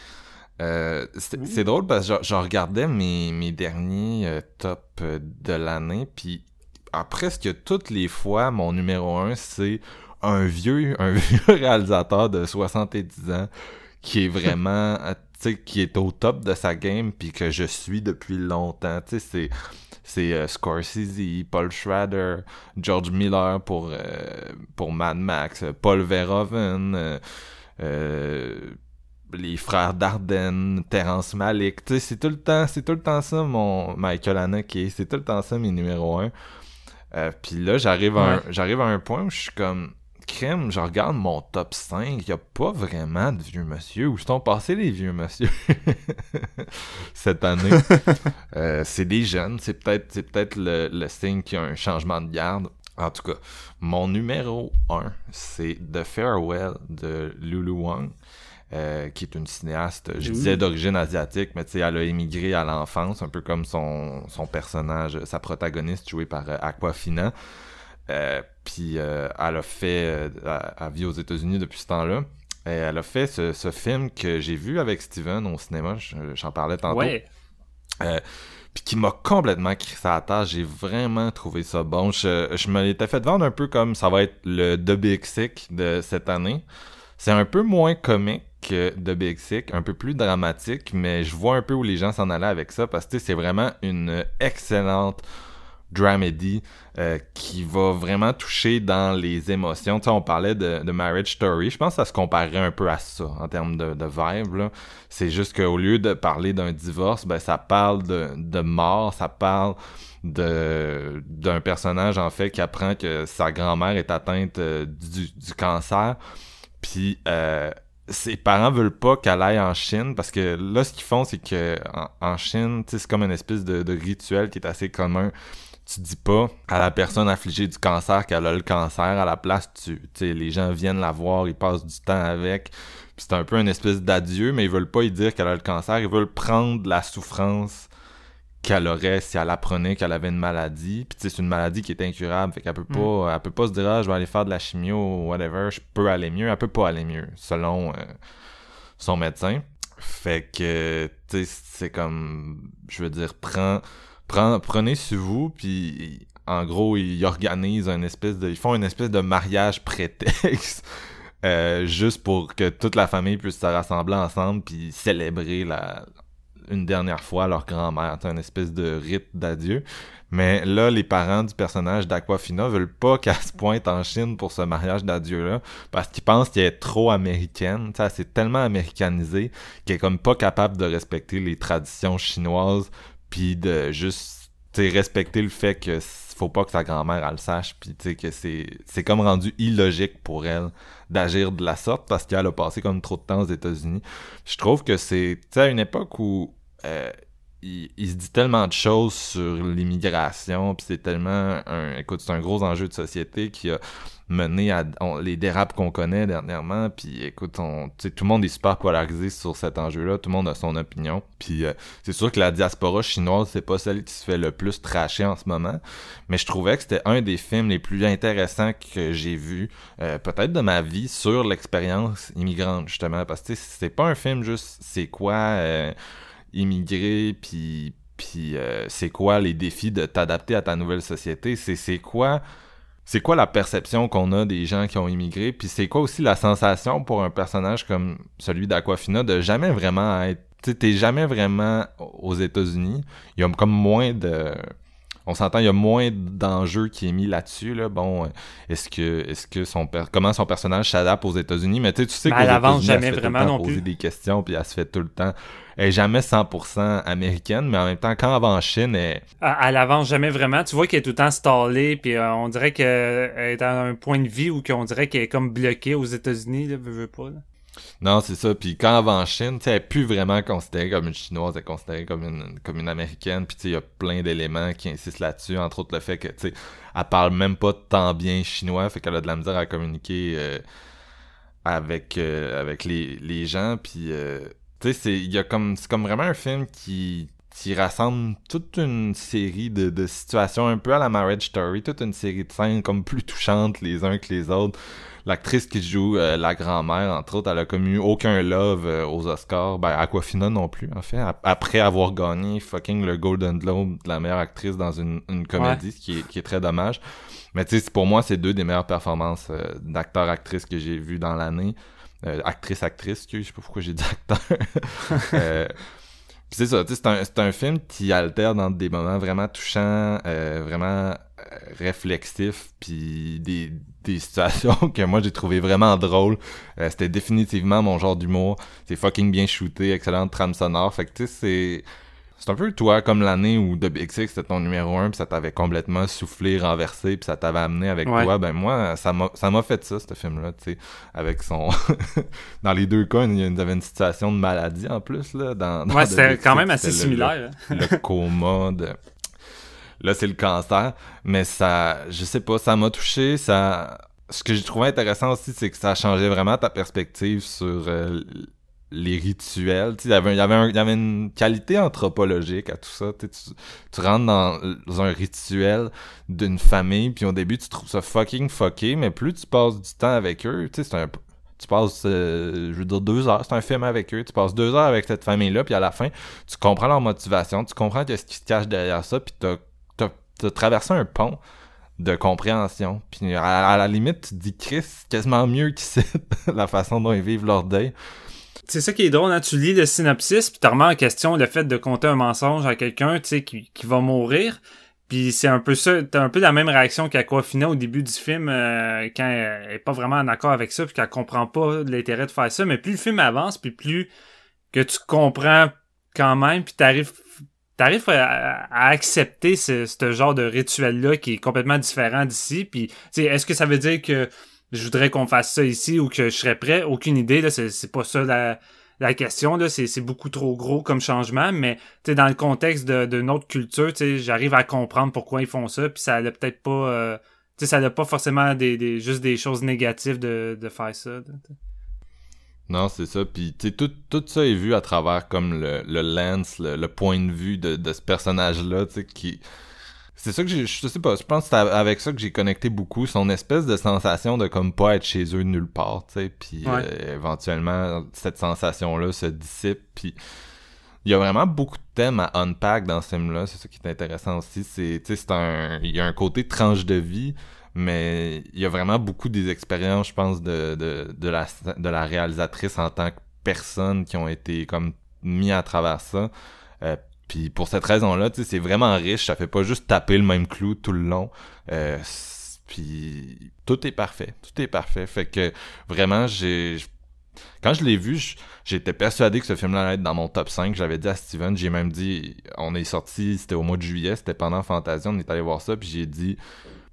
Euh, c'est drôle parce que je, je regardais mes, mes derniers euh, tops euh, de l'année, puis à presque toutes les fois, mon numéro un, c'est un vieux, un vieux réalisateur de 70 ans qui est vraiment, euh, tu sais, qui est au top de sa game, puis que je suis depuis longtemps. Tu sais, c'est c'est euh, Scorsese, Paul Schrader, George Miller pour euh, pour Mad Max, Paul Verhoeven, euh, les frères Dardenne, Terrence Malick, tu sais, c'est tout le temps, c'est tout le temps ça, mon Michael Haneke, c'est tout le temps ça, mes numéros 1. Euh, puis là, j'arrive à, un, Ouais. j'arrive à un point où je suis comme, crème, je regarde mon top 5, il y a pas vraiment de vieux monsieur. Où sont passés les vieux monsieur cette année? Euh, c'est des jeunes, c'est peut-être, c'est peut-être le, le signe qu'il y a un changement de garde. En tout cas, mon numéro 1, c'est The Farewell de Lulu Wang, euh, qui est une cinéaste, je disais d'origine asiatique, mais tu sais, elle a émigré à l'enfance, un peu comme son, son personnage, sa protagoniste jouée par euh, Aquafina. Euh, puis euh, elle a fait, euh, elle, elle vit aux États-Unis depuis ce temps-là. Et elle a fait ce, ce film que j'ai vu avec Steven au cinéma, je- j'en parlais tantôt Ouais. puis qui m'a complètement crissé à la tâche. J'ai vraiment trouvé ça bon. Je, je me l'étais fait vendre un peu comme ça va être le The Big Sick de cette année. C'est un peu moins comique que The Big Sick, un peu plus dramatique, mais je vois un peu où les gens s'en allaient avec ça parce que c'est vraiment une excellente dramedy euh, qui va vraiment toucher dans les émotions. Tu sais, on parlait de, de Marriage Story. Je pense que ça se comparerait un peu à ça en termes de, de vibe. C'est juste qu'au lieu de parler d'un divorce, ben ça parle de, de mort, ça parle d'un personnage en fait qui apprend que sa grand-mère est atteinte euh, du, du cancer. Puis euh, ses parents veulent pas qu'elle aille en Chine parce que là ce qu'ils font c'est que en, Chine, c'est comme une espèce de, de rituel qui est assez commun. Tu dis pas à la personne affligée du cancer qu'elle a le cancer. À la place, tu, sais, les gens viennent la voir, ils passent du temps avec. Puis c'est un peu une espèce d'adieu, mais ils veulent pas y dire qu'elle a le cancer. Ils veulent prendre la souffrance qu'elle aurait si elle apprenait qu'elle avait une maladie. Puis tu sais, c'est une maladie qui est incurable, fait qu'elle peut pas, elle peut pas se dire ah, je vais aller faire de la chimio ou whatever, je peux aller mieux. Elle peut pas aller mieux, selon euh, son médecin. Fait que tu sais, c'est comme, je veux dire, prends, prends, prenez sur vous, puis en gros, ils organisent un espèce de, ils font une espèce de mariage prétexte. euh, juste pour que toute la famille puisse se rassembler ensemble puis célébrer la, une dernière fois leur grand-mère, une espèce de rite d'adieu. Mais là, les parents du personnage d'Aquafina veulent pas qu'elle se pointe en Chine pour ce mariage d'adieu-là, parce qu'ils pensent qu'elle est trop américaine. Ça, c'est tellement américanisé qu'elle est comme pas capable de respecter les traditions chinoises, puis de juste respecter le fait que faut pas que sa grand-mère elle le sache, puis tu que c'est c'est comme rendu illogique pour elle d'agir de la sorte parce qu'elle a passé comme trop de temps aux États-Unis. Je trouve que c'est tu sais à une époque où euh, il, il se dit tellement de choses sur l'immigration, puis c'est tellement un écoute, c'est un gros enjeu de société qui a mené à on- les dérapes qu'on connaît dernièrement, puis écoute, on, tout le monde est super polarisé sur cet enjeu-là, tout le monde a son opinion, puis euh, c'est sûr que la diaspora chinoise, c'est pas celle qui se fait le plus tracher en ce moment, mais je trouvais que c'était un des films les plus intéressants que j'ai vu, euh, peut-être de ma vie, sur l'expérience immigrante, justement, parce que c'est pas un film juste c'est quoi euh, immigrer, puis puis euh, c'est quoi les défis de t'adapter à ta nouvelle société, c'est c'est quoi c'est quoi la perception qu'on a des gens qui ont immigré, puis c'est quoi aussi la sensation pour un personnage comme celui d'Aquafina de jamais vraiment être tu sais, t'es jamais vraiment aux États-Unis. Il y a comme moins de on s'entend, il y a moins d'enjeux qui est mis là-dessus. Là. Bon, euh, est-ce que, est-ce que son per- comment son personnage s'adapte aux États-Unis? Mais tu sais, tu sais Mais qu'aux elle avance jamais vraiment non poser plus. des questions, puis elle se fait tout le temps. Elle est jamais 100% américaine, mais en même temps, quand elle va en Chine, elle, Elle, avance jamais vraiment. Tu vois qu'elle est tout le temps stallée, puis euh, on dirait qu'elle est à un point de vie où qu'on dirait qu'elle est comme bloquée aux États-Unis, là, veux, veux pas. Là. Non, c'est ça. Puis quand elle va en Chine, tu sais, elle est plus vraiment considérée comme une chinoise, elle est considérée comme une, comme une américaine. Puis tu sais, il y a plein d'éléments qui insistent là-dessus, entre autres le fait que, tu sais, elle parle même pas tant bien chinois, fait qu'elle a de la misère à communiquer euh, avec euh, avec les, les gens. Puis euh, tu sais, c'est il y a comme c'est comme vraiment un film qui qui rassemble toute une série de, de situations un peu à la Marriage Story, toute une série de scènes comme plus touchantes les uns que les autres. L'actrice qui joue euh, la grand-mère, entre autres, elle a comme eu aucun love euh, aux Oscars. Ben, Aquafina non plus, en fait. ap- Après avoir gagné fucking le Golden Globe de la meilleure actrice dans une, une comédie, ce qui est, qui est très dommage. Mais tu sais, pour moi, c'est deux des meilleures performances euh, d'acteur-actrice que j'ai vues dans l'année. Euh, actrice-actrice, que je sais pas pourquoi j'ai dit acteur. Euh, c'est ça, c'est un, un film qui alterne dans des moments vraiment touchants, euh, vraiment euh, réflexif, puis des, des situations que moi j'ai trouvé vraiment drôles. Euh, C'était définitivement mon genre d'humour. C'est fucking bien shooté, excellente trame sonore. Fait que tu sais, c'est... C'est un peu toi comme l'année où The Big Six c'était ton numéro un puis ça t'avait complètement soufflé, renversé puis ça t'avait amené avec Ouais. toi. Ben moi ça m'a ça m'a fait ça ce film là, tu sais, avec son dans les deux cas, il y avait une situation de maladie en plus là dans, dans Ouais, c'était quand même assez c'était le- similaire. hein. le coma de... Là, c'est le cancer, mais ça, je sais pas, ça m'a touché, ça... Ce que j'ai trouvé intéressant aussi, c'est que ça changeait vraiment ta perspective sur euh, les rituels. Il y avait, y avait, y avait une qualité anthropologique à tout ça. Tu, tu, rentres dans, un rituel d'une famille, puis au début, tu trouves ça fucking fucké, mais plus tu passes du temps avec eux, c'est un tu passes, euh, je veux dire, deux heures, c'est un film avec eux, tu passes deux heures avec cette famille-là, puis à la fin, tu comprends leur motivation, tu comprends qu'est-ce qui se cache derrière ça, puis t'as, t'as traversé un pont de compréhension. Puis à, la limite, tu te dis, Chris, quasiment mieux qu'ici, la façon dont ils vivent leur deuil. C'est ça qui est drôle, hein? tu lis le synopsis, puis tu remets en question le fait de compter un mensonge à quelqu'un, tu sais, qui, qui va mourir. Puis c'est un peu ça, t'as un peu la même réaction qu'Aquafina au début du film, euh, quand elle est pas vraiment en accord avec ça, puis qu'elle comprend pas l'intérêt de faire ça. Mais plus le film avance, puis plus que tu comprends quand même, puis t'arrives t'arrives à, accepter ce, ce genre de rituel-là qui est complètement différent d'ici. Puis, est-ce que ça veut dire que je voudrais qu'on fasse ça ici ou que je serais prêt? Aucune idée, là, c'est pas ça la, la question, là, c'est beaucoup trop gros comme changement, mais, dans le contexte de, de notre culture, j'arrive à comprendre pourquoi ils font ça, puis ça a peut-être pas... euh, ça n'a pas forcément des, des, juste des choses négatives de, de faire ça. Non, c'est ça. Puis, tu tout, tout ça est vu à travers comme le, le lens, le, le point de vue de, de ce personnage-là, tu sais, qui... C'est ça que j'ai... Je sais pas, je pense que c'est avec ça que j'ai connecté beaucoup, son espèce de sensation de comme pas être chez eux nulle part, tu sais, puis Ouais. euh, éventuellement, cette sensation-là se dissipe, puis... Il y a vraiment beaucoup de thèmes à unpack dans ce film-là, c'est ça qui est intéressant aussi, c'est, tu sais, c'est un... Il y a un côté tranche de vie, mais il y a vraiment beaucoup des expériences, je pense, de, de, de, la, de la réalisatrice en tant que personne qui ont été comme mis à travers ça. Euh, puis pour cette raison-là, c'est vraiment riche. Ça fait pas juste taper le même clou tout le long. Euh, puis tout est parfait. Tout est parfait. Fait que vraiment, j'ai... Quand je l'ai vu, j'étais persuadé que ce film-là allait être dans mon top 5. J'avais dit à Steven, j'ai même dit, on est sorti, c'était au mois de juillet, c'était pendant Fantasia, on est allé voir ça, puis j'ai dit,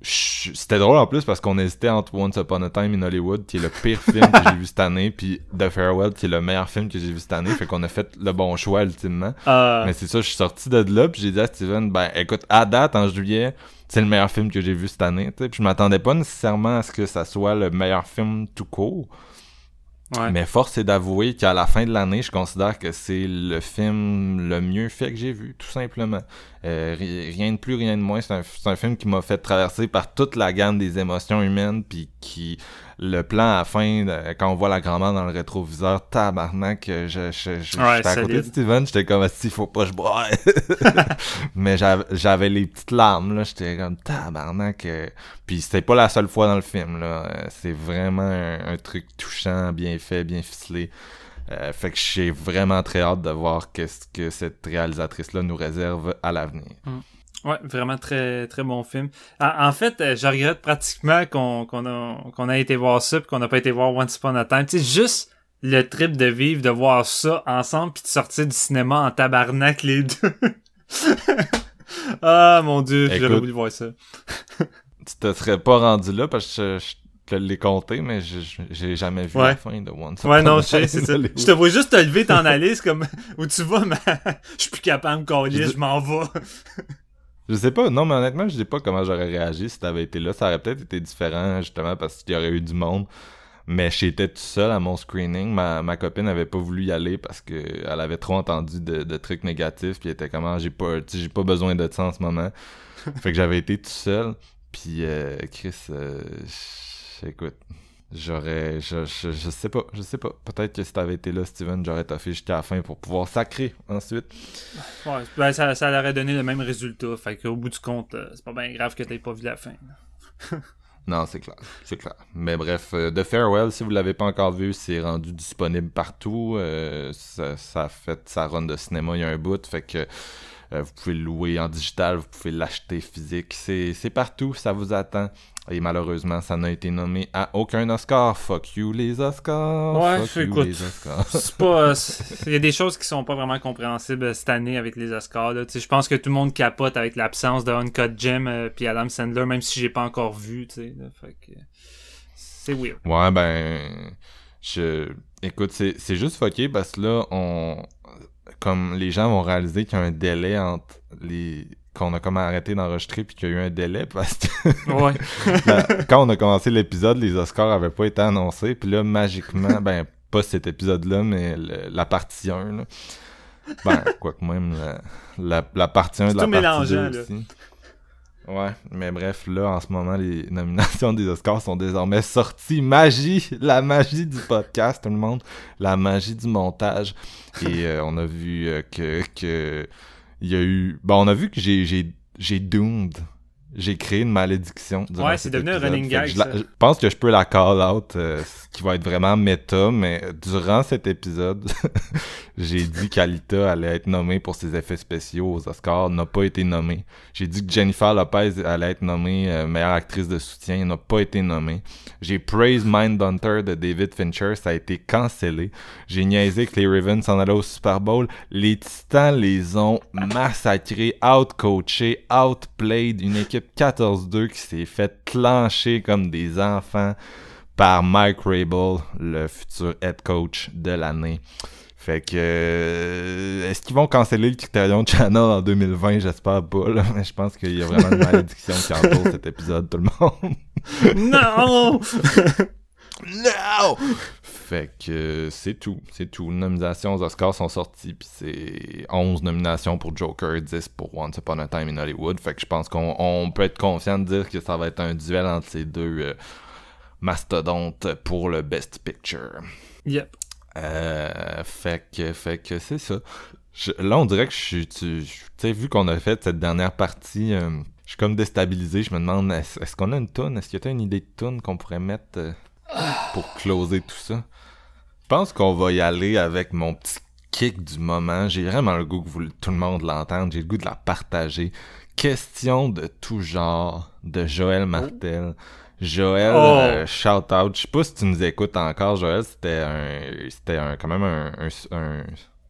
c'était drôle en plus parce qu'on hésitait entre Once Upon a Time in Hollywood, qui est le pire film que j'ai vu cette année, puis The Farewell, qui est le meilleur film que j'ai vu cette année. Fait qu'on a fait le bon choix ultimement. Euh, Mais c'est ça, je suis sorti de là, puis j'ai dit à Steven, ben écoute, à date, en juillet, c'est le meilleur film que j'ai vu cette année. tu sais. Puis je m'attendais pas nécessairement à ce que ça soit le meilleur film tout court. Mais force est d'avouer qu'à la fin de l'année, je considère que c'est le film le mieux fait que j'ai vu, tout simplement. Euh, ri- rien de plus, rien de moins. C'est un, un film qui m'a fait traverser par toute la gamme des émotions humaines, puis qui le plan à la fin, euh, quand on voit la grand-mère dans le rétroviseur, tabarnak, euh, je, je, je, Ouais, j'étais à côté de. Steven, j'étais comme si faut pas que je bois. Mais j'avais, j'avais les petites larmes, là, j'étais comme tabarnak. euh. Puis c'était pas la seule fois dans le film, là. C'est vraiment un, un truc touchant, bien fait, bien ficelé. Euh, fait que j'ai vraiment très hâte de voir qu'est-ce que cette réalisatrice-là nous réserve à l'avenir. Ouais, vraiment très très bon film. En, en fait, euh, je regrette pratiquement qu'on qu'on a qu'on a été voir ça puis qu'on n'a pas été voir Once Upon a Time. Tu sais, juste le trip de vivre, de voir ça ensemble puis de sortir du cinéma en tabarnak les deux. ah mon dieu, j'aurais Écoute. voulu voir ça. Tu te serais pas rendu là parce que je, je te l'ai compté, mais j'ai jamais vu Ouais. la fin de Once Ouais, non, je sais, c'est ça. Je te vois juste te lever, t'en aller, c'est comme où tu vas, mais je suis plus capable de me coller, je m'en vais. Je sais pas, non, mais honnêtement, je sais pas comment j'aurais réagi si t'avais été là. Ça aurait peut-être été différent, justement, parce qu'il y aurait eu du monde. Mais j'étais tout seul à mon screening. Ma, ma copine avait pas voulu y aller parce que elle avait trop entendu de, de trucs négatifs. Puis elle était comment j'ai pas, j'ai pas besoin de ça en ce moment. fait que j'avais été tout seul. Puis euh, Chris, euh, écoute, j'aurais, je, je, je sais pas, je sais pas. Peut-être que si t'avais été là, Steven, j'aurais toffé jusqu'à la fin pour pouvoir sacrer ensuite. Ouais, ben, ça, ça leur aurait donné le même résultat. Fait qu'au bout du compte, euh, c'est pas bien grave que t'aies pas vu la fin. Non, c'est clair, c'est clair. Mais bref, euh, The Farewell, si vous l'avez pas encore vu, c'est rendu disponible partout. Euh, ça, ça a fait sa run de cinéma il y a un bout, fait que Euh, vous pouvez le louer en digital, vous pouvez l'acheter physique. C'est partout, ça vous attend. Et malheureusement, ça n'a été nommé à aucun Oscar. Fuck you les Oscars. Ouais, Fuck you, écoute, les Oscars. c'est pas. Il y a des choses qui sont pas vraiment compréhensibles cette année avec les Oscars. Je pense que tout le monde capote avec l'absence de Uncut Gem euh, puis Adam Sandler, même si j'ai pas encore vu. tu sais, là. Fait que c'est weird. Ouais, ben, je, écoute, c'est, c'est juste fucké parce que là, on, comme les gens vont réaliser qu'il y a un délai entre les, qu'on a comme arrêté d'enregistrer puis qu'il y a eu un délai parce que Ouais. la- quand on a commencé l'épisode, les Oscars avaient pas été annoncés puis là, magiquement, ben, pas cet épisode-là, mais le- la partie 1, là. Ben, quoique même, la, la, la partie 1 de la tout partie 2 mélangeant, là. aussi. Ouais, mais bref, là, en ce moment, les nominations des Oscars sont désormais sorties. Magie! La magie du podcast, tout le monde. La magie du montage. Et euh, on a vu euh, que, que... Il y a eu... Bon, on a vu que j'ai, j'ai, j'ai doomed. J'ai créé une malédiction. Ouais, c'est devenu un running gag, Je, la- ça. je pense que je peux la call out, euh, ce qui va être vraiment méta, mais durant cet épisode, j'ai dit qu'Alita allait être nommée pour ses effets spéciaux aux Oscars, n'a pas été nommée. J'ai dit que Jennifer Lopez allait être nommée euh, meilleure actrice de soutien, n'a pas été nommée. J'ai praise Mindhunter de David Fincher, ça a été cancellé. J'ai niaisé que les Ravens s'en allaient au Super Bowl. Les Titans les ont massacrés, out-coachés, outplayed. Une équipe 14-2 qui s'est fait clencher comme des enfants par Mike Rabel, le futur head coach de l'année. Fait que euh, est-ce qu'ils vont canceller le Criterion Channel en 2020 J'espère pas là, mais je pense qu'il y a vraiment une malédiction qui entoure cet épisode tout le monde. non! No! Fait que euh, c'est tout, c'est tout. Les nominations aux Oscars sont sorties, puis c'est 11 nominations pour Joker, 10 pour Once Upon a Time in Hollywood. Fait que je pense qu'on on peut être confiant de dire que ça va être un duel entre ces deux euh, mastodontes pour le Best Picture. Yep. Euh, fait que, fait que c'est ça. Je- là, on dirait que je suis, tu tu sais, vu qu'on a fait cette dernière partie, euh, je suis comme déstabilisé. Je me demande, est-ce, qu'on a une toune? Est-ce qu'il y a une idée de toune qu'on pourrait mettre pour closer tout ça? Je pense qu'on va y aller avec mon petit kick du moment. J'ai vraiment le goût que vous, tout le monde l'entende. J'ai le goût de la partager. Question de tout genre de Joël Martel. Joël, Oh. euh, shout out. Je sais pas si tu nous écoutes encore, Joël. C'était un, c'était un, quand même un, un- un-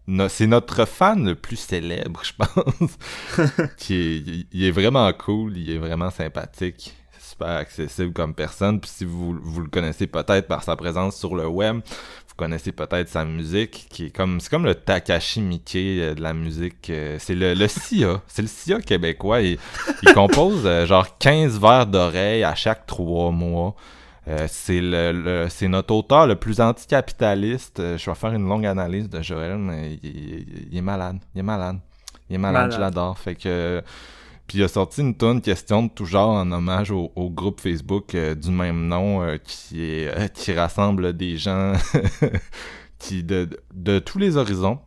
no- c'est notre fan le plus célèbre, je pense. qui est, il- il est vraiment cool, il est vraiment sympathique, super accessible comme personne. Puis si vous, vous le connaissez peut-être par sa présence sur le web, vous connaissez peut-être sa musique, qui est comme, c'est comme le Takashi Miike euh, de la musique. euh, c'est le, le Sia, c'est le Sia québécois. Il, il compose euh, genre 15 vers d'oreille à chaque trois mois. Euh, c'est le, le- c'est notre auteur le plus anticapitaliste. Euh, je vais faire une longue analyse de Joël, mais il, il- il est malade. Il est malade. Il est malade, Malade. je l'adore. Fait que. Puis il a sorti une tonne question de tout genre en hommage au, groupe Facebook euh, du même nom euh, euh, qui rassemble des gens de, tous les horizons.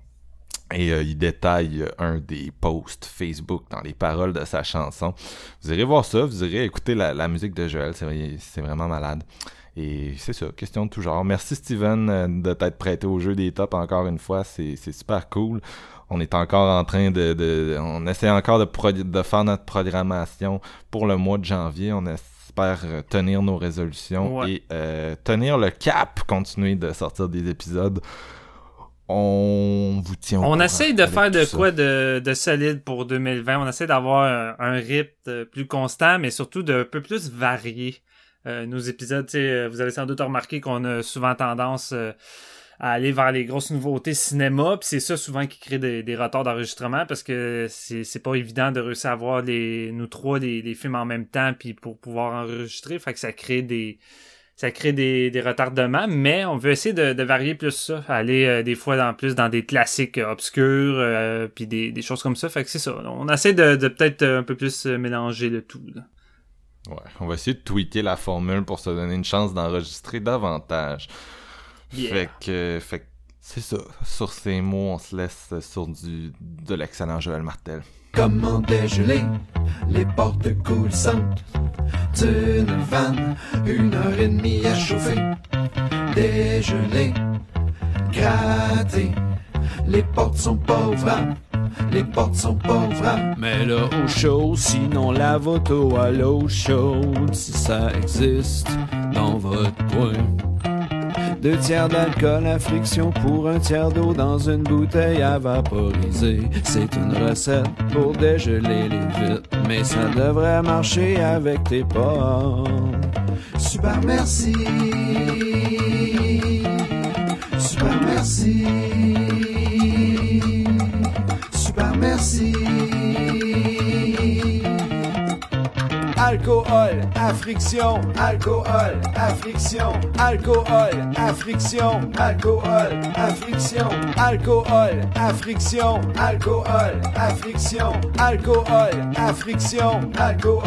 Et il détaille un des posts Facebook dans les paroles de sa chanson. Vous irez voir ça, vous irez écouter la, la musique de Joël, c'est vrai- c'est vraiment malade. Et c'est ça, question de tout genre. Merci Steven de t'être prêté au jeu des tops encore une fois, c'est super cool. On est encore en train de... de- on essaie encore de, pro- de faire notre programmation pour le mois de janvier. On espère euh, tenir nos résolutions Ouais. et euh, tenir le cap, continuer de sortir des épisodes. On vous tient au On essaye de faire de ça. quoi de, de solide pour 2020. On essaie d'avoir un, un rythme euh, plus constant, mais surtout de un peu plus euh, nos épisodes. Euh, vous avez sans doute remarqué qu'on a souvent tendance euh, à aller vers les grosses nouveautés cinéma, puis c'est ça souvent qui crée des, des retards d'enregistrement parce que c'est pas évident de réussir à voir les nous trois les, les films en même temps puis pour pouvoir enregistrer, fait que ça crée des ça crée des, des retardements, mais on veut essayer de, varier plus ça, aller euh, des fois plus dans des classiques euh, obscurs, euh, puis des, des choses comme ça. Fait que c'est ça. On essaie de, peut-être euh, un peu plus mélanger le tout. là. Ouais, on va essayer de tweaker la formule pour se donner une chance d'enregistrer davantage. Yeah. Fait que, fait que c'est ça. Sur ces mots, on se laisse sur du de l'excellent Joël Martel. Comment dégeler les portes coulissantes d'une vanne, une heure et demie à chauffer? Dégeler, gratter, les portes sont pas ouvrables. les portes sont pas. Mais là, au chaud, sinon la auto à l'eau chaude, si ça existe dans votre coin. Deux tiers d'alcool à friction pour un tiers d'eau dans une bouteille à vaporiser. C'est une recette pour dégeler les vitres, mais ça devrait marcher avec tes potes. Super merci. Super merci. Super merci. Alcool à friction, alcool à friction, alcool à friction, alcool à friction, alcool à friction, alcool à friction, alcool à friction, alcool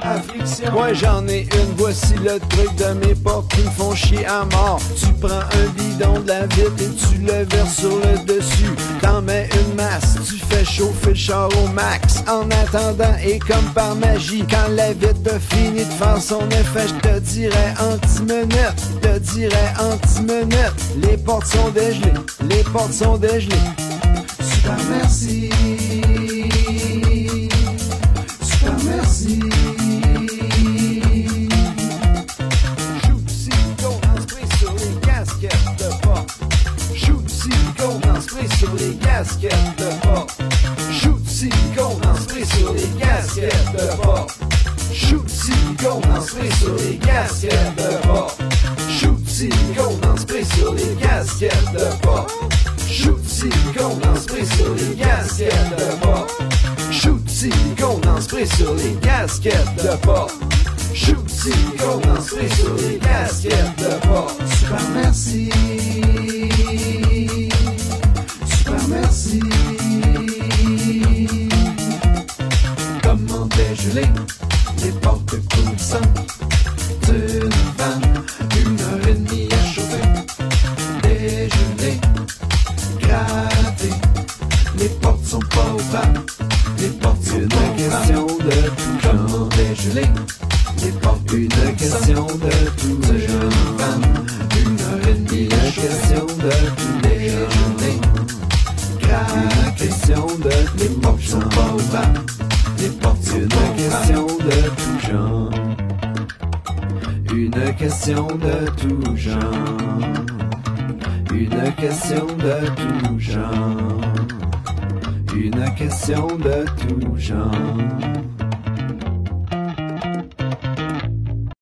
à friction. Moi j'en ai une, voici le truc de mes portes qui me font chier à mort. Tu prends un bidon de la vitre et tu le verses sur le dessus. T'en mets une masse, tu fais chauffer le char au max. En attendant, et comme par magie, quand la vitre finit de faire son effet, je te dirais en 10 minutes, te dirais en 10 minutes. Les portes sont dégelées, les portes sont dégelées. Super merci. Super merci. Shoot silicone en spray sur les casquettes de porte. Shoot silicone en spray sur les casquettes de porte. Shoot silicone en spray sur les casquettes de porte. Shoot silicone en spray sur les casquettes de porte. Shoot silicone en spray sur les casquettes de porte. Shoot en spray sur les casquettes de porte. Shoot silicone en spray sur les casquettes de porte. Shoot silicone en spray sur les casquettes de porte. Super merci. Super merci. Comment dégeler les portes coulissantes d'une vanne, une heure et demie à chauffer. Dégeler, gratter, les portes sont pas ouvertes. Les portes sont Une pas ouvertes. question de tout Comment genre. dégeler les question de tout genre. Une question de tout genre. Une question de tout genre.